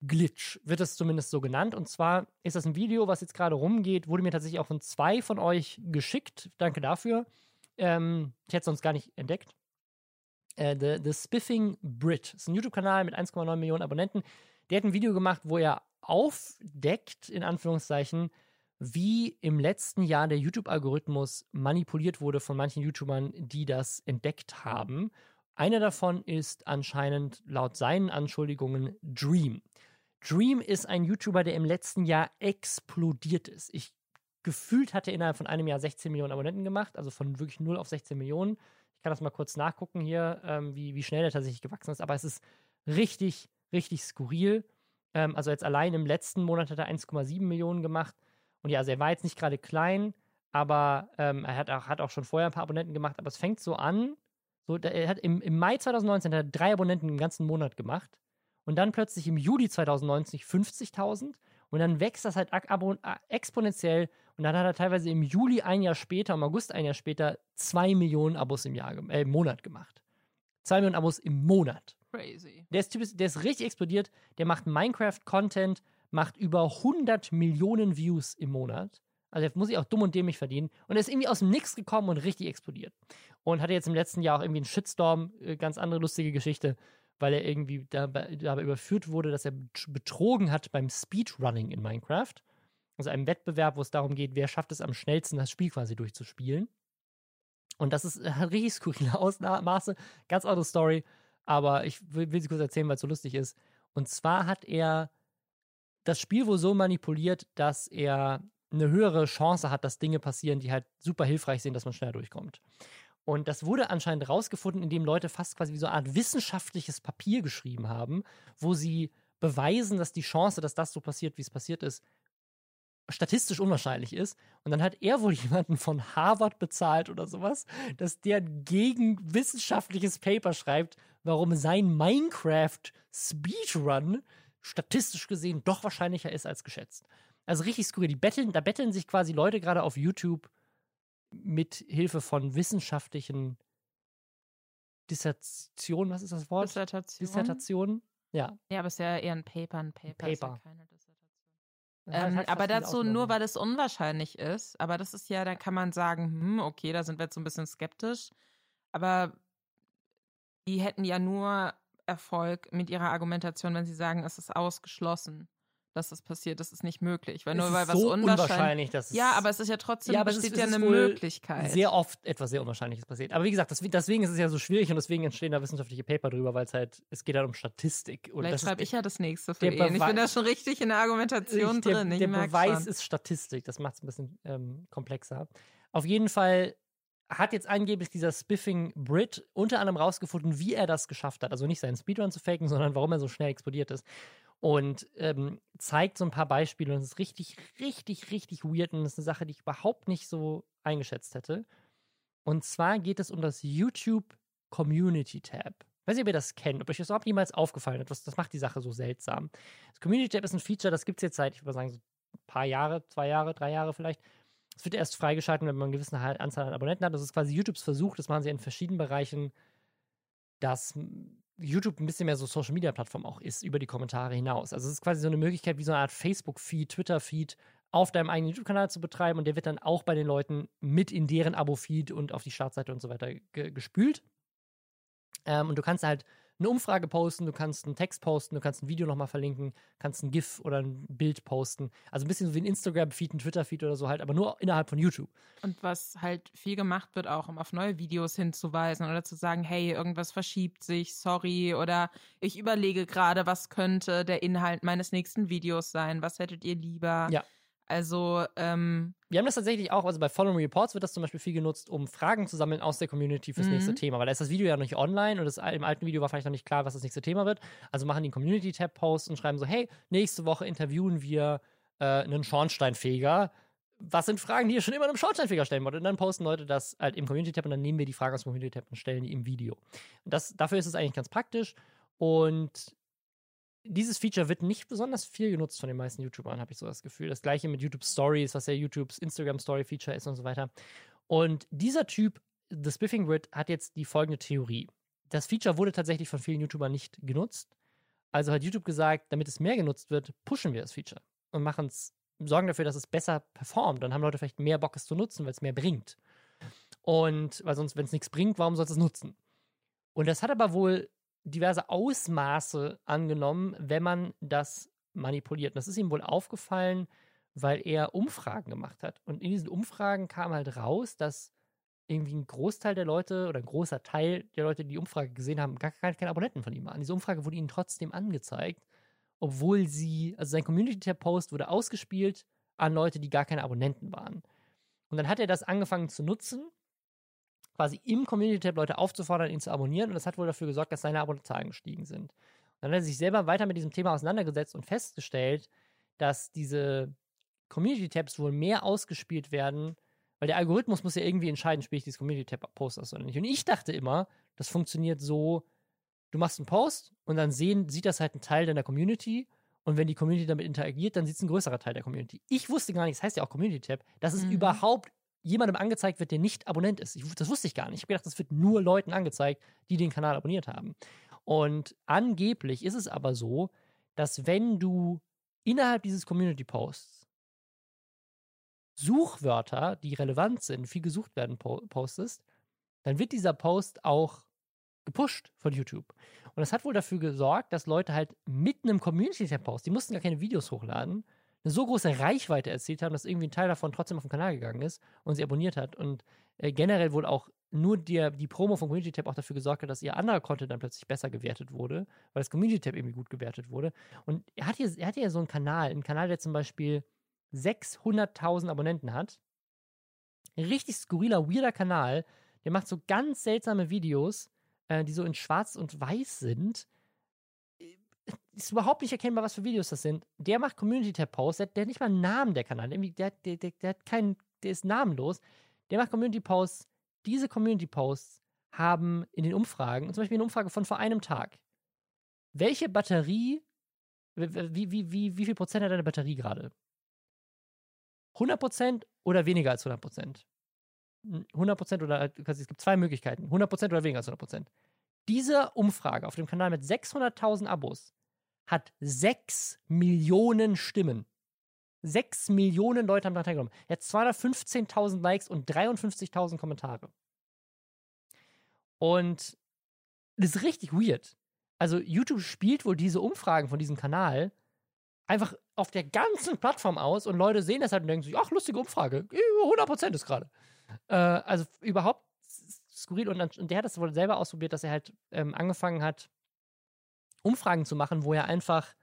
Glitch, wird es zumindest so genannt. Und zwar ist das ein Video, was jetzt gerade rumgeht, wurde mir tatsächlich auch von zwei von euch geschickt. Danke dafür. Ähm, ich hätte es sonst gar nicht entdeckt. Äh, the, the Spiffing Brit ist ein YouTube-Kanal mit 1,9 Millionen Abonnenten. Der hat ein Video gemacht, wo er aufdeckt, in Anführungszeichen, wie im letzten Jahr der YouTube-Algorithmus manipuliert wurde von manchen YouTubern, die das entdeckt haben. Einer davon ist anscheinend laut seinen Anschuldigungen Dream. Dream ist ein YouTuber, der im letzten Jahr explodiert ist. Ich gefühlt hat er innerhalb von einem Jahr 16 Millionen Abonnenten gemacht, also von wirklich 0 auf 16 Millionen. Ich kann das mal kurz nachgucken hier, ähm, wie, wie schnell er tatsächlich gewachsen ist, aber es ist richtig, richtig skurril. Ähm, also jetzt allein im letzten Monat hat er 1,7 Millionen gemacht. Und ja, also er war jetzt nicht gerade klein, aber ähm, er hat auch, hat auch schon vorher ein paar Abonnenten gemacht, aber es fängt so an. So, er hat im, im Mai 2019 hat er drei Abonnenten im ganzen Monat gemacht. Und dann plötzlich im Juli 2019 50.000. Und dann wächst das halt exponentiell und dann hat er teilweise im Juli ein Jahr später, im August ein Jahr später, zwei Millionen Abos im, Jahr, äh, im Monat gemacht. Zwei Millionen Abos im Monat.
Crazy.
Der ist, typisch, der ist richtig explodiert. Der macht Minecraft-Content, macht über 100 Millionen Views im Monat. Also der muss sich auch dumm und dämlich verdienen. Und er ist irgendwie aus dem Nix gekommen und richtig explodiert. Und hatte jetzt im letzten Jahr auch irgendwie einen Shitstorm, äh, ganz andere lustige Geschichte, weil er irgendwie dabei, dabei überführt wurde, dass er betrogen hat beim Speedrunning in Minecraft also einem Wettbewerb, wo es darum geht, wer schafft es am schnellsten, das Spiel quasi durchzuspielen. Und das ist hat richtig skurrile Ausmaße, ganz andere Story, aber ich will, will sie kurz erzählen, weil es so lustig ist. Und zwar hat er das Spiel wohl so manipuliert, dass er eine höhere Chance hat, dass Dinge passieren, die halt super hilfreich sind, dass man schneller durchkommt. Und das wurde anscheinend rausgefunden, indem Leute fast quasi wie so eine Art wissenschaftliches Papier geschrieben haben, wo sie beweisen, dass die Chance, dass das so passiert, wie es passiert ist, statistisch unwahrscheinlich ist. Und dann hat er wohl [LAUGHS] jemanden von Harvard bezahlt oder sowas, dass der gegen wissenschaftliches Paper schreibt, warum sein Minecraft Speedrun statistisch gesehen doch wahrscheinlicher ist als geschätzt. Also richtig skurril. Die betteln, da betteln sich quasi Leute gerade auf YouTube mit Hilfe von wissenschaftlichen Dissertationen, was ist das Wort?
Dissertation.
Dissertationen. Ja.
Ja, aber es ist ja eher ein Paper, ein Paper.
Paper. Ja
ähm, halt aber dazu nur, weil es unwahrscheinlich ist. Aber das ist ja, da kann man sagen, hm, okay, da sind wir jetzt so ein bisschen skeptisch. Aber die hätten ja nur Erfolg mit ihrer Argumentation, wenn sie sagen, es ist ausgeschlossen dass das passiert. Das ist nicht möglich. Weil
es
nur weil
was so unwahrscheinlich, unwahrscheinlich dass
es Ja, aber es ist ja trotzdem, ja, besteht ist, ja eine Möglichkeit.
Sehr oft etwas sehr Unwahrscheinliches passiert. Aber wie gesagt, das, deswegen ist es ja so schwierig und deswegen entstehen da wissenschaftliche Paper drüber, weil es halt, es geht halt um Statistik.
Und Vielleicht schreibe ich ja das nächste für ihn. Ich bin da schon richtig in der Argumentation
der,
drin.
Ich der Beweis schon. ist Statistik. Das macht es ein bisschen ähm, komplexer. Auf jeden Fall hat jetzt angeblich dieser Spiffing Brit unter anderem rausgefunden, wie er das geschafft hat. Also nicht seinen Speedrun zu faken, sondern warum er so schnell explodiert ist und ähm, zeigt so ein paar Beispiele und es ist richtig, richtig, richtig weird und das ist eine Sache, die ich überhaupt nicht so eingeschätzt hätte. Und zwar geht es um das YouTube Community Tab. Ich weiß nicht, ob ihr das kennt, ob euch das überhaupt jemals aufgefallen hat. Das, das macht die Sache so seltsam. Das Community Tab ist ein Feature, das gibt es jetzt seit, ich würde sagen, so ein paar Jahre, zwei Jahre, drei Jahre vielleicht. Es wird erst freigeschalten, wenn man eine gewisse Anzahl an Abonnenten hat. Das ist quasi YouTubes Versuch, das machen sie in verschiedenen Bereichen, dass YouTube ein bisschen mehr so Social Media Plattform auch ist, über die Kommentare hinaus. Also es ist quasi so eine Möglichkeit, wie so eine Art Facebook-Feed, Twitter-Feed auf deinem eigenen YouTube-Kanal zu betreiben und der wird dann auch bei den Leuten mit in deren Abo-Feed und auf die Startseite und so weiter gespült. Ähm, und du kannst halt eine Umfrage posten, du kannst einen Text posten, du kannst ein Video nochmal verlinken, kannst ein GIF oder ein Bild posten. Also ein bisschen so wie ein Instagram-Feed, ein Twitter-Feed oder so halt, aber nur innerhalb von YouTube.
Und was halt viel gemacht wird, auch um auf neue Videos hinzuweisen oder zu sagen, hey, irgendwas verschiebt sich, sorry, oder ich überlege gerade, was könnte der Inhalt meines nächsten Videos sein, was hättet ihr lieber?
Ja.
Also, ähm,
wir haben das tatsächlich auch, also bei Following Reports wird das zum Beispiel viel genutzt, um Fragen zu sammeln aus der Community fürs mhm. nächste Thema, weil da ist das Video ja noch nicht online und das, im alten Video war vielleicht noch nicht klar, was das nächste Thema wird. Also machen die einen Community-Tab-Post und schreiben so, hey, nächste Woche interviewen wir äh, einen Schornsteinfeger. Was sind Fragen, die ihr schon immer einem Schornsteinfeger stellen wollt? Und dann posten Leute das halt im Community-Tab und dann nehmen wir die Fragen aus dem Community-Tab und stellen die im Video. Und das, dafür ist es eigentlich ganz praktisch und dieses Feature wird nicht besonders viel genutzt von den meisten YouTubern, habe ich so das Gefühl. Das gleiche mit YouTube Stories, was ja YouTubes Instagram Story Feature ist und so weiter. Und dieser Typ, The Spiffing Grid, hat jetzt die folgende Theorie. Das Feature wurde tatsächlich von vielen YouTubern nicht genutzt. Also hat YouTube gesagt, damit es mehr genutzt wird, pushen wir das Feature und machen es, sorgen dafür, dass es besser performt. Dann haben Leute vielleicht mehr Bock, es zu nutzen, weil es mehr bringt. Und weil sonst, wenn es nichts bringt, warum soll es nutzen? Und das hat aber wohl diverse Ausmaße angenommen, wenn man das manipuliert. Und das ist ihm wohl aufgefallen, weil er Umfragen gemacht hat. Und in diesen Umfragen kam halt raus, dass irgendwie ein Großteil der Leute oder ein großer Teil der Leute, die die Umfrage gesehen haben, gar keine Abonnenten von ihm waren. Diese Umfrage wurde ihnen trotzdem angezeigt, obwohl sie, also sein Community-Tab-Post wurde ausgespielt an Leute, die gar keine Abonnenten waren. Und dann hat er das angefangen zu nutzen quasi im Community-Tab Leute aufzufordern, ihn zu abonnieren. Und das hat wohl dafür gesorgt, dass seine Abonnentenzahlen gestiegen sind. Und dann hat er sich selber weiter mit diesem Thema auseinandergesetzt und festgestellt, dass diese Community-Tabs wohl mehr ausgespielt werden, weil der Algorithmus muss ja irgendwie entscheiden, spiele ich dieses Community-Tab-Post aus oder nicht. Und ich dachte immer, das funktioniert so, du machst einen Post und dann sehen, sieht das halt ein Teil deiner Community und wenn die Community damit interagiert, dann sieht es ein größerer Teil der Community. Ich wusste gar nicht, das heißt ja auch Community Tab, dass es mhm. überhaupt jemandem angezeigt wird, der nicht Abonnent ist. Ich, das wusste ich gar nicht. Ich habe gedacht, das wird nur Leuten angezeigt, die den Kanal abonniert haben. Und angeblich ist es aber so, dass wenn du innerhalb dieses Community Posts Suchwörter, die relevant sind, viel gesucht werden, postest, dann wird dieser Post auch gepusht von YouTube. Und das hat wohl dafür gesorgt, dass Leute halt mit einem Community-Tab-Post, die mussten gar keine Videos hochladen, eine so große Reichweite erzielt haben, dass irgendwie ein Teil davon trotzdem auf den Kanal gegangen ist und sie abonniert hat. Und äh, generell wohl auch nur die, die Promo von Community Tab auch dafür gesorgt hat, dass ihr anderer Content dann plötzlich besser gewertet wurde, weil das Community Tab irgendwie gut gewertet wurde. Und er hat hier, er hat hier so einen Kanal, einen Kanal, der zum Beispiel 600.000 Abonnenten hat. Ein richtig skurriler, weirder Kanal. Der macht so ganz seltsame Videos, äh, die so in schwarz und weiß sind ist überhaupt nicht erkennbar, was für Videos das sind. Der macht Community-Tab-Posts, der, der, hat nicht mal einen Namen, der Kanal. Der, der, der, der, hat keinen, der ist namenlos. Der macht Community-Posts. Diese Community-Posts haben in den Umfragen, zum Beispiel eine Umfrage von vor einem Tag, welche Batterie, wie, wie, wie, wie viel Prozent hat deine Batterie gerade? 100 Prozent oder weniger als 100 Prozent? 100 Prozent oder, es gibt zwei Möglichkeiten, 100 Prozent oder weniger als 100 Prozent. Diese Umfrage auf dem Kanal mit 600.000 Abos hat 6 Millionen Stimmen. 6 Millionen Leute haben daran teilgenommen. Er hat 215.000 Likes und 53.000 Kommentare. Und das ist richtig weird. Also YouTube spielt wohl diese Umfragen von diesem Kanal einfach auf der ganzen Plattform aus und Leute sehen das halt und denken sich, ach, lustige Umfrage, 100% ist gerade. Äh, also überhaupt skurril und, und, der hat das wohl selber ausprobiert, dass er halt ähm, angefangen hat, Umfragen zu machen, wo er einfach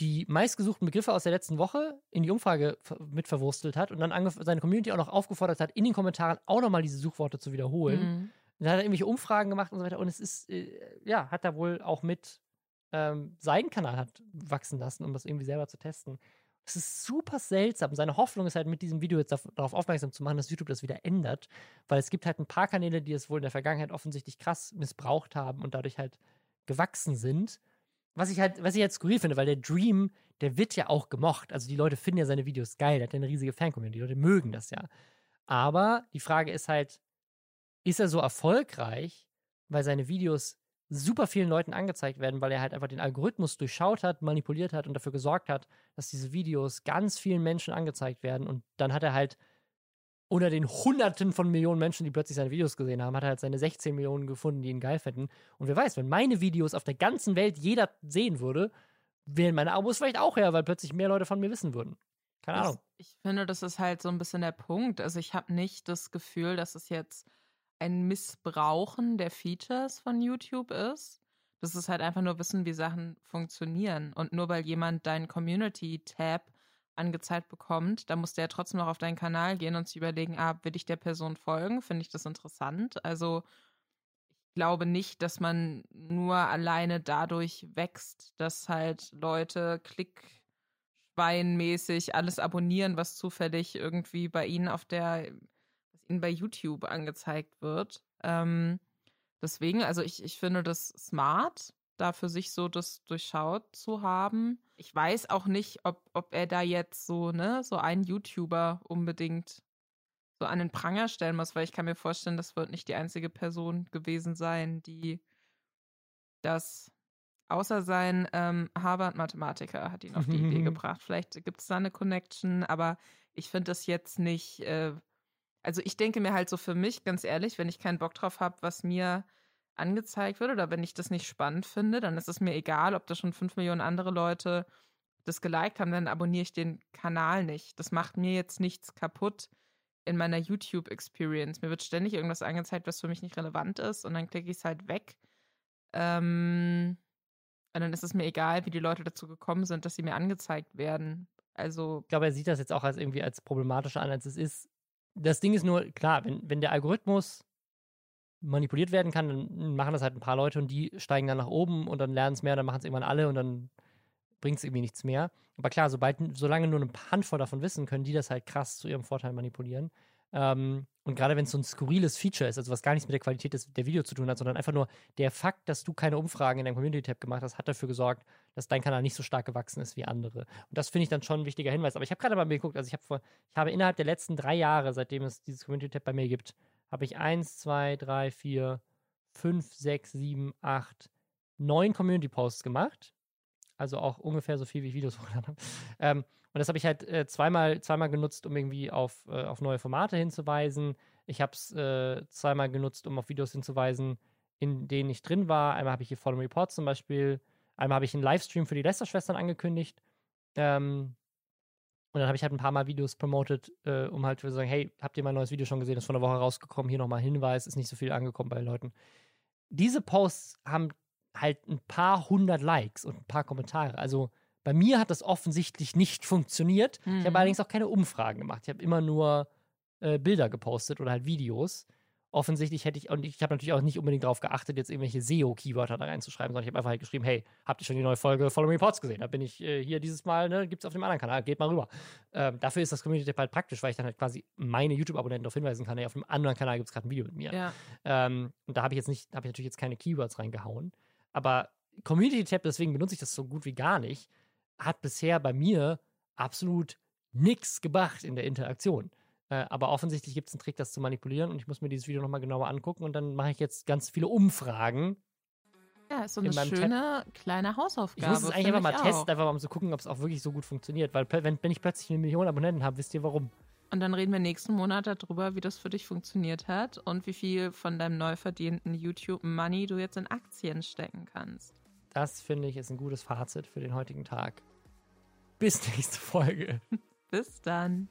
die meistgesuchten Begriffe aus der letzten Woche in die Umfrage mit verwurstelt hat und dann seine Community auch noch aufgefordert hat, in den Kommentaren auch nochmal diese Suchworte zu wiederholen. Mhm. Dann hat er irgendwelche Umfragen gemacht und so weiter und es ist, äh, ja, hat er wohl auch mit ähm, seinen Kanal hat wachsen lassen, um das irgendwie selber zu testen. Das ist super seltsam. Seine Hoffnung ist halt mit diesem Video jetzt darauf aufmerksam zu machen, dass YouTube das wieder ändert, weil es gibt halt ein paar Kanäle, die es wohl in der Vergangenheit offensichtlich krass missbraucht haben und dadurch halt gewachsen sind. Was ich halt, was ich halt skurril finde, weil der Dream, der wird ja auch gemocht. Also die Leute finden ja seine Videos geil, der hat ja eine riesige Fan-Community, die Leute mögen das ja. Aber die Frage ist halt, ist er so erfolgreich, weil seine Videos super vielen Leuten angezeigt werden, weil er halt einfach den Algorithmus durchschaut hat, manipuliert hat und dafür gesorgt hat, dass diese Videos ganz vielen Menschen angezeigt werden. Und dann hat er halt unter den Hunderten von Millionen Menschen, die plötzlich seine Videos gesehen haben, hat er halt seine 16 Millionen gefunden, die ihn geil finden. Und wer weiß, wenn meine Videos auf der ganzen Welt jeder sehen würde, wären meine Abos vielleicht auch her, weil plötzlich mehr Leute von mir wissen würden. Keine Ahnung.
Ich, ich finde, das ist halt so ein bisschen der Punkt. Also ich habe nicht das Gefühl, dass es jetzt ein Missbrauchen der Features von YouTube ist. Das ist halt einfach nur wissen, wie Sachen funktionieren. Und nur weil jemand deinen Community-Tab angezeigt bekommt, da muss der trotzdem noch auf deinen Kanal gehen und sich überlegen, ah, will ich der Person folgen? Finde ich das interessant? Also ich glaube nicht, dass man nur alleine dadurch wächst, dass halt Leute klickschweinmäßig alles abonnieren, was zufällig irgendwie bei ihnen auf der ihnen bei YouTube angezeigt wird. Ähm, deswegen, also ich, ich finde das smart, da für sich so das durchschaut zu haben. Ich weiß auch nicht, ob, ob er da jetzt so, ne, so einen YouTuber unbedingt so an den Pranger stellen muss, weil ich kann mir vorstellen, das wird nicht die einzige Person gewesen sein, die das außer sein ähm, Harvard-Mathematiker hat ihn auf die Idee [LAUGHS] gebracht. Vielleicht gibt es da eine Connection, aber ich finde das jetzt nicht äh, also ich denke mir halt so für mich, ganz ehrlich, wenn ich keinen Bock drauf habe, was mir angezeigt wird oder wenn ich das nicht spannend finde, dann ist es mir egal, ob da schon fünf Millionen andere Leute das geliked haben, dann abonniere ich den Kanal nicht. Das macht mir jetzt nichts kaputt in meiner YouTube-Experience. Mir wird ständig irgendwas angezeigt, was für mich nicht relevant ist und dann klicke ich es halt weg. Ähm, und dann ist es mir egal, wie die Leute dazu gekommen sind, dass sie mir angezeigt werden. Also.
Ich glaube, er sieht das jetzt auch als irgendwie als problematischer an, als es ist das Ding ist nur, klar, wenn, wenn der Algorithmus manipuliert werden kann, dann machen das halt ein paar Leute und die steigen dann nach oben und dann lernen es mehr, dann machen es irgendwann alle und dann bringt es irgendwie nichts mehr. Aber klar, sobald, solange nur eine Handvoll davon wissen, können die das halt krass zu ihrem Vorteil manipulieren. Ähm, und gerade wenn es so ein skurriles Feature ist, also was gar nichts mit der Qualität des, der Videos zu tun hat, sondern einfach nur der Fakt, dass du keine Umfragen in deinem Community-Tab gemacht hast, hat dafür gesorgt, dass dein Kanal nicht so stark gewachsen ist wie andere. Und das finde ich dann schon ein wichtiger Hinweis. Aber ich habe gerade mal geguckt, also ich habe vor, ich habe innerhalb der letzten drei Jahre, seitdem es dieses Community-Tab bei mir gibt, habe ich eins, zwei, drei, vier, fünf, sechs, sieben, acht, neun Community-Posts gemacht. Also auch ungefähr so viel, wie ich Videos [LAUGHS] hochgeladen habe. Ähm, und das habe ich halt äh, zweimal, zweimal genutzt, um irgendwie auf, äh, auf neue Formate hinzuweisen. Ich habe es äh, zweimal genutzt, um auf Videos hinzuweisen, in denen ich drin war. Einmal habe ich hier Follow Reports zum Beispiel. Einmal habe ich einen Livestream für die Lester-Schwestern angekündigt. Ähm, und dann habe ich halt ein paar Mal Videos promoted, äh, um halt zu sagen, hey, habt ihr mein neues Video schon gesehen? Das ist vor einer Woche rausgekommen. Hier nochmal Hinweis, ist nicht so viel angekommen bei den Leuten. Diese Posts haben halt ein paar hundert Likes und ein paar Kommentare. Also bei mir hat das offensichtlich nicht funktioniert. Mhm. Ich habe mhm. allerdings auch keine Umfragen gemacht. Ich habe immer nur äh, Bilder gepostet oder halt Videos. Offensichtlich hätte ich, und ich habe natürlich auch nicht unbedingt darauf geachtet, jetzt irgendwelche SEO-Keywörter da reinzuschreiben, sondern ich habe einfach halt geschrieben, hey, habt ihr schon die neue Folge Follow Reports gesehen? Da bin ich äh, hier dieses Mal, ne, gibt es auf dem anderen Kanal, geht mal rüber. Ähm, dafür ist das Community Tab halt praktisch, weil ich dann halt quasi meine YouTube-Abonnenten darauf hinweisen kann, hey, auf dem anderen Kanal gibt es gerade ein Video mit mir.
Ja.
Ähm, und da habe ich jetzt nicht, habe ich natürlich jetzt keine Keywords reingehauen. Aber Community Tab, deswegen benutze ich das so gut wie gar nicht, hat bisher bei mir absolut nichts gebracht in der Interaktion. Äh, aber offensichtlich gibt es einen Trick, das zu manipulieren und ich muss mir dieses Video nochmal genauer angucken und dann mache ich jetzt ganz viele Umfragen.
Ja, ist so eine schöne Tab. kleine Hausaufgabe.
Ich muss es eigentlich einfach mal testen, einfach mal um zu gucken, ob es auch wirklich so gut funktioniert. Weil wenn, wenn ich plötzlich eine Million Abonnenten habe, wisst ihr warum.
Und dann reden wir nächsten Monat darüber, wie das für dich funktioniert hat und wie viel von deinem neu verdienten YouTube-Money du jetzt in Aktien stecken kannst.
Das finde ich ist ein gutes Fazit für den heutigen Tag. Bis [LAUGHS] nächste Folge.
Bis dann.